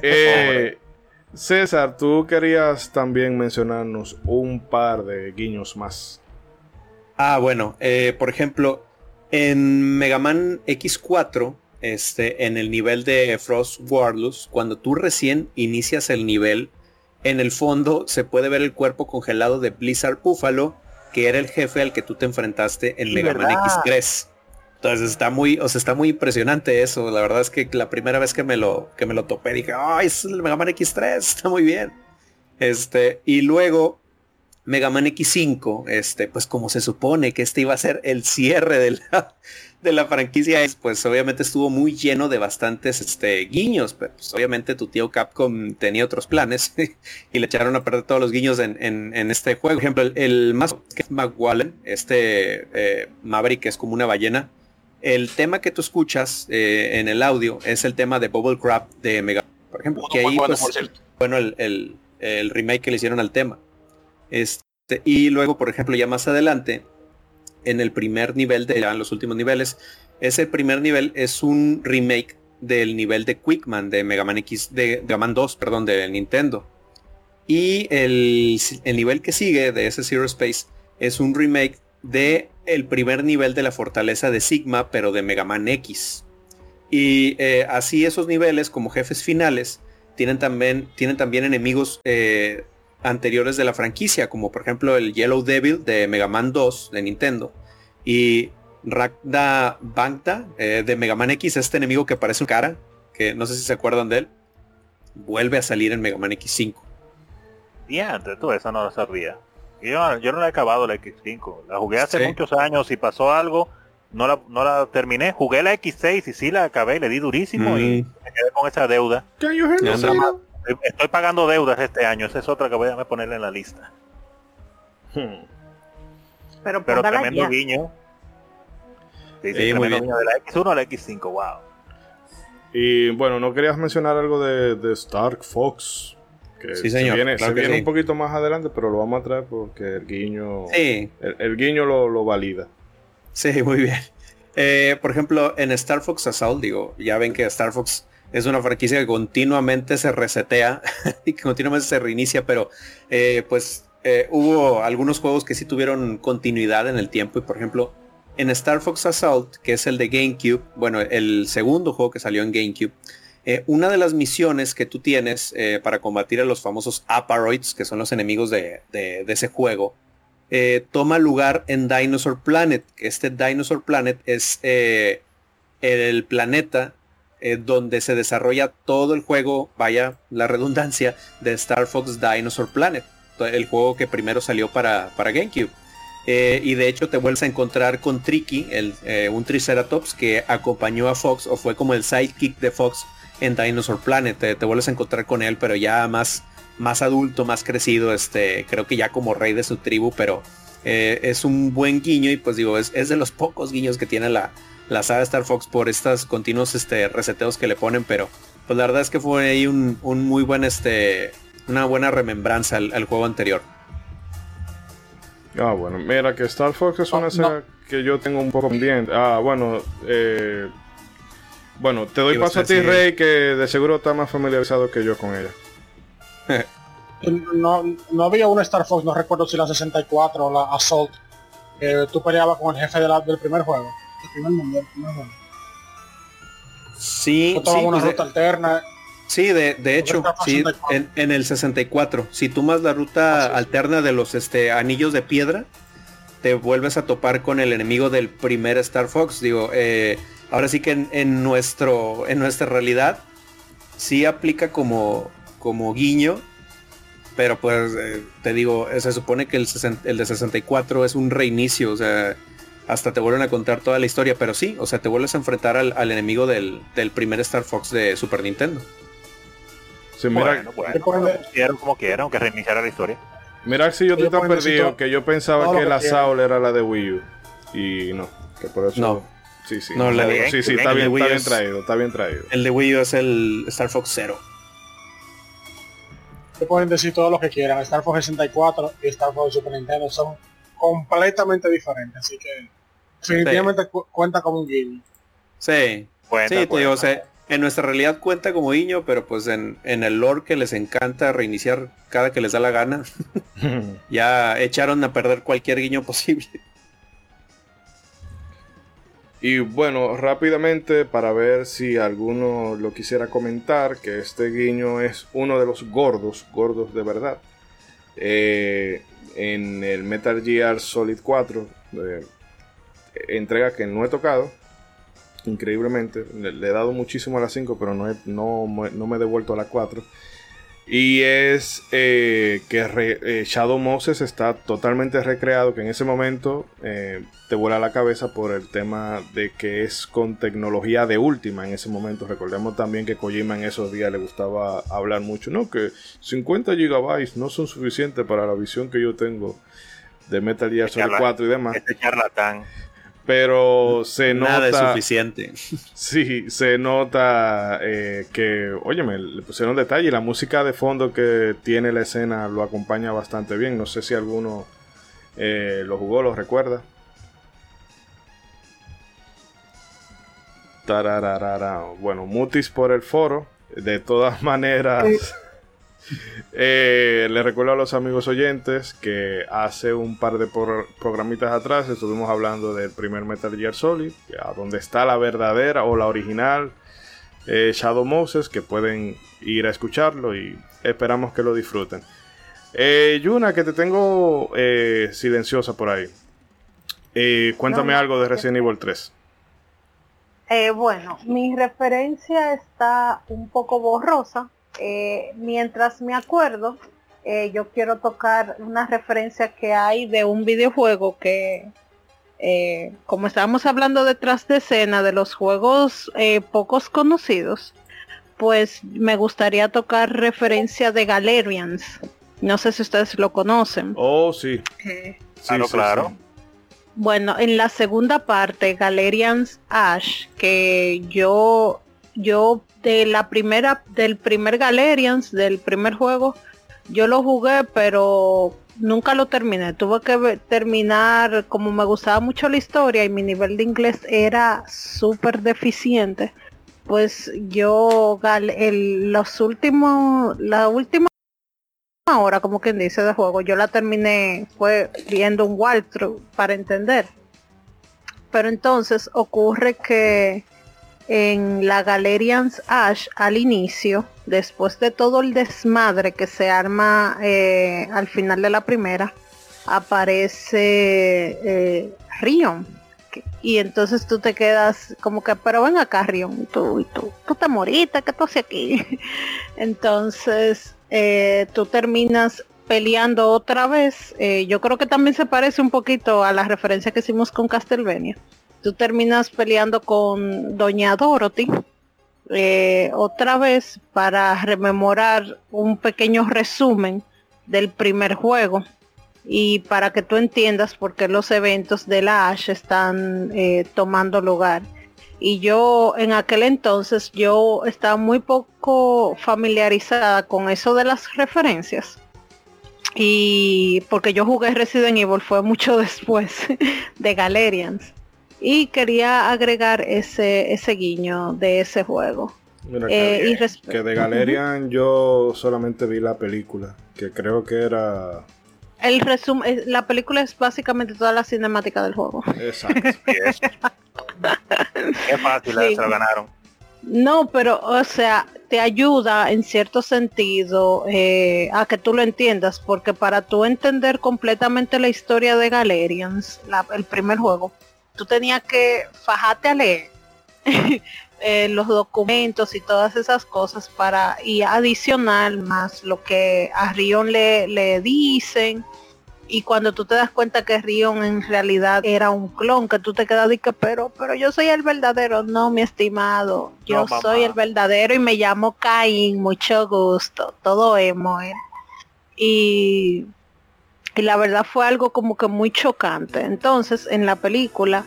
Eh, César, tú querías también mencionarnos un par de guiños más. Ah, bueno, eh, por ejemplo, en Mega Man X4, este, en el nivel de Frost Warless, cuando tú recién inicias el nivel, en el fondo se puede ver el cuerpo congelado de Blizzard Buffalo, que era el jefe al que tú te enfrentaste en Mega Man X3. Entonces está muy, o sea, está muy impresionante eso. La verdad es que la primera vez que me lo, que me lo topé dije, ay, es el Mega Man X3, [LAUGHS] está muy bien. Este, y luego Mega Man X5, este, pues como se supone que este iba a ser el cierre de la, de la franquicia, pues obviamente estuvo muy lleno de bastantes este, guiños, pero pues, obviamente tu tío Capcom tenía otros planes [LAUGHS] y le echaron a perder todos los guiños en, este juego. Por ejemplo, el, más que es McWallen, este eh, Maverick que es como una ballena, el tema que tú escuchas eh, en el audio es el tema de Bubble Crab de Mega, por ejemplo, que ahí pues, bueno el, remake que le hicieron al tema. Este, y luego, por ejemplo, ya más adelante, en el primer nivel de en los últimos niveles, ese primer nivel es un remake del nivel de Quickman de Mega Man X, de, Mega Man 2, perdón, de Nintendo. Y el, el nivel que sigue de ese Zero Space es un remake de el primer nivel de la fortaleza de Sigma, pero de Mega Man X. Y eh, así esos niveles como jefes finales tienen también, tienen también enemigos eh, anteriores de la franquicia, como por ejemplo el Yellow Devil de Mega Man 2 de Nintendo. Y Rakda Bangta eh, de Mega Man X, este enemigo que parece un cara, que no sé si se acuerdan de él, vuelve a salir en Mega Man X5. Diante, tú eso no lo sabía. Yo, no la he acabado la X5. La jugué hace muchos años y pasó algo. No la, no la terminé. Jugué la X6 y sí la acabé. Le di durísimo y mm. me quedé con esa deuda. Estoy pagando deudas este año. Esa es otra que voy a ponerle en la lista. Hmm. Pero, Pero tremendo guiño. Sí, sí, tremendo guiño de la X1 a la X5. Wow. Y bueno, ¿no querías mencionar algo de, de Stark Fox? sí, señor. Se viene, un poquito más adelante, pero lo vamos a traer porque el guiño, el, guiño lo, valida. Sí, muy bien. Eh, por ejemplo, en Star Fox Assault, digo, ya ven que Star Fox es una franquicia que continuamente se resetea [LAUGHS] y que continuamente se reinicia, pero eh, pues eh, hubo algunos juegos que sí tuvieron continuidad en el tiempo y por ejemplo en Star Fox Assault, que es el de GameCube, bueno, el segundo juego que salió en GameCube, eh, una de las misiones que tú tienes para combatir a los famosos Aparoids, que son los enemigos de, ese juego, toma lugar en Dinosaur Planet. Este Dinosaur Planet es el planeta donde se desarrolla todo el juego, vaya la redundancia, de Star Fox Dinosaur Planet, el juego que primero salió para, para GameCube. y de hecho te vuelves a encontrar con Tricky, un Triceratops que acompañó a Fox o fue como el sidekick de Fox en Dinosaur Planet. Te, vuelves a encontrar con él, pero ya más, más adulto, más crecido, este, creo que ya como rey de su tribu, pero eh, es un buen guiño y pues digo, es, de los pocos guiños que tiene la, la saga Star Fox por estos continuos este, reseteos que le ponen, pero pues la verdad es que fue ahí un, muy buen, este, una buena remembranza al, juego anterior. Ah, bueno, mira que Star Fox es una saga que yo tengo un poco pendiente. Ah, bueno, eh, bueno, te doy paso a ti, Rey, que de seguro está más familiarizado que yo con ella. [LAUGHS] no, había una Star Fox, no recuerdo si la 64 o la Assault, que tú peleabas con el jefe del primer juego. Primer. Sí, sí, una pues ruta alterna. Sí, de, de hecho, sí, en, el 64. Si tomas la ruta alterna de los este, anillos de piedra, te vuelves a topar con el enemigo del primer Star Fox. Digo, eh, ahora sí que en, nuestro, en nuestra realidad sí aplica como, como guiño, pero pues eh, te digo, se supone que el, el, de 64 es un reinicio, o sea, hasta te vuelven a contar toda la historia, pero sí, o sea, te vuelves a enfrentar al, enemigo del, primer Star Fox de Super Nintendo. Sí, mira, bueno, como quieran, aunque reiniciara la historia. Mira si yo estoy tan perdido que yo pensaba que la Saul era la de Wii U. Y no, que por eso... No. Sí, sí. No, sí, sí, está bien, está bien traído, está bien traído. El de Wii U es el Star Fox 0. Se pueden decir todo lo que quieran. Star Fox 64 y Star Fox Super Nintendo son completamente diferentes, así que definitivamente cuenta como un game. Sí, sí, te digo, o sea, en nuestra realidad cuenta como guiño, pero pues en, el lore que les encanta reiniciar cada que les da la gana, [LAUGHS] [LAUGHS] ya echaron a perder cualquier guiño posible. Y bueno, rápidamente para ver si alguno lo quisiera comentar, que este guiño es uno de los gordos, gordos de verdad. Eh, en el Metal Gear Solid 4, eh, entrega que no he tocado, increíblemente. Le, he dado muchísimo a la 5, pero no, no, no, me he devuelto a la 4. Y es eh, que eh, Shadow Moses está totalmente recreado, que en ese momento eh, te vuela la cabeza por el tema de que es con tecnología de última en ese momento. Recordemos también que Kojima en esos días le gustaba hablar mucho, ¿no? Que 50 gigabytes no son suficientes para la visión que yo tengo de Metal Gear Solid 4 y demás. Este charlatán pero se nota. Nada es suficiente. [LAUGHS] Sí, se nota eh, que, óyeme, le pusieron detalle y la música de fondo que tiene la escena lo acompaña bastante bien. No sé si alguno eh, lo jugó, lo recuerda. Bueno, mutis por el foro. De todas [LAUGHS] maneras. Eh, le recuerdo a los amigos oyentes que hace un par de programitas atrás estuvimos hablando del primer Metal Gear Solid, a donde está la verdadera o la original eh, Shadow Moses, que pueden ir a escucharlo y esperamos que lo disfruten. Eh, Yuna, que te tengo silenciosa por ahí. cuéntame algo de Resident Evil 3. bueno, mi referencia está un poco borrosa eh, mientras me acuerdo, eh, yo quiero tocar una referencia que hay de un videojuego que, eh, como estábamos hablando detrás de escena de los juegos pocos conocidos, pues me gustaría tocar referencia de Galerians. No sé si ustedes lo conocen. Oh, sí. claro, claro. Bueno, en la segunda parte, Galerians Ash, que yo yo de la primera, del primer Galerians, del primer juego, yo lo jugué, pero nunca lo terminé. Tuve que terminar, como me gustaba mucho la historia y mi nivel de inglés era súper deficiente. Pues yo, los últimos, la última hora, como quien dice, de juego, yo la terminé, fue viendo un walkthrough para entender. Pero entonces ocurre que en la Galerians Ash al inicio, después de todo el desmadre que se arma eh, al final de la primera, aparece eh, Rion. Y entonces tú te quedas como que, pero ven acá Rion, tú, y tú, tú te moriste, ¿qué tú haces aquí? [LAUGHS] entonces eh, tú terminas peleando otra vez. yo creo que también se parece un poquito a la referencia que hicimos con Castlevania tú terminas peleando con Doña Dorothy eh, otra vez para rememorar un pequeño resumen del primer juego y para que tú entiendas por qué los eventos de la Ash están eh, tomando lugar. Y yo en aquel entonces yo estaba muy poco familiarizada con eso de las referencias. Y porque yo jugué Resident Evil fue mucho [LAUGHS] después de Galerians. Y quería agregar ese, ese guiño de ese juego. Eh, que, de Galerian yo solamente vi la película, que creo que era... El resumen, eh, la película es básicamente toda la cinemática del juego. Exacto. [LAUGHS] Qué fácil, se lo ganaron. No, pero o sea, te ayuda en cierto sentido eh, a que tú lo entiendas, porque para tú entender completamente la historia de Galerians, el primer juego, tú tenías que fajarte a leer [LAUGHS] eh, los documentos y todas esas cosas para y adicional más lo que a Rion le, le dicen. Y cuando tú te das cuenta que Rion en realidad era un clon, que tú te quedas de que pero, pero yo soy el verdadero, no mi estimado, yo soy el verdadero y me llamo Caín, mucho gusto, todo emo ¿eh? y y la verdad fue algo como que muy chocante. Entonces, en la película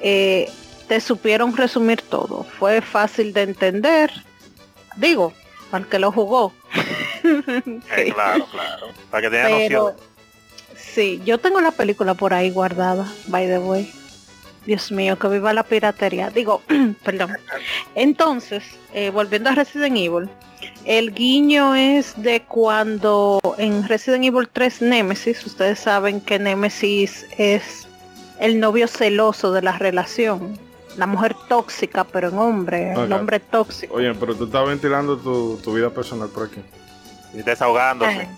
eh, te supieron resumir todo. Fue fácil de entender. Digo, el que lo jugó. [LAUGHS] Eh, claro, claro. Para que tenga noción. Sí, yo tengo la película por ahí guardada, by the way. Dios mío, que viva la piratería. Digo, [CLEARS THROAT] perdón. Entonces, eh, volviendo a Resident Evil, el guiño es de cuando en Resident Evil 3 Nemesis, ustedes saben que Nemesis es el novio celoso de la relación. La mujer tóxica, pero en hombre, el hombre tóxico. Oye, pero tú estás ventilando tu, tu vida personal por aquí. Y desahogándose.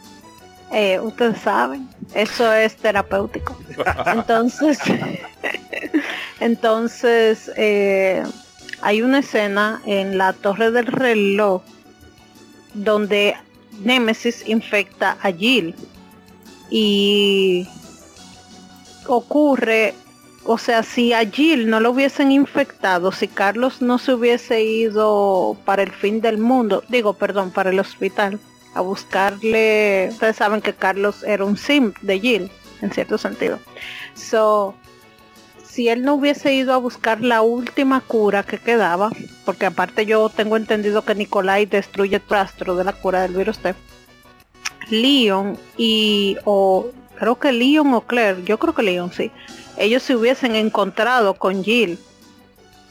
Eh, ustedes saben, eso es terapéutico. [LAUGHS] Entonces, entonces eh, hay una escena en la torre del reloj donde Nemesis infecta a Jill y ocurre, o sea, si a Jill no lo hubiesen infectado, si Carlos no se hubiese ido para el fin del mundo, digo, perdón, para el hospital, a buscarle, ustedes saben que Carlos era un sim de Jill, en cierto sentido. So, si él no hubiese ido a buscar la última cura que quedaba, porque aparte yo tengo entendido que Nicolai destruye el rastro de la cura del virus T, Leon y o creo que Leon o Claire, yo creo que Leon sí, ellos se hubiesen encontrado con Jill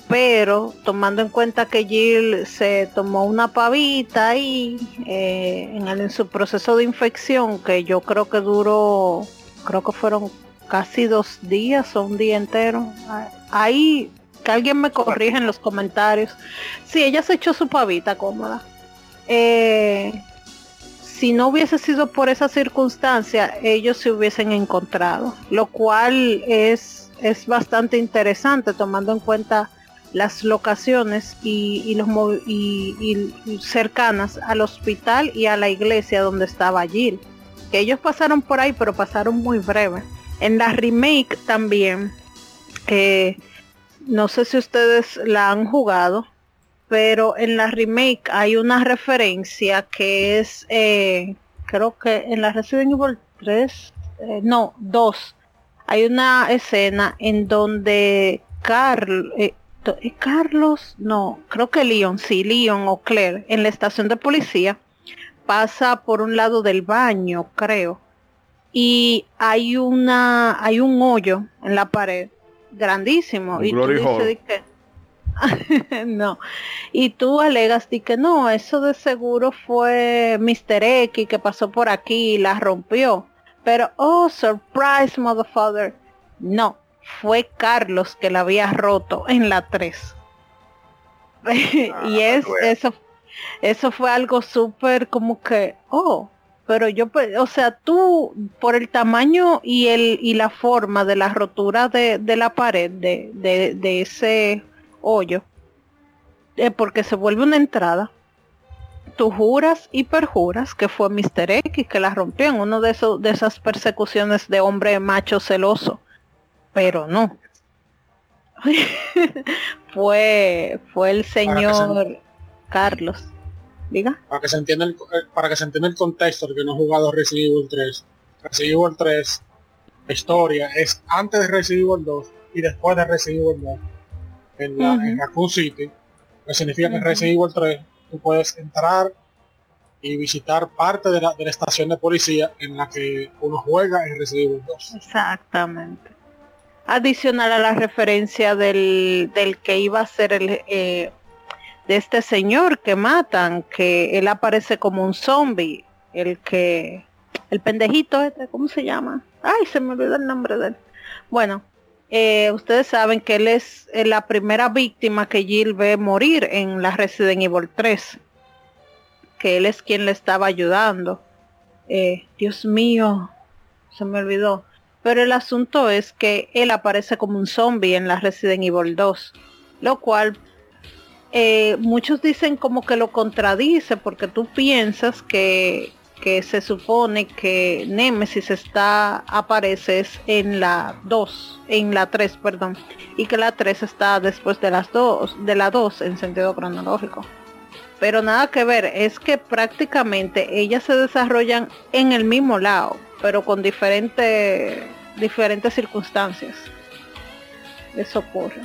pero tomando en cuenta que Jill se tomó una pavita ahí eh, en, su proceso de infección, que yo creo que duró, creo que fueron casi dos días o un día entero. Ahí, que alguien me corrige en los comentarios. Sí, ella se echó su pavita cómoda. Eh, si no hubiese sido por esa circunstancia, ellos se hubiesen encontrado, lo cual es, es bastante interesante tomando en cuenta las locaciones y, los y, cercanas al hospital y a la iglesia donde estaba Jill. Que ellos pasaron por ahí, pero pasaron muy breve. En la remake también, eh, no sé si ustedes la han jugado, pero en la remake hay una referencia que es, eh, creo que en la Resident Evil 3, eh, no, 2, hay una escena en donde Carl, ¿Es Carlos? No, creo que Leon, sí, Leon o Claire, en la estación de policía, pasa por un lado del baño, creo. Y hay una, hay un hoyo en la pared, grandísimo. y tú dices que, [LAUGHS] no. Y tú alegas de que no, eso de seguro fue Mr. X que pasó por aquí y la rompió. Pero, oh, surprise, motherfucker. No, fue Carlos que la había roto en la 3. [LAUGHS] y es eso eso fue algo súper como que, oh, pero yo, o sea, tú por el tamaño y el y la forma de la rotura de, la pared de, de, ese hoyo, eh, porque se vuelve una entrada, tú juras y perjuras que fue Mr. X que la rompió en uno de esos de esas persecuciones de hombre macho celoso pero no. [LAUGHS] fue, fue el señor Carlos. Diga. Para que se entienda el, eh, para que se entienda el contexto de que no ha jugado Resident Evil 3. Resident Evil 3, la historia es antes de Resident Evil 2 y después de Resident Evil 2 en, la, en Raccoon City. Que significa que en Resident Evil 3 tú puedes entrar y visitar parte de la, de la estación de policía en la que uno juega en Resident Evil 2. Exactamente adicional a la referencia del, del que iba a ser el eh, de este señor que matan, que él aparece como un zombie, el que el pendejito este, ¿cómo se llama? Ay, se me olvidó el nombre de él. Bueno, eh, ustedes saben que él es eh, la primera víctima que Jill ve morir en la Resident Evil 3. Que él es quien le estaba ayudando. Dios mío, se me olvidó. Pero el asunto es que él aparece como un zombie en la Resident Evil 2, lo cual eh, muchos dicen como que lo contradice porque tú piensas que, que se supone que Nemesis está aparece en la 2, en la 3, perdón, y que la 3 está después de las dos, de la 2 en sentido cronológico. Pero nada que ver, es que prácticamente ellas se desarrollan en el mismo lado pero con diferentes diferentes circunstancias. Eso ocurre.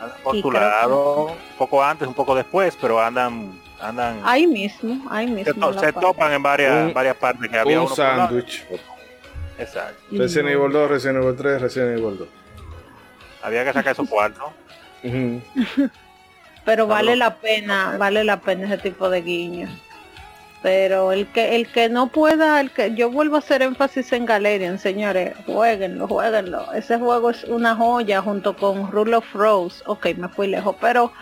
Andan por tu lado, un poco antes, un poco después, pero andan andan ahí mismo, ahí mismo. Se, topan en varias, varias partes que había un sándwich. Exacto. Resident Evil 2, Resident Evil 3, Resident Evil 2. Había que sacar esos cuartos. [LAUGHS] Pero vale la pena, vale la pena ese tipo de guiños. Pero el que el que no pueda, el que yo vuelvo a hacer énfasis en Galerian, señores, jueguenlo, jueguenlo. Ese juego es una joya junto con Rule of Rose. Ok, me fui lejos, pero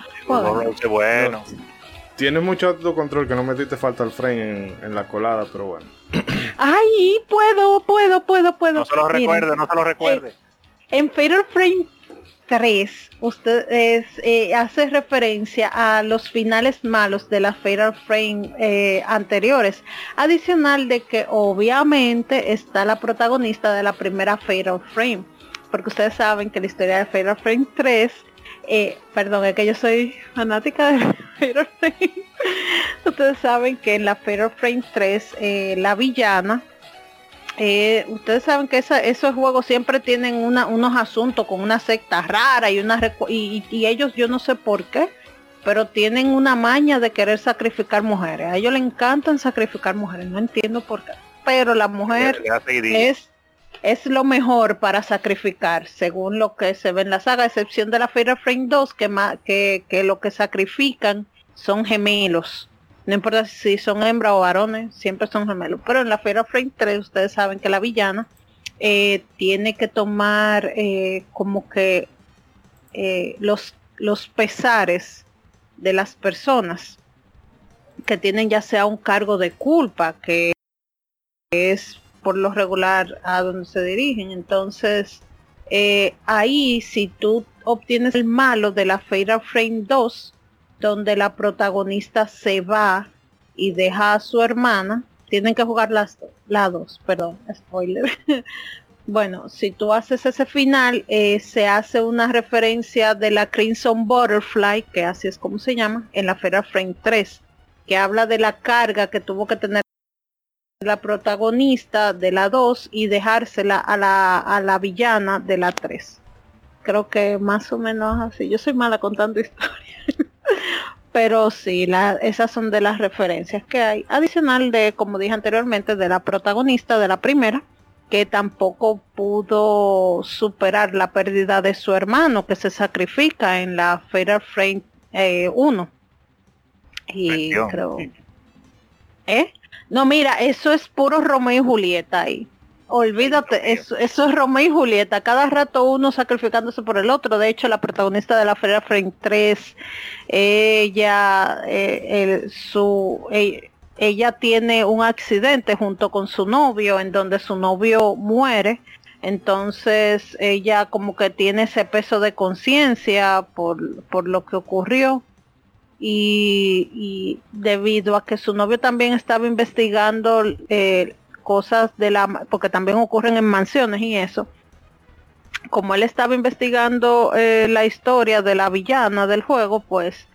Qué bueno. Tienes mucho autocontrol que no metiste falta al frame en, la colada, pero bueno. [CLEARS THROAT] Ay, puedo, puedo, puedo, puedo. No se lo recuerde, no se lo recuerde. En Fatal Frame 3, usted eh, hace referencia a los finales malos de la Fatal Frame eh, anteriores. Adicional de que obviamente está la protagonista de la primera Fatal Frame. Porque ustedes saben que la historia de Fatal Frame 3, eh, perdón, es que yo soy fanática de [LAUGHS] Fatal Frame. ustedes saben que en la Fatal Frame 3 la villana eh, ustedes saben que esos juegos siempre tienen unos asuntos con una secta rara y, una y, ellos yo no sé por qué, pero tienen una maña de querer sacrificar mujeres. A ellos les encantan sacrificar mujeres, no entiendo por qué. Pero la mujer es, es lo mejor para sacrificar, según lo que se ve en la saga, a excepción de la Fire Frame 2, que, que, que lo que sacrifican son gemelos no importa si son hembras o varones, siempre son gemelos. Pero en la Feira Frame 3 ustedes saben que la villana eh, tiene que tomar eh, como que eh, los, los pesares de las personas que tienen ya sea un cargo de culpa, que es por lo regular a donde se dirigen. Entonces, ahí si tú obtienes el malo de la Feira Frame 2, donde la protagonista se va y deja a su hermana. Tienen que jugar las, las dos, perdón, spoiler. [LAUGHS] bueno, si tú haces ese final, eh, se hace una referencia de la Crimson Butterfly, que así es como se llama, en la Fera Frame 3, que habla de la carga que tuvo que tener la protagonista de la 2 y dejársela a la, a la villana de la 3. Creo que más o menos así. Yo soy mala contando [LAUGHS] historias. Pero sí, esas son de las referencias que hay. Adicional de, como dije anteriormente, de la protagonista de la primera, que tampoco pudo superar la pérdida de su hermano, que se sacrifica en la Fatal Frame 1. Eh, y creo... ¿Eh? No, mira, eso es puro Romeo y Julieta ahí. Olvídate, eso, es Romeo y Julieta, cada rato uno sacrificándose por el otro. De hecho, la protagonista de la Feria Frame 3, ella, eh, su, e, ella tiene un accidente junto con su novio, en donde su novio muere. Entonces ella como que tiene ese peso de conciencia por, por lo que ocurrió. Y, y, debido a que su novio también estaba investigando eh, cosas de la, porque también ocurren en mansiones y eso. Como él estaba investigando eh, la historia de la villana del juego, pues,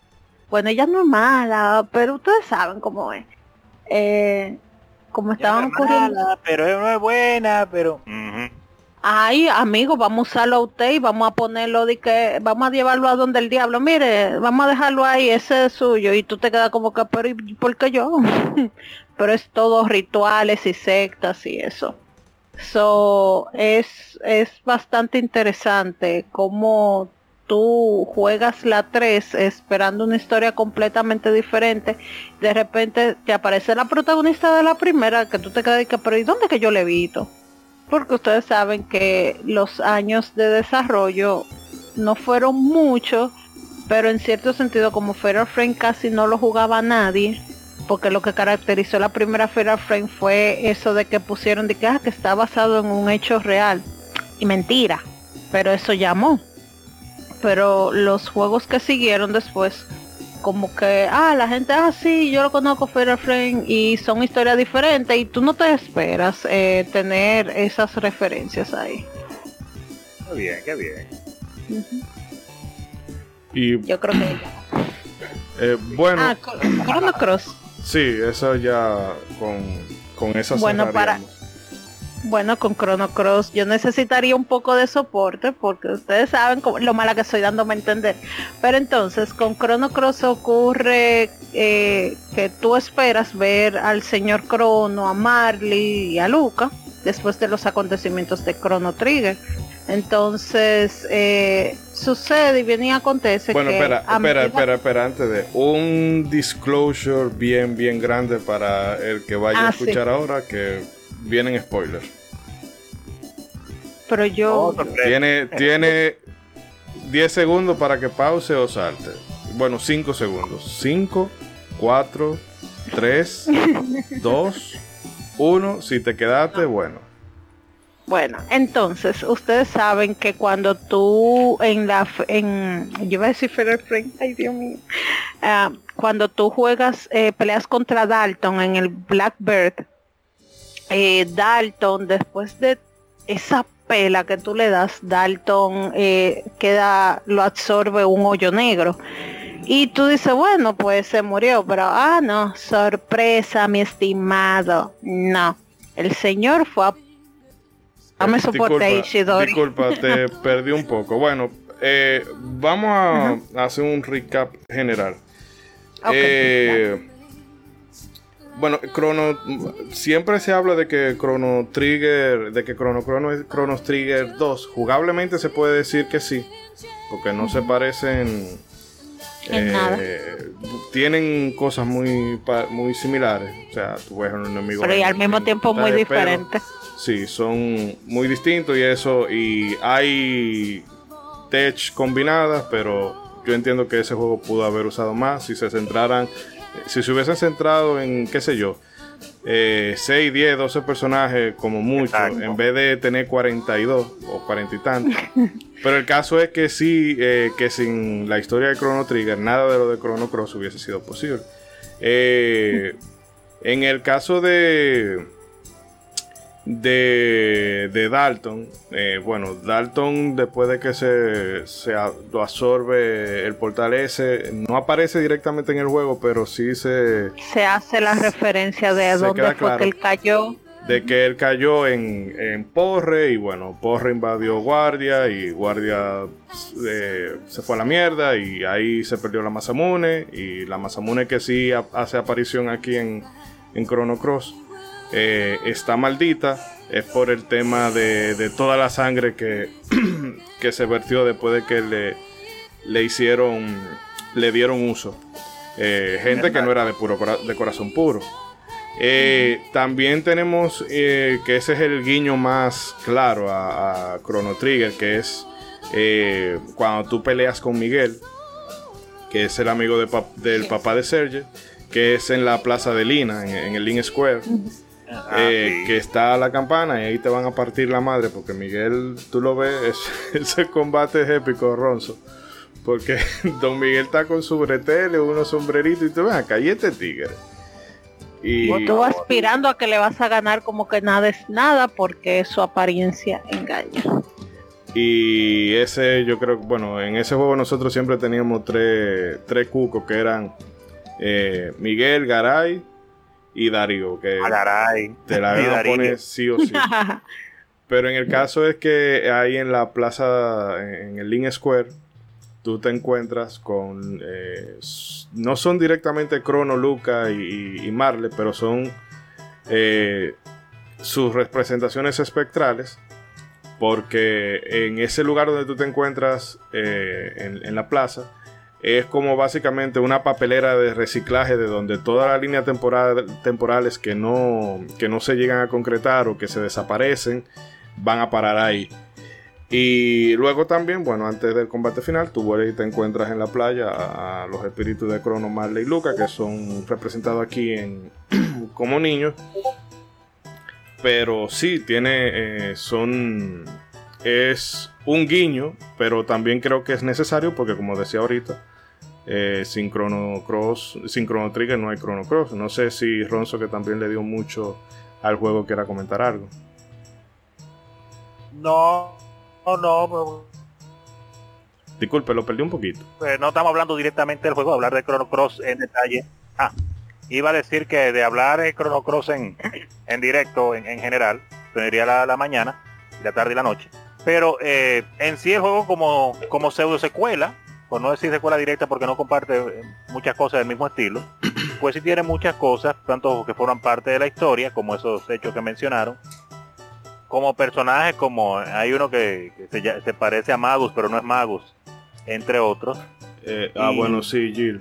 bueno, ella no es mala, pero ustedes saben cómo es. Eh, como estaban ocurriendo. pero no es buena, pero. Ay, amigo, vamos a usarlo a usted y vamos a ponerlo de que vamos a llevarlo a donde el diablo. Mire, vamos a dejarlo ahí, ese es suyo. Y tú te quedas como que, pero ¿y por qué yo? [LAUGHS] pero es todo rituales y sectas y eso. So, es, es bastante interesante cómo tú juegas la 3 esperando una historia completamente diferente. De repente te aparece la protagonista de la primera que tú te quedas que, pero ¿y dónde que yo le evito? Porque ustedes saben que los años de desarrollo no fueron muchos, pero en cierto sentido como Fatal Frame casi no lo jugaba nadie, porque lo que caracterizó la primera Fatal Frame fue eso de que pusieron de que, ah, que está basado en un hecho real. Y mentira, pero eso llamó. Pero los juegos que siguieron después, como que, ah, la gente, ah, sí, yo lo conozco Fatal Frame y son historias diferentes y tú no te esperas eh, tener esas referencias ahí. Qué bien, qué bien. Y yo creo que eh, bueno. Ah, Chrono Cross. Sí, eso ya con, con esa Bueno, para bueno, con Chrono Cross yo necesitaría un poco de soporte porque ustedes saben lo mala que estoy dándome a entender. Pero entonces con Chrono Cross ocurre eh, que tú esperas ver al señor Chrono, a Marley y a Luca después de los acontecimientos de Chrono Trigger. Entonces, eh, sucede y viene y acontece bueno, que... espera, a espera, espera, espera, antes de... Un disclosure bien, bien grande para el que vaya a Ah, sí. escuchar ahora que vienen spoilers. Pero yo... Tiene, tiene 10 segundos para que pause o salte. Bueno, 5 segundos. 5, 4, 3, 2, 1. Si te quedaste, bueno. Bueno, entonces, ustedes saben que cuando tú en la... En, yo iba a decir Frame, ay Dios mío. Ah, cuando tú juegas, eh, peleas contra Dalton en el Blackbird, eh, Dalton, después de esa pela que tú le das, Dalton eh, queda, lo absorbe un hoyo negro. Y tú dices, bueno, pues se murió, pero ah, no, sorpresa, mi estimado. No, el señor fue a... Dame [LAUGHS] soporte ahí, Shidori. disculpa, te [LAUGHS] perdí un poco. Bueno, eh, vamos a hacer un recap general. Eh, bueno, Chrono siempre se habla de que Chrono Trigger, de que Chrono Chrono es Chrono Trigger 2. Jugablemente se puede decir que sí, porque no se parecen En nada. Tienen cosas muy muy similares, o sea, tú ves un enemigo Pero y al mismo tiempo muy de pelo. diferente. Sí, son muy distintos y eso, y hay tech combinadas, pero yo entiendo que ese juego pudo haber usado más si se centraran, si se hubiesen centrado en, qué sé yo, eh, 6, 10, 12 personajes como mucho, Exacto. en vez de tener 42 o 40 y tantos. [LAUGHS] Pero el caso es que sí, eh, que sin la historia de Chrono Trigger, nada de lo de Chrono Cross hubiese sido posible. Eh, en el caso de de, de Dalton, eh, bueno, Dalton después de que se, se a- lo absorbe el portal ese, no aparece directamente en el juego, pero sí se Se hace la referencia de dónde fue claro. que él cayó. de que él cayó en, en Porre y bueno, Porre invadió Guardia y Guardia eh, se fue a la mierda y ahí se perdió la Masamune y la Masamune que sí ha- hace aparición aquí en, en Chrono Cross eh, está maldita es por el tema de, de toda la sangre que, [CLEARS THROAT] que se vertió después de que le, le hicieron le dieron uso. Eh, gente que no era de puro de corazón puro. Eh, también tenemos eh, que ese es el guiño más claro a, a Chrono Trigger, que es cuando tú peleas con Miguel, que es el amigo de pap- del papá de Serge, que es en la plaza de Lina, en, en el Lin Square, Ah, eh, sí. que está la campana y ahí te van a partir la madre, porque Miguel, tú lo ves, [LAUGHS] es- ese combate es épico, Ronzo. Porque [LAUGHS] Don Miguel está con su bretelle, unos sombreritos y tú ven acá, y este tigre. Y, Tú aspirando a que le vas a ganar como que nada es nada porque su apariencia engaña. Y ese, yo creo, bueno, en ese juego nosotros siempre teníamos tres, tres cucos que eran eh, Miguel, Garay y Darío, que Agaray. te la [LAUGHS] a poner sí o sí. [LAUGHS] Pero en el caso es que ahí en la plaza, en el Link Square, tú te encuentras con. eh, no son directamente Crono, Luca y, y- y Marle, pero son eh, sus representaciones espectrales. Porque en ese lugar donde tú te encuentras eh, en, en la plaza, es como básicamente una papelera de reciclaje de donde todas las líneas temporal- temporales que no, que no se llegan a concretar o que se desaparecen van a parar ahí. Y luego también, bueno, antes del combate final, tú vuelves y te encuentras en la playa a, a los espíritus de Crono, Marley y Luca, que son representados aquí en, [CLEARS THROAT] como niños. Pero sí, tiene, eh, son, es un guiño, pero también creo que es necesario porque como decía ahorita, eh, sin Chrono Cross, sin Chrono Trigger no hay Chrono Cross. No sé si Ronzo que también le dio mucho al juego quiera comentar algo. No, no, no, pero, Disculpe, lo perdí un poquito. eh, no estamos hablando directamente del juego, hablar de Chrono Cross en detalle. Ah, iba a decir que de hablar de Chrono Cross en, en directo, en, en general, tendría la, la mañana, la tarde y la noche. Pero eh, en sí el juego como, como pseudo secuela, por no decir secuela directa porque no comparte eh, muchas cosas del mismo estilo, [CLEARS THROAT] pues sí tiene muchas cosas, tanto que forman parte de la historia, como esos hechos que mencionaron, como personaje, como hay uno que, se, parece a Magus, pero no es Magus, entre otros. Eh, ah, bueno, sí, Jill.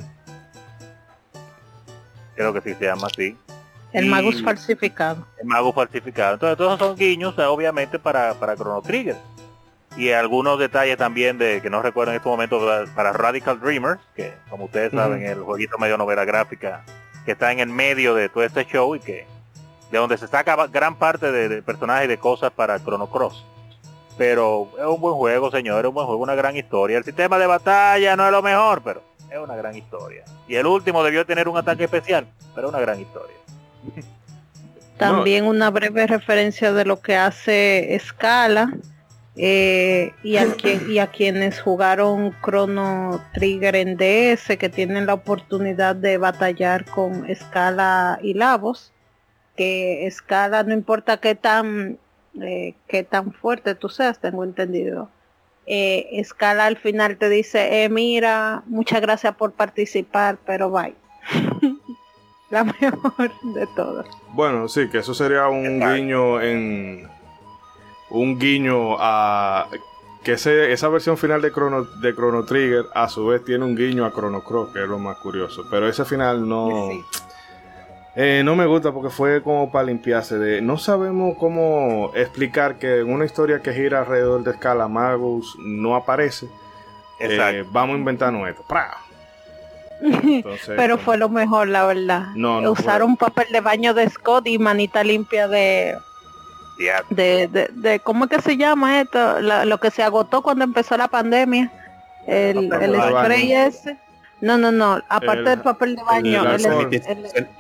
Creo que sí se llama así. El Magus falsificado. El Magus falsificado. Entonces todos son guiños, obviamente, para, para Chrono Trigger. Y algunos detalles también de que no recuerdo en este momento para Radical Dreamers, que como ustedes saben, el jueguito medio novela gráfica que está en el medio de todo este show y que de donde se saca gran parte de, personajes y de cosas para Chrono Cross. Pero es un buen juego, señor, es un buen juego, una gran historia. El sistema de batalla no es lo mejor, pero es una gran historia. Y el último debió tener un ataque especial, pero es una gran historia. También una breve referencia de lo que hace Scala eh, y, a y a quienes jugaron Chrono Trigger en DS que tienen la oportunidad de batallar con Scala y Lavos que escala, no importa qué tan, eh, qué tan fuerte tú seas, tengo entendido. Eh, escala al final te dice, eh, mira, muchas gracias por participar, pero bye. [LAUGHS] La mejor de todas. Bueno, sí, que eso sería un guiño en... Un guiño a... Que esa versión final de Chrono, de Chrono Trigger a su vez tiene un guiño a Chrono Cross, que es lo más curioso. Pero ese final no... Eh, no me gusta porque fue como para limpiarse de... No sabemos cómo explicar que en una historia que gira alrededor de escala Magus no aparece. Eh, vamos a inventar esto. [LAUGHS] Pero fue lo mejor, la verdad. No, Usaron papel de baño de Scott y manita limpia de... De, de, ¿Cómo es que se llama esto? lo que se agotó cuando empezó la pandemia. El, el spray ese. No, no, no. Aparte del papel de baño.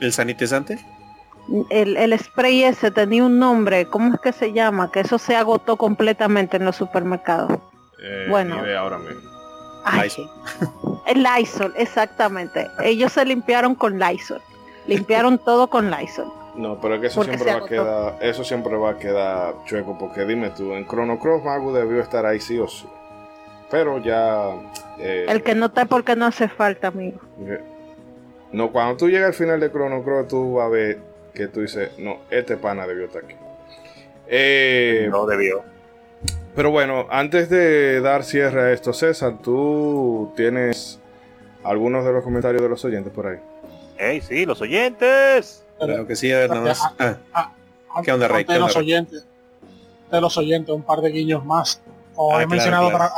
El, sanitizante? El, spray ese tenía un nombre. ¿Cómo es que se llama? Que eso se agotó completamente en los supermercados. Eh, bueno. ahora mismo. [LAUGHS] el Lysol, exactamente. Ellos se limpiaron con Lysol. Limpiaron todo con Lysol. No, pero es que eso siempre va a quedar, eso siempre va a quedar chueco, porque dime tú, en Chrono Cross Mago debió estar ahí sí o sí. Pero ya eh, el que no está porque no hace falta, amigo. No, cuando tú llegas al final de Chrono Cross, tú vas a ver que tú dices, no, este pana debió estar aquí. Eh, no debió. Pero bueno, antes de dar cierre a esto, César, tú tienes algunos de los comentarios de los oyentes por ahí. ¡Ey, sí, los oyentes! Claro que sí, a ver, nada ah, ah, ah, ¿Qué onda, Rey? De los oyentes, de los oyentes, un par de guiños más. Como he mencionado para,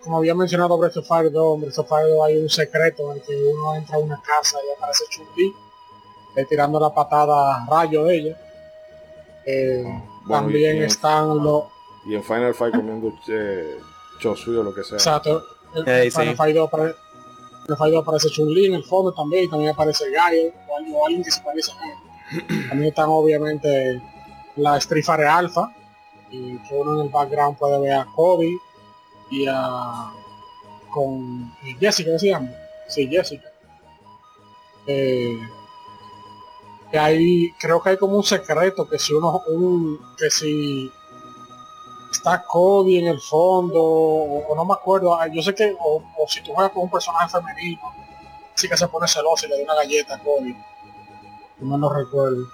como había mencionado Breath of Fire 2, Breath of Fire 2 hay un secreto en el que uno entra a una casa y aparece chun eh, tirando la patada rayo de ella. Eh, también están los... Y en Final Fight comiendo eh, chosu o lo que sea. Exacto. En Final, Fight 2 aparece, aparece Chun-Li en el fondo también, y también aparece Gaio o, alguien que se parece a él. [CLEARS THROAT] También están obviamente la Fighter Alpha, y que uno en el background puede ver a Kobe, y a con Jessica ¿qué se llama sí Jessica eh, que hay creo que hay como un secreto que si uno un que si está Kobe en el fondo o, no me acuerdo ah, yo sé que o, si tú juegas con un personaje femenino sí que se pone celoso y le da una galleta a Kobe no lo recuerdo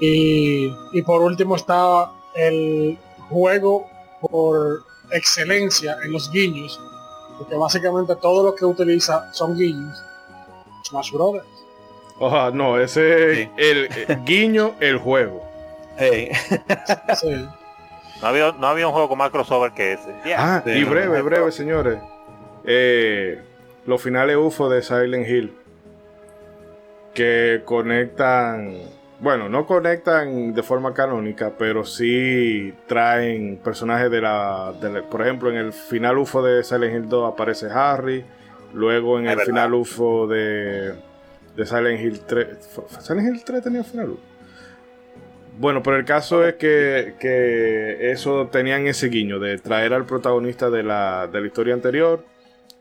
y, y por último está el juego por excelencia en los guiños, porque básicamente todo lo que utiliza son guiños. Smash Brothers. Oja, no, ese es el, guiño, el juego. No, había, no había un juego con más crossover que ese. ah, y breve, breve, señores. Eh, los finales UFO de Silent Hill. Que conectan bueno, no conectan de forma canónica, pero sí traen personajes de la, Por ejemplo, en el final UFO de Silent Hill 2 aparece Harry. Luego en el final UFO de, de Silent Hill 3. ¿Silent Hill 3 tenía final UFO? Bueno, pero el caso es que, que, eso tenían ese guiño de traer al protagonista de la, de la historia anterior.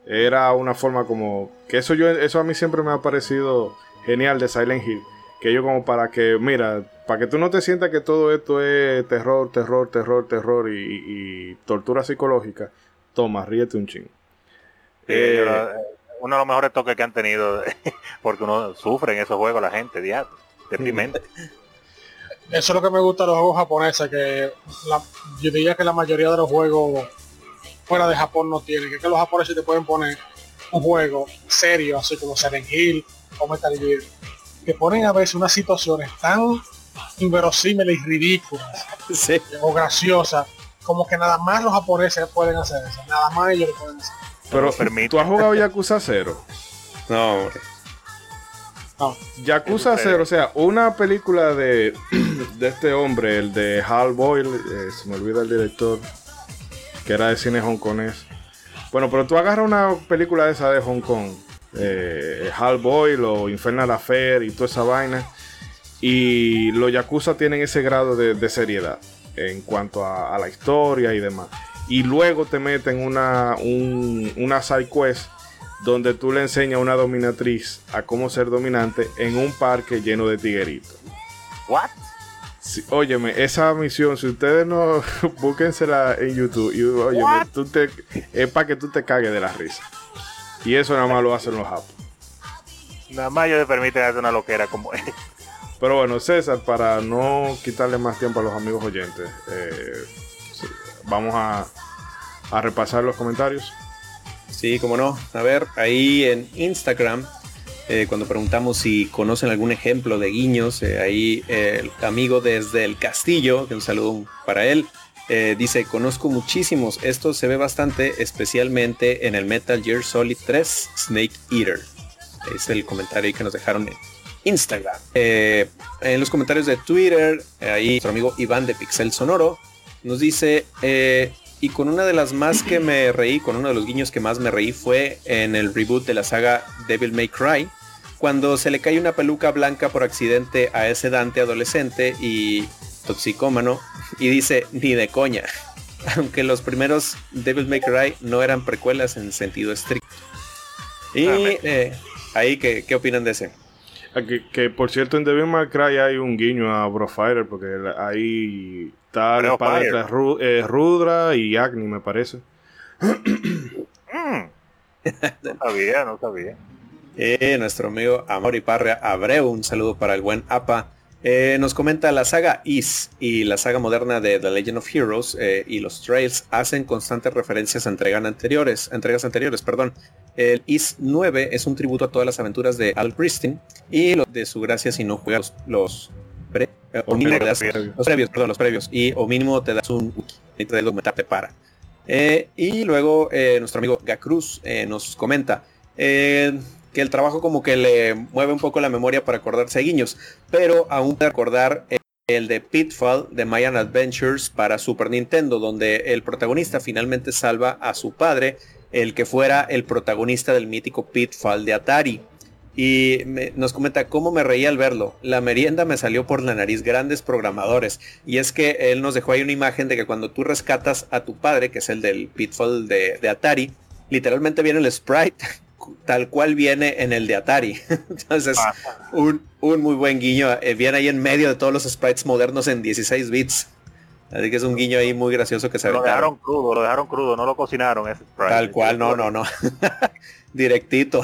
Era una forma como. Que eso yo eso a mí siempre me ha parecido genial de Silent Hill que yo como para que, mira, para que tú no te sientas que todo esto es terror, terror, terror, terror y, tortura psicológica, toma, ríete un chingo. Eh, uno de los mejores toques que han tenido, [LAUGHS] porque uno sufre en esos juegos la gente, diablo, deprimente. [LAUGHS] eso es lo que me gusta de los juegos japoneses, que yo diría que la mayoría de los juegos fuera de Japón no tienen, que, que los japoneses te pueden poner un juego serio, así como Silent Hill o Metal Gear, que ponen a veces unas situaciones tan inverosímiles y ridículas o graciosas, como que nada más los japoneses pueden hacer eso, nada más ellos lo pueden hacer. Pero, ¿tú has jugado Yakuza 0? No, hombre. No. Yakuza 0, o sea, una película de, [CLEARS THROAT] de este hombre, el de Hal Boyle, eh, se me olvida el director, que era de cine hongkonés. Bueno, pero tú agarras una película de esa de Hong Kong, eh, Hal Boyle o Infernal Affair y toda esa vaina, y los Yakuza tienen ese grado de, seriedad en cuanto a, la historia y demás. Y luego te meten una, una side quest donde tú le enseñas a una dominatriz a cómo ser dominante en un parque lleno de tigueritos. ¿What? óyeme, esa misión, si ustedes no, [LAUGHS] búsquensela en YouTube. Y, óyeme, tú te, es para que tú te cagues de la risa. Y eso nada más lo hacen los japos. Nada más yo te permite hacer una loquera como es. Pero bueno, César, para no quitarle más tiempo a los amigos oyentes, eh, vamos a, a repasar los comentarios. Sí, como no. A ver, ahí en Instagram, eh, cuando preguntamos si conocen algún ejemplo de guiños, eh, ahí el amigo desde el castillo, que un saludo para él, dice, conozco muchísimos, esto se ve bastante, especialmente en el Metal Gear Solid 3 Snake Eater. Es el comentario que nos dejaron en Instagram. Eh, en los comentarios de Twitter, eh, ahí nuestro amigo Iván de Pixel Sonoro nos dice, eh, y con una de las más que me reí, con uno de los guiños que más me reí fue en el reboot de la saga Devil May Cry, cuando se le cae una peluca blanca por accidente a ese Dante adolescente y toxicómano y dice, ni de coña. [LAUGHS] Aunque los primeros Devil May Cry no eran precuelas en sentido estricto. Y ahí, ¿qué, ¿qué opinan de ese? Ah, que, por cierto en Devil May Cry hay un guiño a Brofighter porque ahí está el padre de eh, Rudra y Agni me parece. Mm. no sabía, no sabía. Eh, nuestro amigo Amor y Parra Abreu, un saludo para el buen APA. Eh, nos comenta la saga Is y la saga moderna de The Legend of Heroes y los Trails hacen constantes referencias a entregas anteriores, entregas anteriores, perdón. El Is 9 es un tributo a todas las aventuras de Al Christine y lo de su gracia si no juegas los, pre, eh, o mínimo das, los previos, perdón, los previos y o mínimo te das un y te para. Eh, y luego eh, nuestro amigo Gacruz nos comenta que el trabajo como que le mueve un poco la memoria para acordarse de guiños, pero aún puede recordar el de Pitfall de Mayan Adventures para Super Nintendo, donde el protagonista finalmente salva a su padre el que fuera el protagonista del mítico Pitfall de Atari. Y nos comenta cómo me reía al verlo. La merienda me salió por la nariz, grandes programadores. Y es que él nos dejó ahí una imagen de que cuando tú rescatas a tu padre, que es el del Pitfall de, Atari, literalmente viene el sprite [LAUGHS] tal cual viene en el de Atari. [LAUGHS] Entonces, un, un, muy buen guiño. Eh, viene ahí en medio de todos los sprites modernos en 16 bits. Así que es un guiño ahí muy gracioso que se Lo dejaron crudo, lo dejaron crudo, no lo cocinaron ese Tal cual, no, no, no. [LAUGHS] Directito.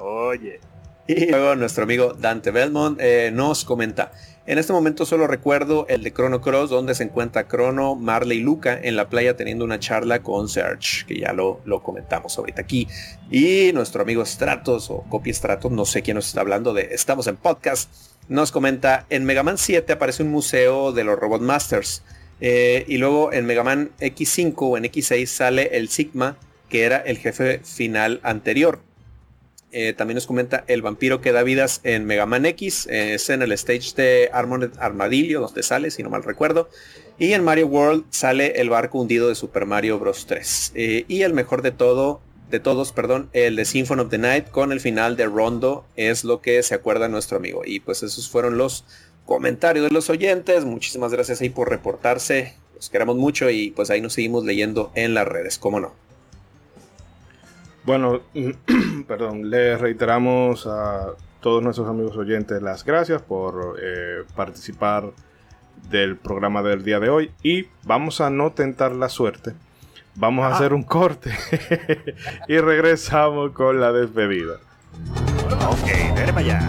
Oye. Y luego nuestro amigo Dante Belmont eh, nos comenta. En este momento solo recuerdo el de Chrono Cross, donde se encuentra Chrono, Marley y Luca en la playa teniendo una charla con Serge, que ya lo, lo comentamos ahorita aquí. Y nuestro amigo Stratos o Copy Stratos, no sé quién nos está hablando de Estamos en Podcast, nos comenta, en Mega Man 7 aparece un museo de los Robot Masters. Eh, y luego en Mega Man X5 o en X6 sale el Sigma, que era el jefe final anterior. Eh, también nos comenta el vampiro que da vidas en Mega Man X, eh, es en el stage de Armadillo, donde sale, si no mal recuerdo. Y en Mario World sale el barco hundido de Super Mario Bros. 3. y el mejor de todo, de todos, perdón, el de Symphony of the Night con el final de Rondo es lo que se acuerda nuestro amigo. Y pues esos fueron los comentarios de los oyentes. Muchísimas gracias ahí por reportarse. Los queremos mucho y pues ahí nos seguimos leyendo en las redes, ¿cómo no? Bueno, [CLEARS THROAT] perdón, le reiteramos a todos nuestros amigos oyentes las gracias por eh, participar del programa del día de hoy y vamos a no tentar la suerte. Vamos a hacer un corte [LAUGHS] y regresamos con la despedida. Ok, para allá.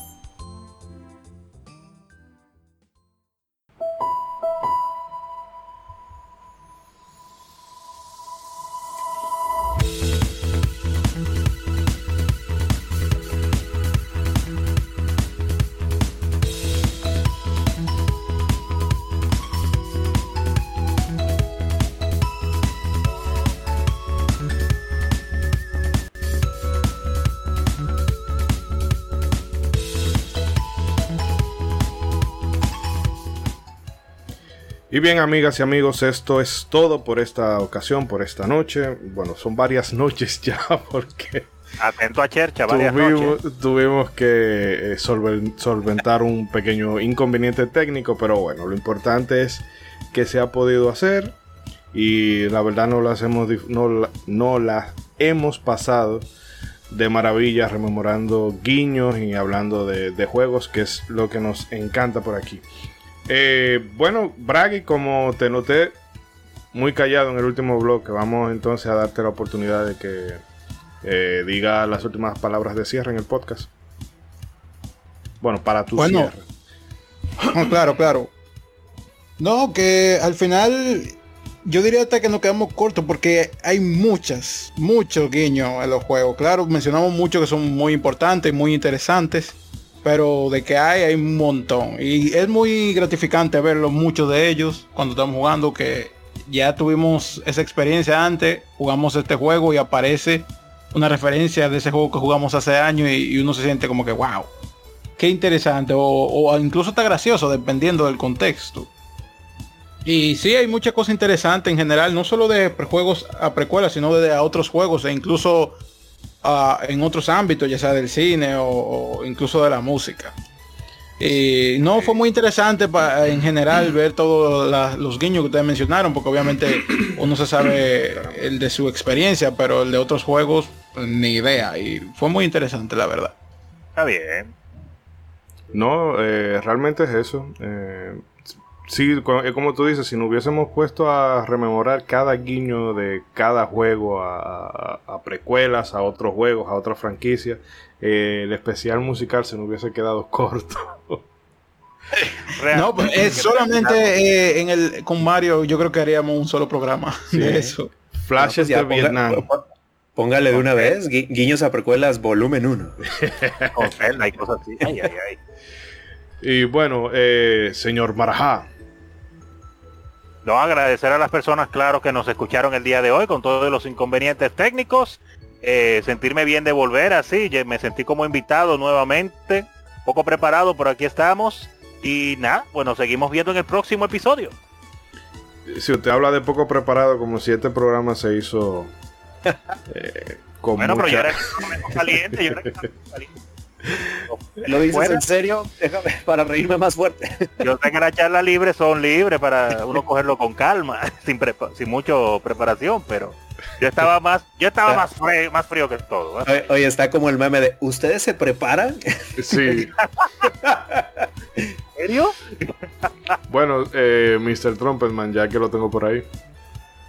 Bien, amigas y amigos, esto es todo por esta ocasión, por esta noche. Bueno, son varias [LAUGHS] noches ya, porque. Atento a Chercha, varias tuvimos, noches. tuvimos que eh, solven- solventar un pequeño inconveniente técnico, pero bueno, lo importante es que se ha podido hacer. Y la verdad no las hemos, no, no las hemos pasado de maravilla rememorando guiños y hablando de, de juegos, que es lo que nos encanta por aquí. Eh, bueno, Bragi, como te noté muy callado en el último bloque, vamos entonces a darte la oportunidad de que eh, diga las últimas palabras de cierre en el podcast. Bueno, para tu Bueno. cierre. [CLEARS THROAT] No, claro, claro. No, que al final yo diría hasta que nos quedamos cortos porque hay muchas, muchos guiños en los juegos. Claro, mencionamos muchos que son muy importantes, muy interesantes, pero de que hay, hay un montón. Y es muy gratificante verlo, muchos de ellos, cuando estamos jugando, que ya tuvimos esa experiencia antes, jugamos este juego y aparece una referencia de ese juego que jugamos hace años y, uno se siente como que, wow, qué interesante, o, incluso está gracioso, dependiendo del contexto. Y sí, hay muchas cosas interesantes en general, no solo de juegos a precuelas, sino de a otros juegos e incluso ah, en otros ámbitos, ya sea del cine o, o incluso de la música. Y no fue muy interesante pa- en general ver todos los guiños que ustedes mencionaron, porque obviamente [COUGHS] uno se sabe el de su experiencia, pero el de otros juegos ni idea. Y fue muy interesante, la verdad. Está bien. No, eh, realmente es eso. Eh, sí, co- como tú dices, si nos hubiésemos puesto a rememorar cada guiño de cada juego, a, precuelas, a otros juegos, a otras franquicias, eh, el especial musical se nos hubiese quedado [LAUGHS] corto. [LAUGHS] No, pues, es solamente eh, en el con Mario yo creo que haríamos un solo programa [LAUGHS] de eso. Flashes Ya, de ponga- Vietnam. Póngale de una vez, gui- guiños a precuelas volumen 1. Con Zelda y cosas así. Ay, ay, ay. Y bueno, eh, señor Marajá, No, agradecer a las personas, claro, que nos escucharon el día de hoy con todos los inconvenientes técnicos. Eh, sentirme bien de volver así. Me sentí como invitado nuevamente. Poco preparado, pero aquí estamos. Y nada, bueno, seguimos viendo en el próximo episodio. si usted habla de poco preparado, como si este programa se hizo [LAUGHS] eh, con Bueno, pero yo era caliente, yo era caliente. [LAUGHS] ¿Lo dices en serio? Déjame para reírme más fuerte. Yo sé que las charlas libres son libres para uno [LAUGHS] cogerlo con calma, [LAUGHS] sin, prepa- sin mucho preparación, pero yo estaba más, yo estaba más frío, más frío que todo. ¿eh? Oye, oye, está como el meme de ¿Ustedes se preparan? Sí. ¿En serio? Bueno, eh, Mr. Trumpetman, ya que lo tengo por ahí.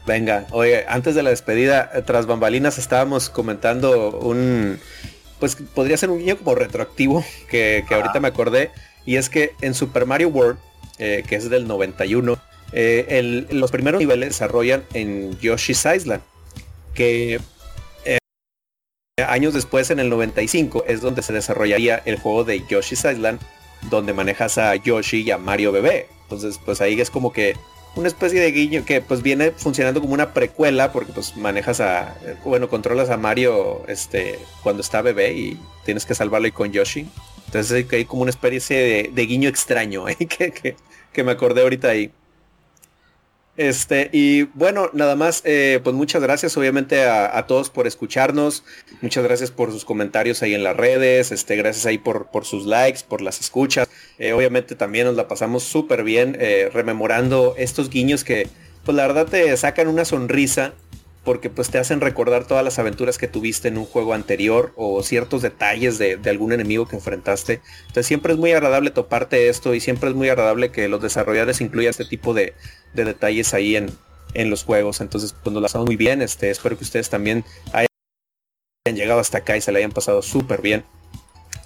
Venga, oye, antes de la despedida, eh, tras bambalinas estábamos comentando un, pues podría ser un guiño como retroactivo, que, que ahorita me acordé, y es que en Super Mario World, eh, que es del 91, eh, el- los primeros niveles se desarrollan en Yoshi's Island, que eh, años después, en el 95, es donde se desarrollaría el juego de Yoshi's Island, donde manejas a Yoshi y a Mario bebé. Entonces, pues ahí es como que una especie de guiño que pues viene funcionando como una precuela porque pues manejas a bueno controlas a Mario este cuando está bebé y tienes que salvarlo y con Yoshi entonces hay, como una especie de, de guiño extraño [LAUGHS] ¿eh? que, que- que me acordé ahorita ahí este y bueno nada más eh, pues muchas gracias obviamente a, todos por escucharnos. Muchas gracias por sus comentarios ahí en las redes. Este gracias ahí por, por sus likes por las escuchas. Eh, obviamente también nos la pasamos súper bien eh, rememorando estos guiños que pues la verdad te sacan una sonrisa porque pues te hacen recordar todas las aventuras que tuviste en un juego anterior o ciertos detalles de, algún enemigo que enfrentaste. Entonces siempre es muy agradable toparte esto y siempre es muy agradable que los desarrolladores incluyan este tipo de, detalles ahí en, los juegos. Entonces pues nos la muy bien. Este, espero que ustedes también hayan llegado hasta acá y se le hayan pasado súper bien.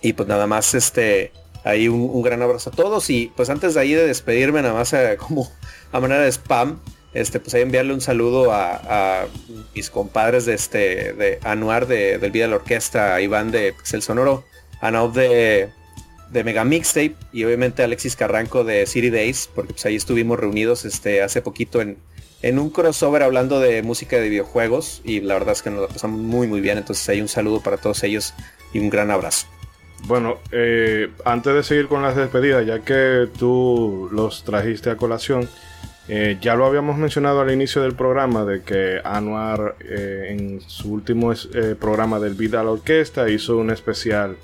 Y pues nada más este ahí un, gran abrazo a todos y pues antes de ahí de despedirme nada más eh, como a manera de spam este, pues ahí enviarle un saludo a, mis compadres de este, de Anuar de, del Vida de la Orquesta, Iván de Pixel Sonoro, a de, de Mega Mixtape y obviamente Alexis Carranco de City Days, porque pues ahí estuvimos reunidos este, hace poquito en, en un crossover hablando de música de videojuegos y la verdad es que nos la pasamos muy muy bien, entonces ahí un saludo para todos ellos y un gran abrazo. Bueno, eh, antes de seguir con las despedidas, ya que tú los trajiste a colación, eh, ya lo habíamos mencionado al inicio del programa de que Anuar eh, en su último eh, programa del Vida a la Orquesta hizo un especial,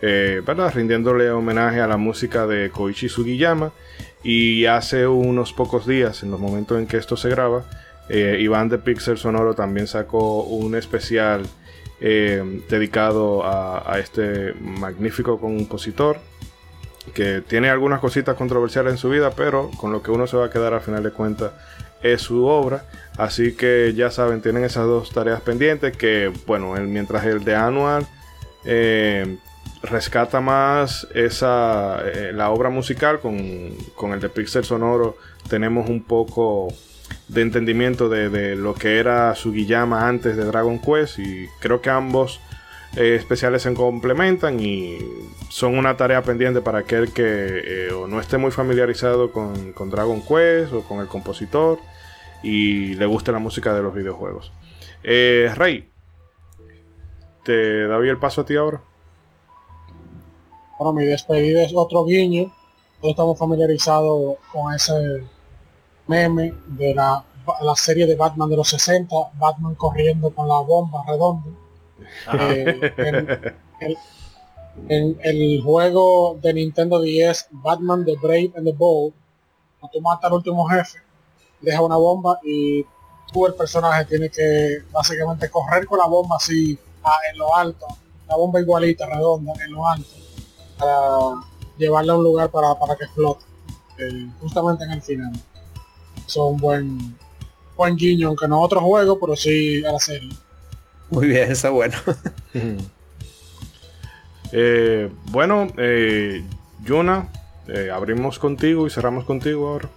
¿verdad? Rindiéndole homenaje a la música de Koichi Sugiyama. Y hace unos pocos días, en los momentos en que esto se graba, Iván de Pixel Sonoro también sacó un especial dedicado a este magnífico compositor que tiene algunas cositas controversiales en su vida, pero con lo que uno se va a quedar al final de cuentas es su obra. Así que ya saben, tienen esas dos tareas pendientes que, bueno, mientras el de Anual eh, rescata más esa, eh, la obra musical, con, el de Pixel Sonoro tenemos un poco de entendimiento de, de lo que era su Guillama antes de Dragon Quest y creo que ambos eh, especiales se complementan y son una tarea pendiente para aquel que eh, no esté muy familiarizado con, Dragon Quest o con el compositor y le guste la música de los videojuegos. Eh, Rey, te doy el paso a ti ahora. Bueno, mi despedida es otro guiño. Todos estamos familiarizados con ese meme de la, la serie de Batman de los 60, Batman corriendo con la bomba redonda eh, en, el juego de Nintendo 10, Batman The Brave and the Bold, cuando tú matas al último jefe, deja una bomba y tú el personaje tiene que básicamente correr con la bomba así en lo alto, la bomba igualita, redonda, en lo alto, para llevarla a un lugar para, para que flote, eh, justamente en el final. Son buen buen guiño, aunque no otro juego, pero sí a la serie. Muy bien, está bueno. [LAUGHS] Eh, bueno, eh, Yuna, eh, abrimos contigo y cerramos contigo ahora.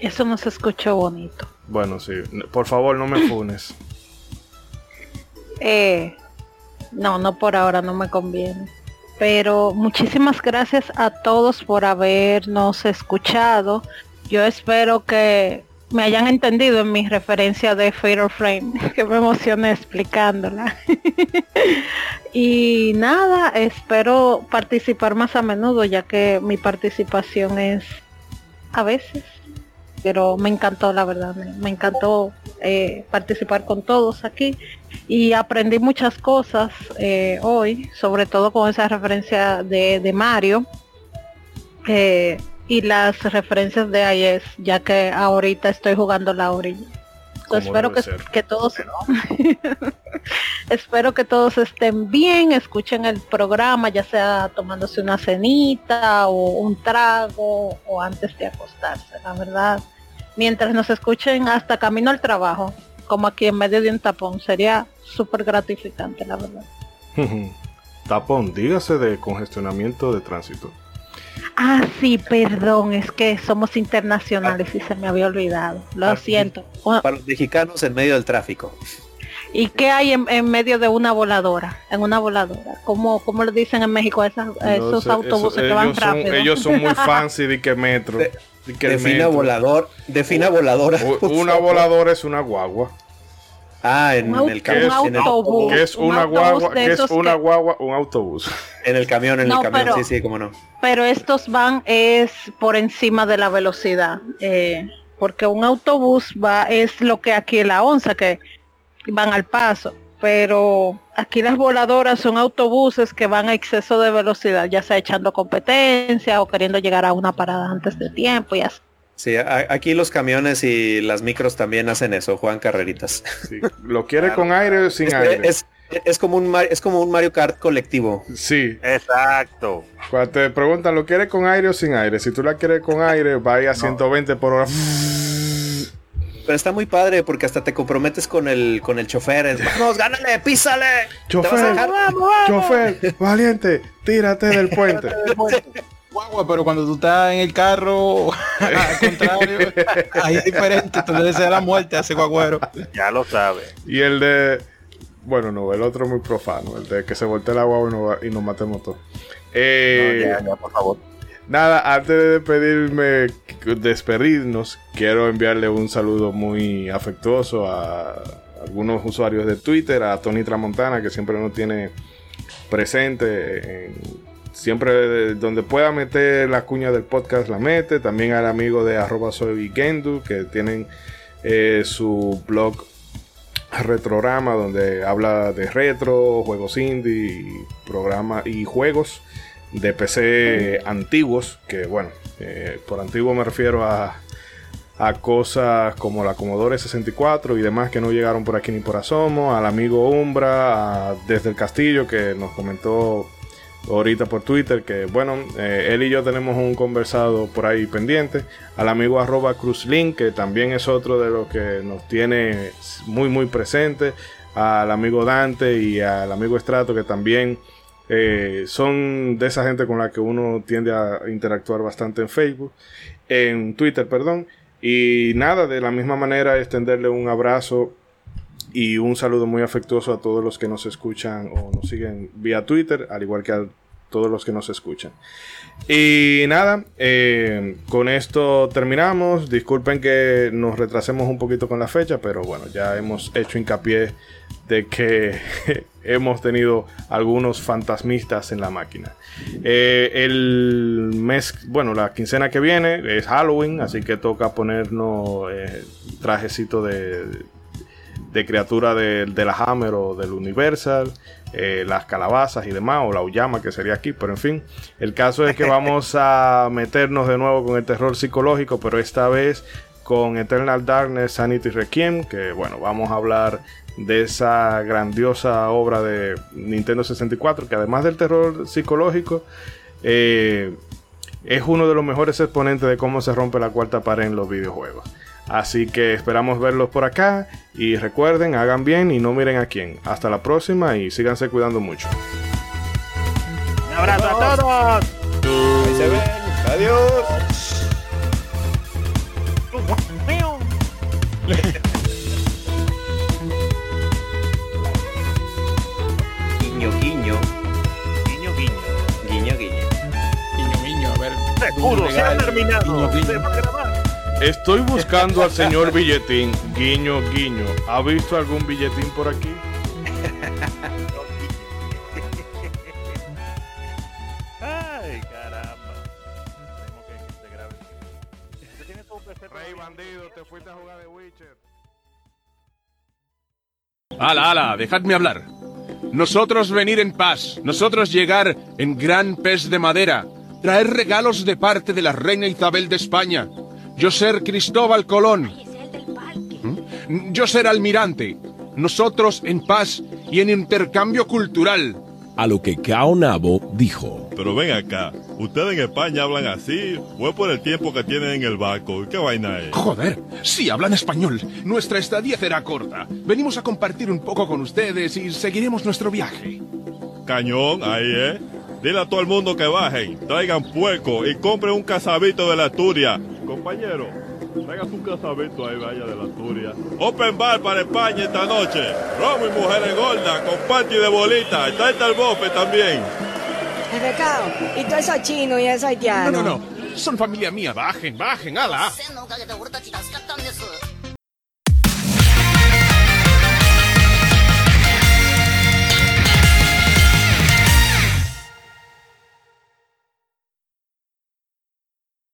Eso no se escuchó bonito. Bueno, sí. Por favor, no me [COUGHS] funes. eh, no, no por ahora, no me conviene. Pero muchísimas gracias a todos por habernos escuchado. Yo espero que me hayan entendido en mi referencia de Fatal Frame, [LAUGHS] que me emocioné explicándola. [LAUGHS] y nada, espero participar más a menudo, ya que mi participación es a veces, pero me encantó, la verdad, me, encantó eh, participar con todos aquí y aprendí muchas cosas eh, hoy, sobre todo con esa referencia de, de Mario. Y las referencias de IES, ya que ahorita estoy jugando la orilla. espero que, todos [LAUGHS] espero que todos estén bien, escuchen el programa, ya sea tomándose una cenita o un trago o antes de acostarse, la verdad. Mientras nos escuchen hasta camino al trabajo, como aquí en medio de un tapón, sería súper gratificante, la verdad. [LAUGHS] tapón, dígase de congestionamiento de tránsito. Ah, sí, perdón, es que somos internacionales y se me había olvidado. Lo ah, siento. Para los mexicanos en medio del tráfico. ¿Y qué hay en, medio de una voladora? En una voladora. ¿Cómo, cómo le dicen en México esos autobuses que van rápido? Ellos son muy [LAUGHS] fancy de que metro. De, que defina volador. Defina voladora. Una [LAUGHS] voladora es una guagua. Ah, en, el camión. Que es una guagua, que es una guagua, un autobús. En el camión, en el camión, sí, sí, cómo no. Pero estos van es por encima de la velocidad. Eh, porque un autobús va, es lo que aquí es la onza, que van al paso. Pero aquí las voladoras son autobuses que van a exceso de velocidad, ya sea echando competencia o queriendo llegar a una parada antes de tiempo y así. Sí, aquí los camiones y las micros también hacen eso, juegan carreritas. ¿Lo quiere con aire o sin aire? Es, como un es como un Mario Kart colectivo. Sí. Exacto. Cuando te preguntan, ¿lo quieres con aire o sin aire? Si tú la quieres con aire, va a, a 120 por hora. Pero está muy padre porque hasta te comprometes con el con el chofer. Vamos, gánale, písale. Chofer, chofer, valiente, tírate del puente. [LAUGHS] Guagua, pero cuando tú estás en el carro, [LAUGHS] al [LAUGHS] contrario, ahí es diferente. Tú le deseas la muerte a ese guagüero. Ya lo sabes. Y el de. Bueno, no, el otro muy profano, el de que se voltee la guagua y nos, matemos todos. Eh, ya, ya, por favor. Nada, antes de despedirme, despedirnos, quiero enviarle un saludo muy afectuoso a algunos usuarios de Twitter, a Tony Tramontana, que siempre nos tiene presente, siempre donde pueda meter la cuña del podcast la mete, también al amigo de arroba soy Gendu, que tienen eh, su blog Retrograma, donde habla de retro, juegos indie, programa y juegos de PC antiguos, que bueno, eh, por antiguo me refiero a, a cosas como la Commodore 64 y demás que no llegaron por aquí ni por asomo, al amigo Umbra, desde el castillo que nos comentó ahorita por Twitter que bueno, eh, él y yo tenemos un conversado por ahí pendiente, al amigo arroba cruzlink que también es otro de los que nos tiene muy muy presente, al amigo Dante y al amigo Estrato que también eh, son de esa gente con la que uno tiende a interactuar bastante en Facebook, en Twitter, perdón. Y nada, de la misma manera extenderle un abrazo y un saludo muy afectuoso a todos los que nos escuchan o nos siguen vía Twitter, al igual que a todos los que nos escuchan. Y nada, eh, con esto terminamos. Disculpen que nos retrasemos un poquito con la fecha, pero bueno, ya hemos hecho hincapié de que [LAUGHS] hemos tenido algunos fantasmistas en la máquina. Eh, el mes, bueno, la quincena que viene es Halloween, así que toca ponernos eh, trajecito de, de criatura de, la Hammer o del Universal, eh, las calabazas y demás, o la Uyama que sería aquí, pero en fin, el caso es que [LAUGHS] vamos a meternos de nuevo con el terror psicológico, pero esta vez con Eternal Darkness, Sanity Requiem, que bueno, vamos a hablar de esa grandiosa obra de Nintendo 64, que además del terror psicológico, eh, es uno de los mejores exponentes de cómo se rompe la cuarta pared en los videojuegos. Así que esperamos verlos por acá y recuerden, hagan bien y no miren a quién. Hasta la próxima y síganse cuidando mucho. Un abrazo a todos. Ahí se ven. Adiós. guiño, guiño. Guiño, guiño. Guiño, guiño. Guiño, guiño, a ver. Seguro, se ha terminado. Se va a grabar. Estoy buscando al señor Billetín. Guiño, guiño. ¿Ha visto algún billetín por aquí? Ay, caramba. Tengo que se grabe. ¿Usted tiene su PC por Rey ahí? bandido, te fuiste a jugar de Witcher. Ala, ala, dejadme hablar. Nosotros venir en paz, nosotros llegar en gran pez de madera, traer regalos de parte de la reina Isabel de España, yo ser Cristóbal Colón, ¿Mm? yo ser almirante, nosotros en paz y en intercambio cultural. A lo que Cao Nabo dijo. Pero ven acá, ¿ustedes en España hablan así? ¿O es por el tiempo que tienen en el barco? ¿Qué vaina es? Joder, sí hablan español. Nuestra estadía será corta. Venimos a compartir un poco con ustedes y seguiremos nuestro viaje. Cañón, ahí, ¿eh? Dile a todo el mundo que bajen, traigan puerco y compren un casabito de la Asturias. Compañero, traigan un casabito ahí, vaya de la Asturias. Open bar para España esta noche. Romo y mujeres gordas, con party de bolita. Está el bofe también. Recao, y todo eso chino y eso haitiano. No, no, no. Son familia mía. Bajen, bajen, ala.